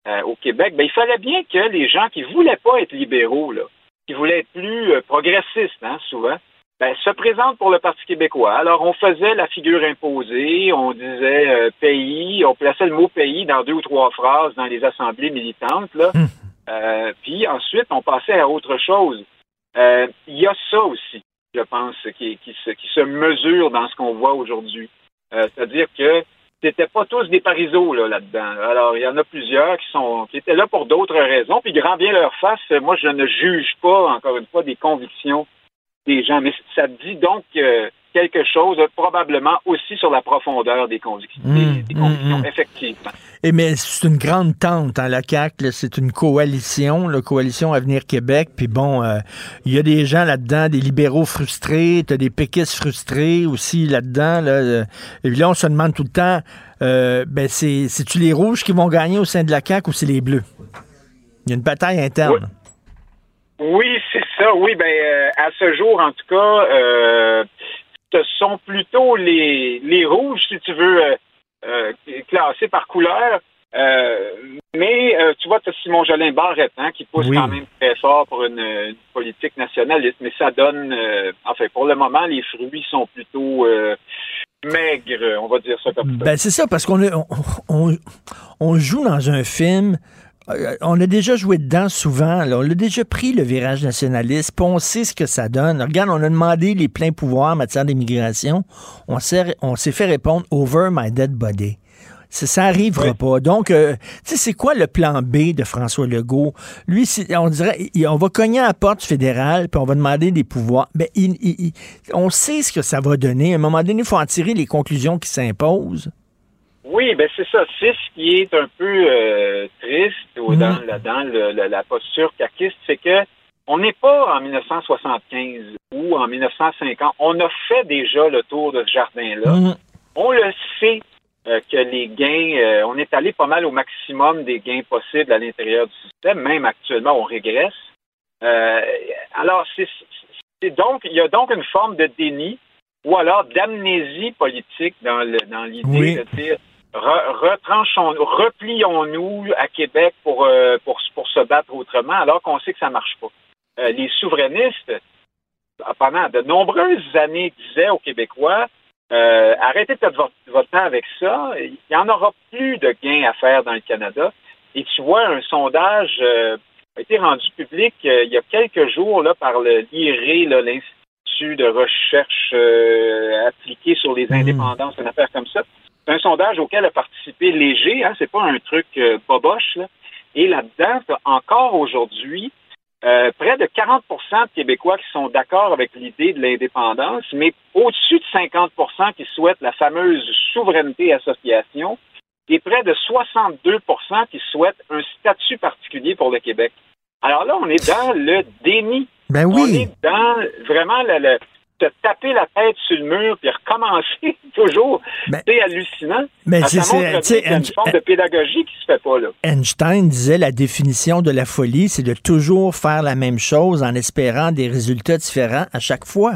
euh, au Québec, ben, il fallait bien que les gens qui voulaient pas être libéraux, là, qui voulaient être plus progressistes, hein, souvent, ben, se présentent pour le Parti québécois. Alors, on faisait la figure imposée, on disait euh, pays, on plaçait le mot pays dans deux ou trois phrases dans les assemblées militantes, là. Euh, puis ensuite, on passait à autre chose. Euh, Il y a ça aussi, je pense, qui, qui, se, qui se mesure dans ce qu'on voit aujourd'hui. C'est-à-dire que c'était pas tous des pariseaux là, là-dedans. Alors, il y en a plusieurs qui sont qui étaient là pour d'autres raisons, puis grand bien leur face. Moi, je ne juge pas, encore une fois, des convictions des gens, mais ça dit donc euh, quelque chose, euh, probablement aussi sur la profondeur des convictions, des, des convictions, effectivement. Et mais c'est une grande tente, hein, la CAQ. C'est une coalition, la coalition Avenir Québec. Puis bon, euh, il y a des gens là-dedans, des libéraux frustrés, t'as des péquistes frustrés aussi là-dedans. Là, et puis là, on se demande tout le temps, euh, ben c'est, c'est-tu les rouges qui vont gagner au sein de la CAQ ou c'est les bleus? Il y a une bataille interne. Oui, c'est ça. Oui, ben euh, à ce jour, en tout cas, euh, ce sont plutôt les, les rouges, si tu veux, euh, classés par couleur. Mais tu vois, tu as Simon Jolin Barrette, hein, qui pousse Oui. quand même très fort pour une, une politique nationaliste, mais ça donne, enfin, pour le moment, les fruits sont plutôt maigres, on va dire ça comme ça. Ben c'est ça, parce qu'on on, on joue dans un film. Euh, On a déjà joué dedans souvent. là. On a déjà pris le virage nationaliste, puis on sait ce que ça donne. Regarde, on a demandé les pleins pouvoirs en matière d'immigration. On s'est on s'est fait répondre over my dead body. Ça, ça arrivera pas. Donc, euh, tu sais, c'est quoi le plan B de François Legault? Lui, on dirait, on va cogner à la porte fédérale, puis on va demander des pouvoirs. Ben, il- il- il- on sait ce que ça va donner. À un moment donné, il faut en tirer les conclusions qui s'imposent. Oui, ben c'est ça. C'est ce qui est un peu euh, triste ou dans, la, dans le- le- la posture caquiste, c'est que on n'est pas en 1975 ou en 1950. On a fait déjà le tour de ce jardin-là. Mhm. On le sait euh, que les gains, euh, on est allé pas mal au maximum des gains possibles à l'intérieur du système. Même actuellement, on régresse. Alors, c'est donc, il y a donc une forme de déni ou alors d'amnésie politique dans le dans l'idée Oui. de dire re- retranchons, replions-nous à Québec pour, euh, pour pour se battre autrement, alors qu'on sait que ça marche pas. Euh, les souverainistes, pendant de nombreuses années, disaient aux Québécois euh, arrêtez de perdre votre, temps avec ça. Il n'y en aura plus de gains à faire dans le Canada. Et tu vois, un sondage a été rendu public il y a quelques jours là, par l'IRE, l'Institut de recherche appliquée sur les indépendances, une affaire comme ça. C'est un sondage auquel a participé Léger, hein, c'est pas un truc euh, boboche. Là. Et là-dedans, encore aujourd'hui euh, près de 40% de Québécois qui sont d'accord avec l'idée de l'indépendance, mais au-dessus de 50% qui souhaitent la fameuse souveraineté association et près de 62% qui souhaitent un statut particulier pour le Québec. Alors là, on est dans le déni. Ben oui. On est dans vraiment le, le se taper la tête sur le mur puis recommencer toujours. c'est hallucinant. Mais Ah, c'est- une forme de pédagogie qui se fait pas là. Einstein disait la définition de la folie, c'est de toujours faire la même chose en espérant des résultats différents à chaque fois.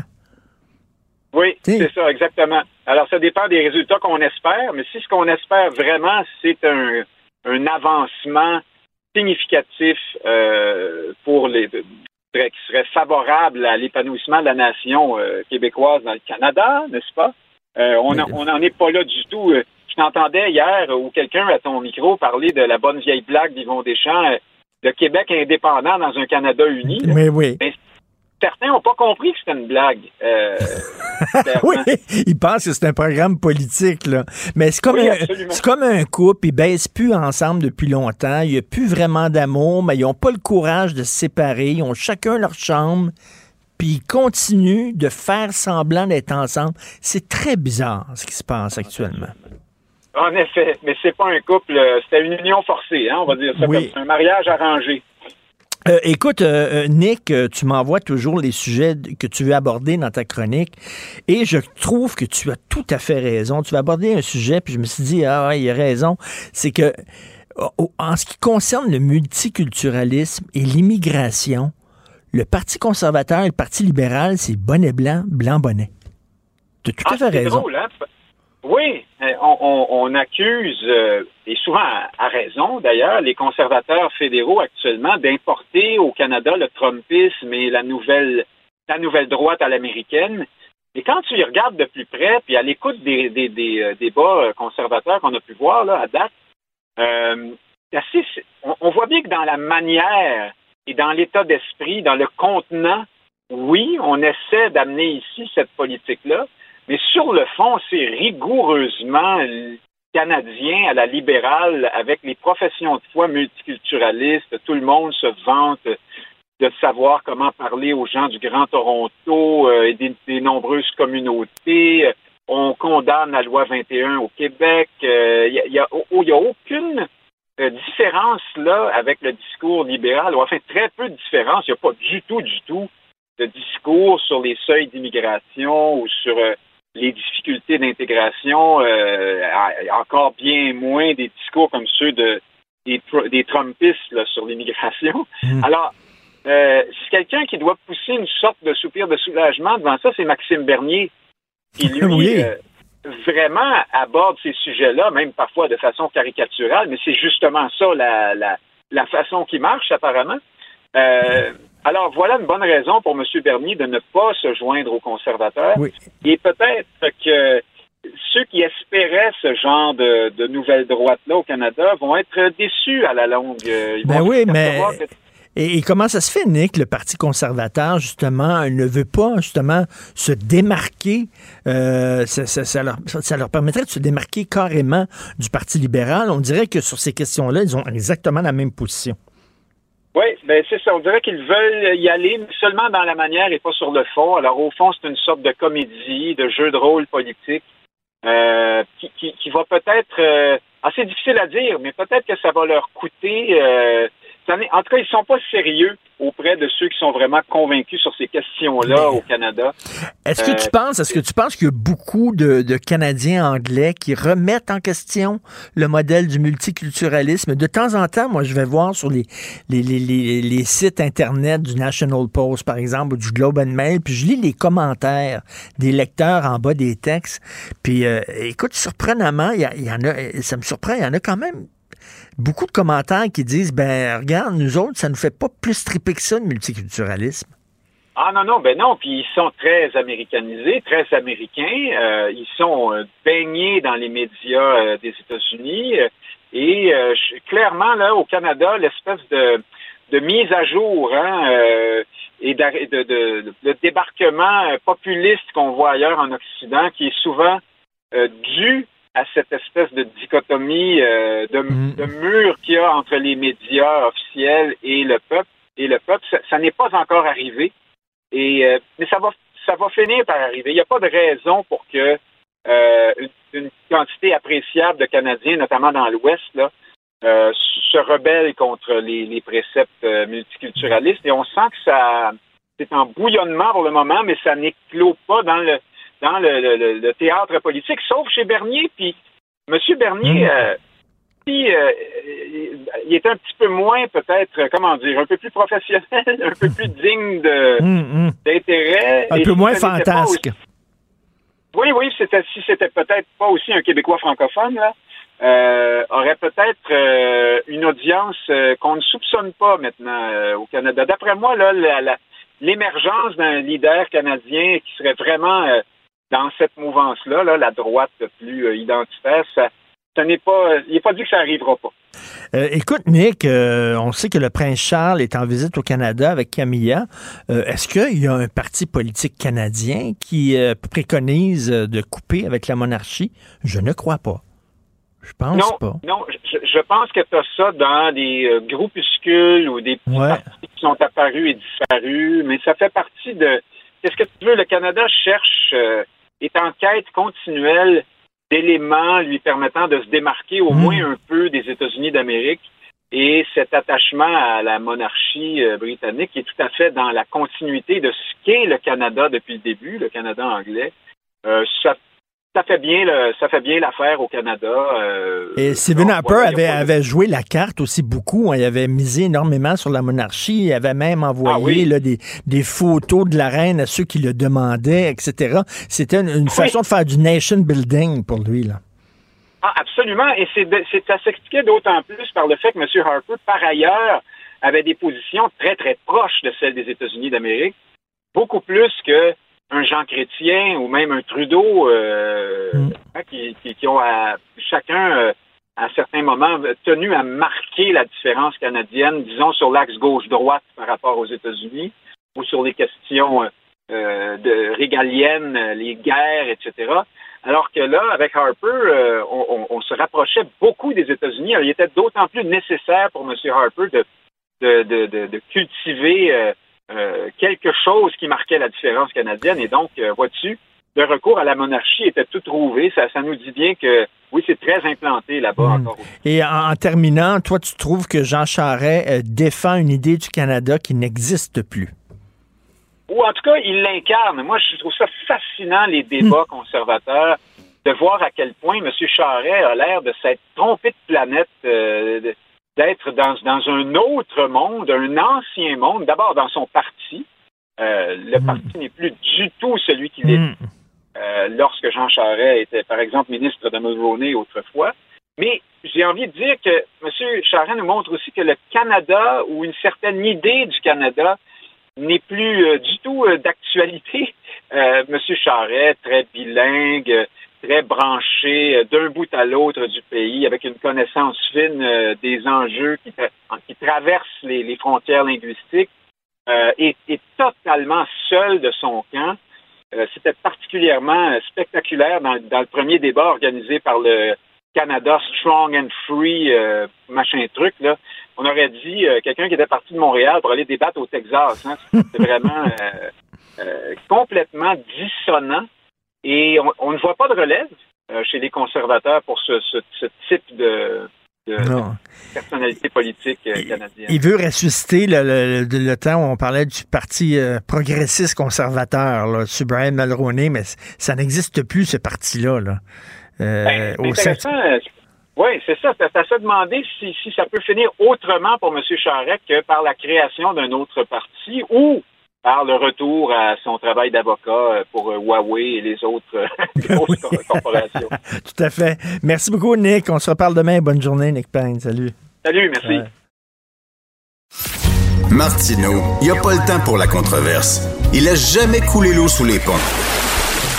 Oui, c'est ça, exactement. Alors, ça dépend des résultats qu'on espère, mais si ce qu'on espère vraiment, c'est un, un avancement significatif euh, pour les qui serait favorable à l'épanouissement de la nation euh, québécoise dans le Canada, n'est-ce pas? Euh, on n'en est pas là du tout. Euh, Je t'entendais hier où quelqu'un à ton micro parler de la bonne vieille blague d'Yvon Deschamps, de Québec indépendant dans un Canada uni. Oui, oui. Certains n'ont pas compris que c'était une blague. Euh, oui, ils pensent que c'est un programme politique, là. Mais c'est comme, Oui, un, comme un couple, ils baissent plus ensemble depuis longtemps, il n'y a plus vraiment d'amour, mais ils n'ont pas le courage de se séparer, ils ont chacun leur chambre, puis ils continuent de faire semblant d'être ensemble. C'est très bizarre ce qui se passe actuellement. En effet, mais c'est pas un couple, euh, c'était une union forcée, hein, on va dire ça Oui. comme un mariage arrangé. Euh, écoute, euh, euh, Nick, euh, tu m'envoies toujours les sujets que tu veux aborder dans ta chronique et je trouve que tu as tout à fait raison. Tu vas aborder un sujet, puis je me suis dit, ah ouais, il a raison. C'est que oh, en ce qui concerne le multiculturalisme et l'immigration, le Parti conservateur et le Parti libéral, c'est bonnet blanc, blanc bonnet. Tu as tout à fait Ah, raison. drôle, hein? Oui, on, accuse, euh, et souvent à, raison d'ailleurs, les conservateurs fédéraux actuellement d'importer au Canada le Trumpisme et la nouvelle, la nouvelle droite à l'américaine. Et quand tu y regardes de plus près, puis à l'écoute des, euh, débats euh, conservateurs qu'on a pu voir là, à date, on, on voit bien que dans la manière et dans l'état d'esprit, dans le contenant, oui, on essaie d'amener ici cette politique-là, mais sur le fond, c'est rigoureusement canadien à la libérale avec les professions de foi multiculturalistes. Tout le monde se vante de savoir comment parler aux gens du Grand Toronto euh, et des, nombreuses communautés. On condamne la loi 21 au Québec. Il n'y a, a- oh, y a aucune euh, différence là avec le discours libéral, enfin très peu de différence. Il n'y a pas du tout, du tout de discours sur les seuils d'immigration ou sur euh, les difficultés d'intégration, euh, encore bien moins des discours comme ceux de des, des Trumpistes là, sur l'immigration. Alors, euh, si quelqu'un qui doit pousser une sorte de soupir de soulagement devant ça, c'est Maxime Bernier, qui lui Oui. euh, vraiment aborde ces sujets-là, même parfois de façon caricaturale, mais c'est justement ça la, la, la façon qui marche apparemment. Euh, alors voilà une bonne raison pour M. Bernier de ne pas se joindre aux conservateurs. Et peut-être que ceux qui espéraient ce genre de, de nouvelle droite-là au Canada vont être déçus à la longue. Ils Ben vont oui, mais et, et comment ça se fait, Nick, le Parti conservateur, justement, ne veut pas, justement, se démarquer, euh, ça, ça- ça leur, ça leur permettrait de se démarquer carrément du Parti libéral? On dirait que sur ces questions-là, ils ont exactement la même position. Oui, ben c'est ça. On dirait qu'ils veulent y aller, mais seulement dans la manière et pas sur le fond. Alors, au fond, c'est une sorte de comédie, de jeu de rôle politique euh, qui, qui, qui va peut-être... Euh, assez difficile à dire, mais peut-être que ça va leur coûter... euh, en tout cas, ils sont pas sérieux auprès de ceux qui sont vraiment convaincus sur ces questions-là au Canada. Est-ce que Euh, tu penses, est-ce que tu penses qu'il y a beaucoup de, de Canadiens anglais qui remettent en question le modèle du multiculturalisme? De temps en temps, moi, je vais voir sur les, les, les, les, les sites Internet du National Post, par exemple, ou du Globe and Mail, puis je lis les commentaires des lecteurs en bas des textes. Puis, euh, écoute, surprenamment, il y, y en a, ça me surprend, il y en a quand même beaucoup de commentaires qui disent, ben, regarde, nous autres, ça nous fait pas plus triper que ça, le multiculturalisme. Ah non, non, ben non, puis ils sont très américanisés, très américains. Euh, ils sont euh, baignés dans les médias euh, des États-Unis. et clairement, là, au Canada, l'espèce de, mise à jour hein, et de, de, débarquement populiste qu'on voit ailleurs en Occident, qui est souvent dû à cette espèce de dichotomie, euh, de, de mur qu'il y a entre les médias officiels et le peuple. et le peuple. Ça, ça n'est pas encore arrivé. Et, euh, mais ça va, ça va finir par arriver. Il n'y a pas de raison pour que euh, une, une quantité appréciable de Canadiens, notamment dans l'Ouest, là, se rebellent contre les, les préceptes multiculturalistes. Et on sent que ça, c'est en bouillonnement pour le moment, mais ça n'éclot pas dans le dans le, le- le théâtre politique, sauf chez Bernier. Puis M. Bernier, euh, puis, euh, il est un petit peu moins, peut-être, comment dire, un peu plus professionnel, un peu plus digne de Hum, hum. d'intérêt. Un Et peu si moins fantasque. aussi- Oui, oui, c'était si c'était peut-être pas aussi un Québécois francophone, là, euh, aurait peut-être euh, une audience euh, qu'on ne soupçonne pas maintenant euh, au Canada. D'après moi, là, la- la- l'émergence d'un leader canadien qui serait vraiment euh, dans cette mouvance-là, là, la droite plus euh, identitaire, ça, n'est pas, il n'est pas dit que ça arrivera pas. Euh, écoute, Nick, euh, on sait que le prince Charles est en visite au Canada avec Camilla. Euh, Est-ce qu'il y a un parti politique canadien qui préconise de couper avec la monarchie? Je ne crois pas. Je pense non, pas. non, je, je pense que tu as ça dans des groupuscules ou des petits Ouais. partis qui sont apparus et disparus, mais ça fait partie de. Qu'est-ce que tu veux? Le Canada cherche, est en quête continuelle d'éléments lui permettant de se démarquer au Mm. moins un peu des États-Unis d'Amérique. Et cet attachement à la monarchie euh, britannique est tout à fait dans la continuité de ce qu'est le Canada depuis le début, le Canada anglais. Euh, ça, ça fait bien le- ça fait bien l'affaire au Canada. euh, Et Stephen Harper voilà, avait, joué la carte aussi beaucoup. hein. Il avait misé énormément sur la monarchie. Il avait même envoyé Ah oui. là, des, des photos de la reine à ceux qui le demandaient, etc. C'était une, une façon de faire du nation building pour lui. Là. Ah, absolument. Et c'est de- c'est- ça s'expliquait d'autant plus par le fait que M. Harper, par ailleurs, avait des positions très, très proches de celles des États-Unis d'Amérique, beaucoup plus que un Jean Chrétien ou même un Trudeau, euh, hein, qui, qui- qui ont à- chacun, euh, à certains moments, tenu à marquer la différence canadienne, disons, sur l'axe gauche-droite par rapport aux États-Unis, ou sur les questions euh, euh, de régaliennes, euh, les guerres, etc. Alors que là, avec Harper, euh, on, on- on se rapprochait beaucoup des États-Unis. Il était d'autant plus nécessaire pour M. Harper de, de, de, de- de cultiver euh, quelque chose qui marquait la différence canadienne. Et donc, euh, vois-tu, le recours à la monarchie était tout trouvé. Ça, ça nous dit bien que, oui, c'est très implanté là-bas encore. Et en, en terminant, toi, tu trouves que Jean Charest euh, défend une idée du Canada qui n'existe plus? ou en tout cas, il l'incarne. Moi, je trouve ça fascinant, les débats conservateurs, de voir à quel point M. Charest a l'air de s'être trompé de planète, de- d'être dans, dans un autre monde, un ancien monde, d'abord dans son parti. Euh, le parti n'est plus du tout celui qu'il est euh, lorsque Jean Charest était, par exemple, ministre de Mulroney autrefois. Mais j'ai envie de dire que M. Charest nous montre aussi que le Canada, ou une certaine idée du Canada, n'est plus euh, du tout d'actualité. Monsieur Charest, très bilingue, très branché euh, d'un bout à l'autre du pays, avec une connaissance fine euh, des enjeux qui, tra- qui traversent les, frontières linguistiques, euh, est, est totalement seul de son camp. Euh, C'était particulièrement spectaculaire dans, le premier débat organisé par le Canada Strong and Free, machin truc. On aurait dit quelqu'un qui était parti de Montréal pour aller débattre au Texas. Hein. C'est vraiment complètement dissonant. Et on, on ne voit pas de relève euh, chez les conservateurs pour ce, ce- ce type de, de Non. personnalité politique euh, canadienne. Il veut ressusciter le, le- le- le temps où on parlait du parti euh, progressiste conservateur, là, sur Brian Mulroney, mais ça n'existe plus, ce parti-là. Là. Euh, Ben, au c'est sein- intéressant. Oui, c'est ça. À se demander si, si ça peut finir autrement pour M. Charest que par la création d'un autre parti ou par le retour à son travail d'avocat euh, pour euh, Huawei et les autres euh, grosses corporations. Tout à fait. Merci beaucoup, Nick. On se reparle demain. Bonne journée, Nick Payne. Salut. Salut, merci. Ouais. Martineau, il n'y a pas le temps pour la controverse. Il a jamais coulé l'eau sous les ponts.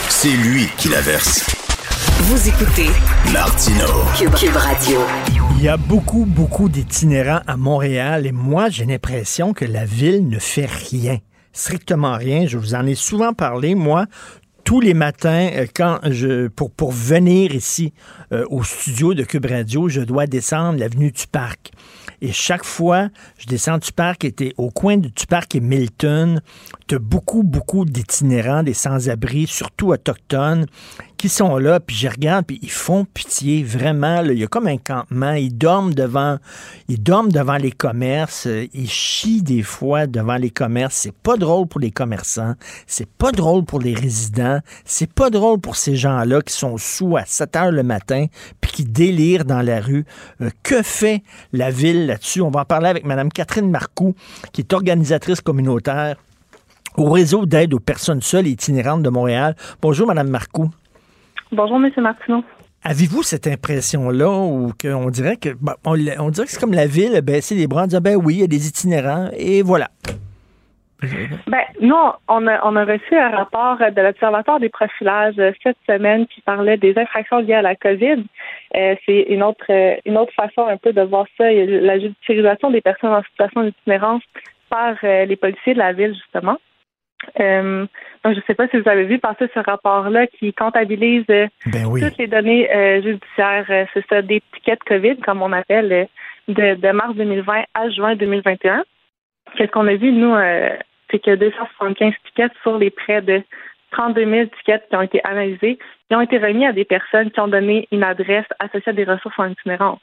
C'est lui qui la verse. Vous écoutez Martineau. Cube, Cube Radio. Il y a beaucoup, beaucoup d'itinérants à Montréal et moi, j'ai l'impression que la ville ne fait rien. Strictement rien. Je vous en ai souvent parlé. Moi, tous les matins, euh, quand je pour, pour venir ici euh, au studio de Cube Radio, je dois descendre l'avenue du Parc. Et chaque fois, je descends du parc, et au coin du parc et Milton, tu as beaucoup, beaucoup d'itinérants, des sans-abri, surtout autochtones, qui sont là, puis je regarde, puis ils font pitié, vraiment. Il y a comme un campement, ils dorment devant, ils dorment devant les commerces, euh, ils chient des fois devant les commerces. C'est pas drôle pour les commerçants, c'est pas drôle pour les résidents, c'est pas drôle pour ces gens-là qui sont sous à 7 heures le matin, puis qui délirent dans la rue. Euh, que fait la ville là-dessus? On va en parler avec Mme Catherine Marcoux, qui est organisatrice communautaire au réseau d'aide aux personnes seules et itinérantes de Montréal. Bonjour, Mme Marcoux. Bonjour, M. Martineau. Avez-vous cette impression-là où qu'on dirait que on, dirait que c'est comme la ville a baissé les bras en disant ben oui, il y a des itinérants et voilà. Ben, nous, on a, on a reçu un rapport de l'Observatoire des profilages cette semaine qui parlait des infractions liées à la COVID. Euh, c'est une autre une autre façon un peu de voir ça, la judiciarisation des personnes en situation d'itinérance par euh, les policiers de la ville, justement. Euh, donc, je ne sais pas si vous avez vu passer ce rapport-là qui comptabilise euh, ben toutes les données euh, judiciaires. c'est ça, des tickets COVID, comme on appelle, de, de, mars 2020 à juin 2021. Qu'est-ce qu'on a vu, nous, c'est que 275 tickets sur les près de 32 000 tickets qui ont été analysés, qui ont été remis à des personnes qui ont donné une adresse associée à des ressources en itinérance.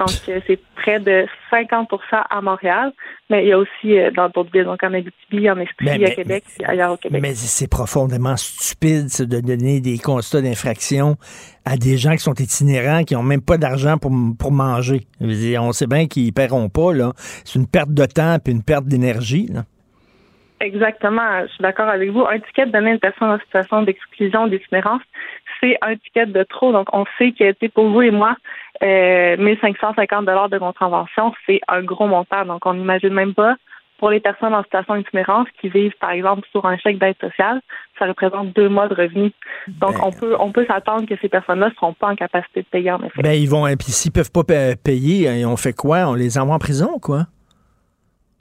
Donc, c'est près de 50% à Montréal, mais il y a aussi euh, dans d'autres villes, donc en Abitibi, en Estrie, à Québec, et ailleurs au Québec. Mais c'est profondément stupide de donner des constats d'infraction à des gens qui sont itinérants, qui n'ont même pas d'argent pour, pour manger. On sait bien qu'ils ne paieront pas. là. C'est une perte de temps et une perte d'énergie. Exactement, je suis d'accord avec vous. Un ticket donné à une personne en situation d'exclusion, d'itinérance, c'est un ticket de trop. Donc, on sait que pour vous et moi, euh, 1550 dollars de contravention, c'est un gros montant. Donc, on n'imagine même pas pour les personnes en situation d'itinérance qui vivent, par exemple, sur un chèque d'aide sociale, ça représente deux mois de revenus. Donc, ben. on peut on peut s'attendre que ces personnes-là ne seront pas en capacité de payer, en effet. Ben, ils vont, et puis s'ils peuvent pas payer, on fait quoi? On les envoie en prison, quoi?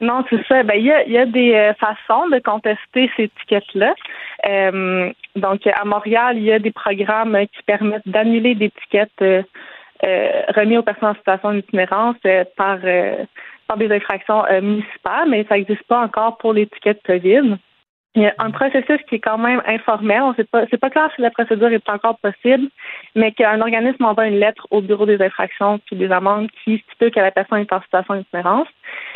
Non, c'est ça. Ben, il y a, y a des euh, façons de contester ces tickets-là. Euh, donc, à Montréal, il y a des programmes qui permettent d'annuler des tickets euh, euh, remis aux personnes en situation d'itinérance euh, par, euh, par des infractions municipales, mais ça n'existe pas encore pour les tickets COVID. Il y a un processus qui est quand même informel. On sait pas, c'est pas clair si la procédure est encore possible, mais qu'un organisme envoie une lettre au bureau des infractions puis des amendes qui stipule que la personne est en situation d'itinérance.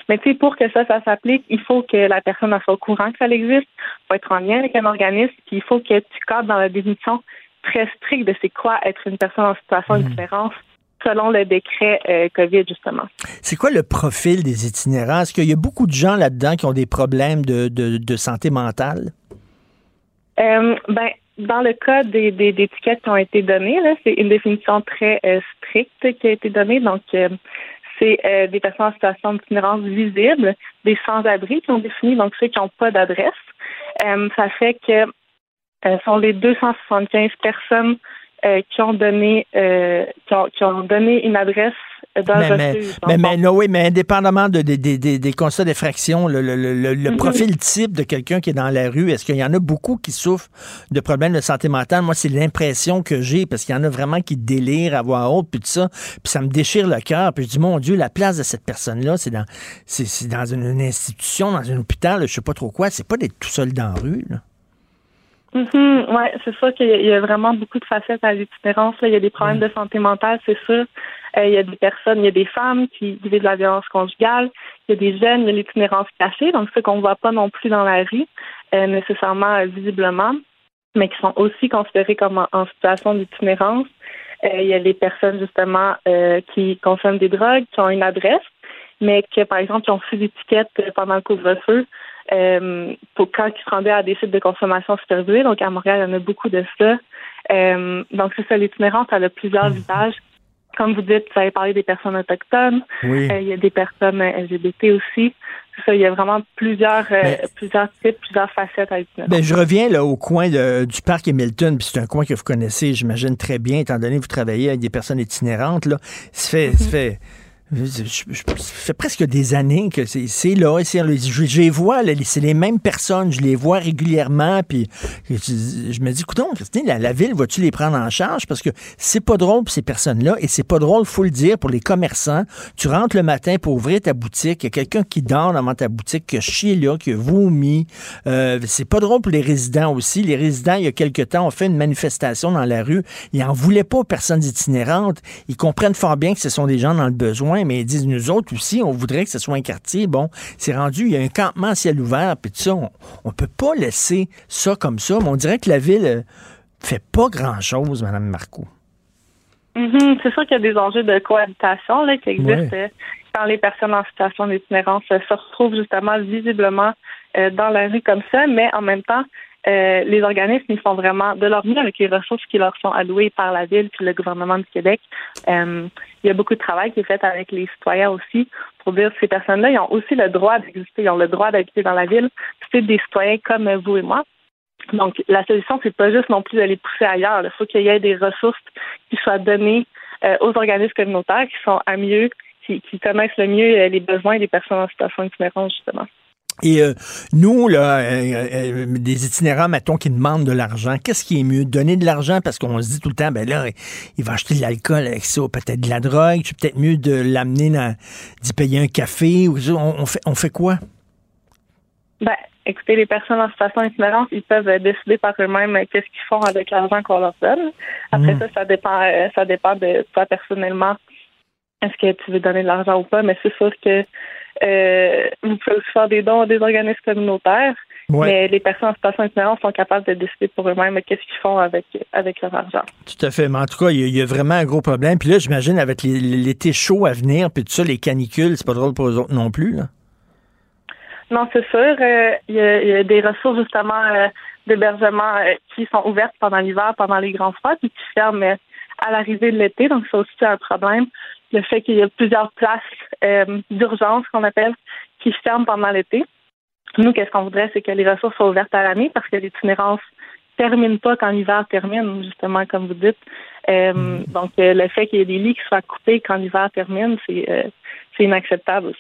Mais tu sais, pour que ça, ça s'applique, il faut que la personne soit au courant que ça existe, il faut être en lien avec un organisme, puis il faut que tu cadres dans la définition très stricte de c'est quoi être une personne en situation mmh. Selon le décret euh, COVID, justement. C'est quoi le profil des itinérants? Est-ce qu'il y a beaucoup de gens là-dedans qui ont des problèmes de, de, santé mentale? Euh, ben, dans le cas des, des, des, tickets qui ont été donnés, c'est une définition très euh, stricte qui a été donnée. Donc, c'est des personnes en situation d'itinérance visible, des sans-abri qui ont défini, donc ceux qui n'ont pas d'adresse. ça fait que sont les 275 personnes euh, qui ont donné euh, qui, ont, donné une adresse dans mais, mais, mais, mais, non, oui, mais indépendamment de, des constats d'effraction, le, le, le, le mhm. profil type de quelqu'un qui est dans la rue, est-ce qu'il y en a beaucoup qui souffrent de problèmes de santé mentale? Moi, c'est l'impression que j'ai, parce qu'il y en a vraiment qui délirent à voix haute, puis tout ça, puis ça me déchire le cœur, puis je dis, mon Dieu, la place de cette personne-là, c'est dans, c'est, dans une, institution, dans un hôpital, je sais pas trop quoi, c'est pas d'être tout seul dans la rue, là. Mm Oui, c'est sûr qu'il y, a vraiment beaucoup de facettes à l'itinérance. Il y a des problèmes de santé mentale, c'est sûr. Euh, il y a des personnes, il y a des femmes qui vivent de la violence conjugale. Il y a des jeunes, il y a l'itinérance cachée, donc ce qu'on ne voit pas non plus dans la rue, euh, nécessairement euh, visiblement, mais qui sont aussi considérés comme en, situation d'itinérance. il y a des personnes justement qui consomment des drogues, qui ont une adresse, mais qui, par exemple, qui ont fait des étiquettes pendant le couvre-feu euh, pour quand ils se rendaient à des sites de consommation supervisés. Donc, à Montréal, il y en a beaucoup de ça. Euh, donc, c'est ça, l'itinérance, elle a plusieurs mhm. visages. Comme vous dites, vous avez parlé des personnes autochtones. Oui. Euh, il y a des personnes LGBT aussi. Ça, il y a vraiment plusieurs, euh, plusieurs types, plusieurs facettes à l'itinérance. Ben, je reviens là, au coin du parc Hamilton, puis c'est un coin que vous connaissez, j'imagine, très bien, étant donné que vous travaillez avec des personnes itinérantes. Là. Ça fait, ça mhm. fait Ça fait presque des années que c'est là. Je, les vois, c'est les mêmes personnes, je les vois régulièrement, puis je, me dis, écoute, Christine, la, la ville, vas-tu les prendre en charge? Parce que c'est pas drôle pour ces personnes-là, et c'est pas drôle, faut le dire, pour les commerçants. Tu rentres le matin pour ouvrir ta boutique, il y a quelqu'un qui dort devant ta boutique, qui a chié là, qui a vomi. Euh, c'est pas drôle pour les résidents aussi. Les résidents, il y a quelque temps, ont fait une manifestation dans la rue. Ils en voulaient pas aux personnes itinérantes. Ils comprennent fort bien que ce sont des gens dans le besoin, mais ils disent, nous autres aussi, on voudrait que ce soit un quartier. Bon, c'est rendu, il y a un campement à ciel ouvert, puis tout ça, on, on peut pas laisser ça comme ça. Mais on dirait que la ville euh, fait pas grand-chose, Madame Marcoux. Mhm, C'est sûr qu'il y a des enjeux de cohabitation là, qui existent Ouais. quand les personnes en situation d'itinérance euh, se retrouvent justement visiblement euh, dans la rue comme ça, mais en même temps, euh, les organismes ils font vraiment de leur mieux avec les ressources qui leur sont allouées par la ville puis le gouvernement du Québec. Euh, il y a beaucoup de travail qui est fait avec les citoyens aussi pour dire que ces personnes-là, ils ont aussi le droit d'exister, ils ont le droit d'habiter dans la ville. C'est des citoyens comme vous et moi. Donc, la solution, c'est pas juste non plus de les pousser ailleurs. Il faut qu'il y ait des ressources qui soient données euh, aux organismes communautaires qui sont à mieux, qui, qui connaissent le mieux euh, les besoins des personnes en situation d'itinérance, justement. Et euh, nous, là, euh, euh, des itinérants, mettons, qui demandent de l'argent, qu'est-ce qui est mieux? Donner de l'argent? Parce qu'on se dit tout le temps, ben là, il va acheter de l'alcool avec ça, peut-être de la drogue, c'est peut-être mieux de l'amener d'y payer un café. Ou, ça. on, on fait, on fait quoi? Ben, écoutez, les personnes en situation d'itinérance, ils peuvent décider par eux-mêmes qu'est-ce qu'ils font avec l'argent qu'on leur donne. Après Mm. ça, ça dépend, ça dépend de toi personnellement. Est-ce que tu veux donner de l'argent ou pas? Mais c'est sûr que euh, vous pouvez aussi faire des dons à des organismes communautaires. Ouais. Mais les personnes en situation d'itinérance sont capables de décider pour eux-mêmes qu'est-ce qu'ils font avec, avec leur argent. Tout à fait. Mais en tout cas, il y, a- il y a vraiment un gros problème. Puis là, j'imagine, avec l'été chaud à venir, puis tout ça, les canicules, c'est pas drôle pour eux autres non plus, là. Non, c'est sûr. euh, Il y, a- il y a des ressources justement euh, d'hébergement euh, qui sont ouvertes pendant l'hiver, pendant les grands froids, puis qui ferment à l'arrivée de l'été. Donc, c'est aussi un problème. Le fait qu'il y a plusieurs places euh, d'urgence qu'on appelle qui ferment pendant l'été. Nous, qu'est-ce qu'on voudrait, c'est que les ressources soient ouvertes à l'année parce que l'itinérance termine pas quand l'hiver termine, justement, comme vous dites. Euh, Donc, euh, le fait qu'il y ait des lits qui soient coupés quand l'hiver termine, c'est euh, inacceptable aussi.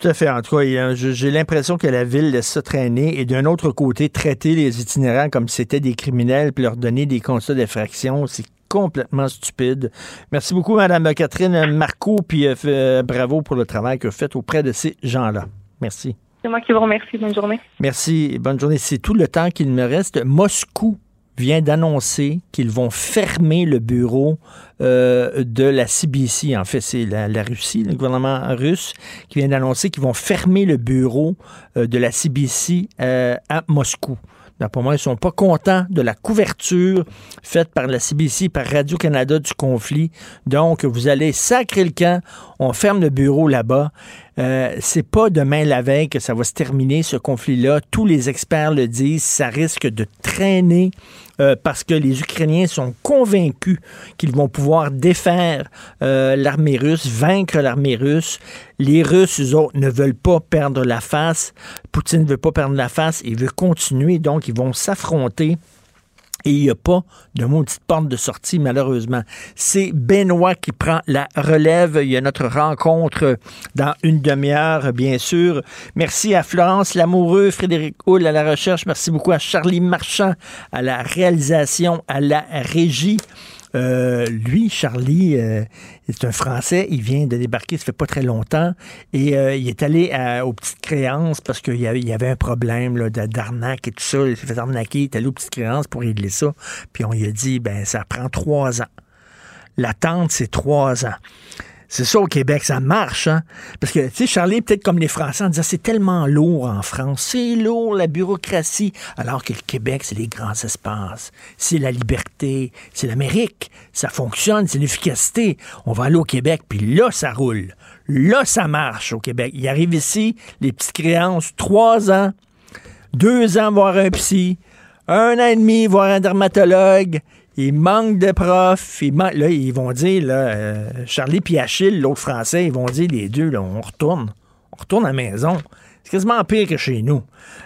Tout à fait. En tout cas, j'ai l'impression que la ville laisse ça traîner et d'un autre côté, traiter les itinérants comme si c'était des criminels puis leur donner des constats d'infraction, c'est complètement stupide. Merci beaucoup, Mme Catherine Marcoux, puis euh, euh, bravo pour le travail que vous faites auprès de ces gens-là. Merci. C'est moi qui vous remercie. Bonne journée. Merci bonne journée. C'est tout le temps qu'il me reste. Moscou vient d'annoncer qu'ils vont fermer le bureau euh, de la CBC. En fait, c'est la, la Russie, le gouvernement russe, qui vient d'annoncer qu'ils vont fermer le bureau euh, de la CBC à Moscou. Donc, pour moi, ils sont pas contents de la couverture faite par la CBC, par Radio-Canada du conflit. Donc, vous allez sacrer le camp, on ferme le bureau là-bas. Euh, c'est pas demain la veille que ça va se terminer, ce conflit-là. Tous les experts le disent, ça risque de traîner euh, parce que les Ukrainiens sont convaincus qu'ils vont pouvoir défaire euh, l'armée russe, vaincre l'armée russe. Les Russes, eux autres, ne veulent pas perdre la face. Poutine ne veut pas perdre la face. Il veut continuer, donc ils vont s'affronter. Et il n'y a pas de maudite porte de sortie, malheureusement. C'est Benoît qui prend la relève. Il y a notre rencontre dans une demi-heure, bien sûr. Merci à Florence Lamoureux, Frédéric Houle à la recherche. Merci beaucoup à Charlie Marchand à la réalisation, à la régie. Euh, lui, Charlie, euh, c'est un Français. Il vient de débarquer, ça fait pas très longtemps. Et euh, il est allé aux petites créances parce qu'il y avait, un problème d'arnaque et tout ça. Il s'est fait arnaquer. Il est allé aux petites créances pour régler ça. Puis on lui a dit, ben ça prend trois ans. L'attente, c'est trois ans. C'est ça au Québec, ça marche, hein? Parce que, tu sais, Charlie, peut-être comme les Français, en disant c'est tellement lourd en France, c'est lourd la bureaucratie, alors que le Québec, c'est les grands espaces, c'est la liberté, c'est l'Amérique, ça fonctionne, c'est l'efficacité. On va aller au Québec, puis là, ça roule. Là, ça marche au Québec. Il arrive ici, les petites créances, trois ans, deux ans voir un psy, un an et demi voir un dermatologue. Il manque de profs. Là, ils vont dire, là, euh, Charlie puis Achille, l'autre français, ils vont dire les deux, là, on retourne. On retourne à la maison. C'est quasiment pire que chez nous.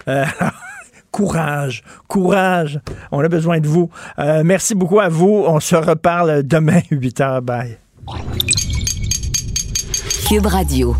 Euh, courage, courage. On a besoin de vous. Euh, merci beaucoup à vous. On se reparle demain, 8 h. Bye. Cube Radio.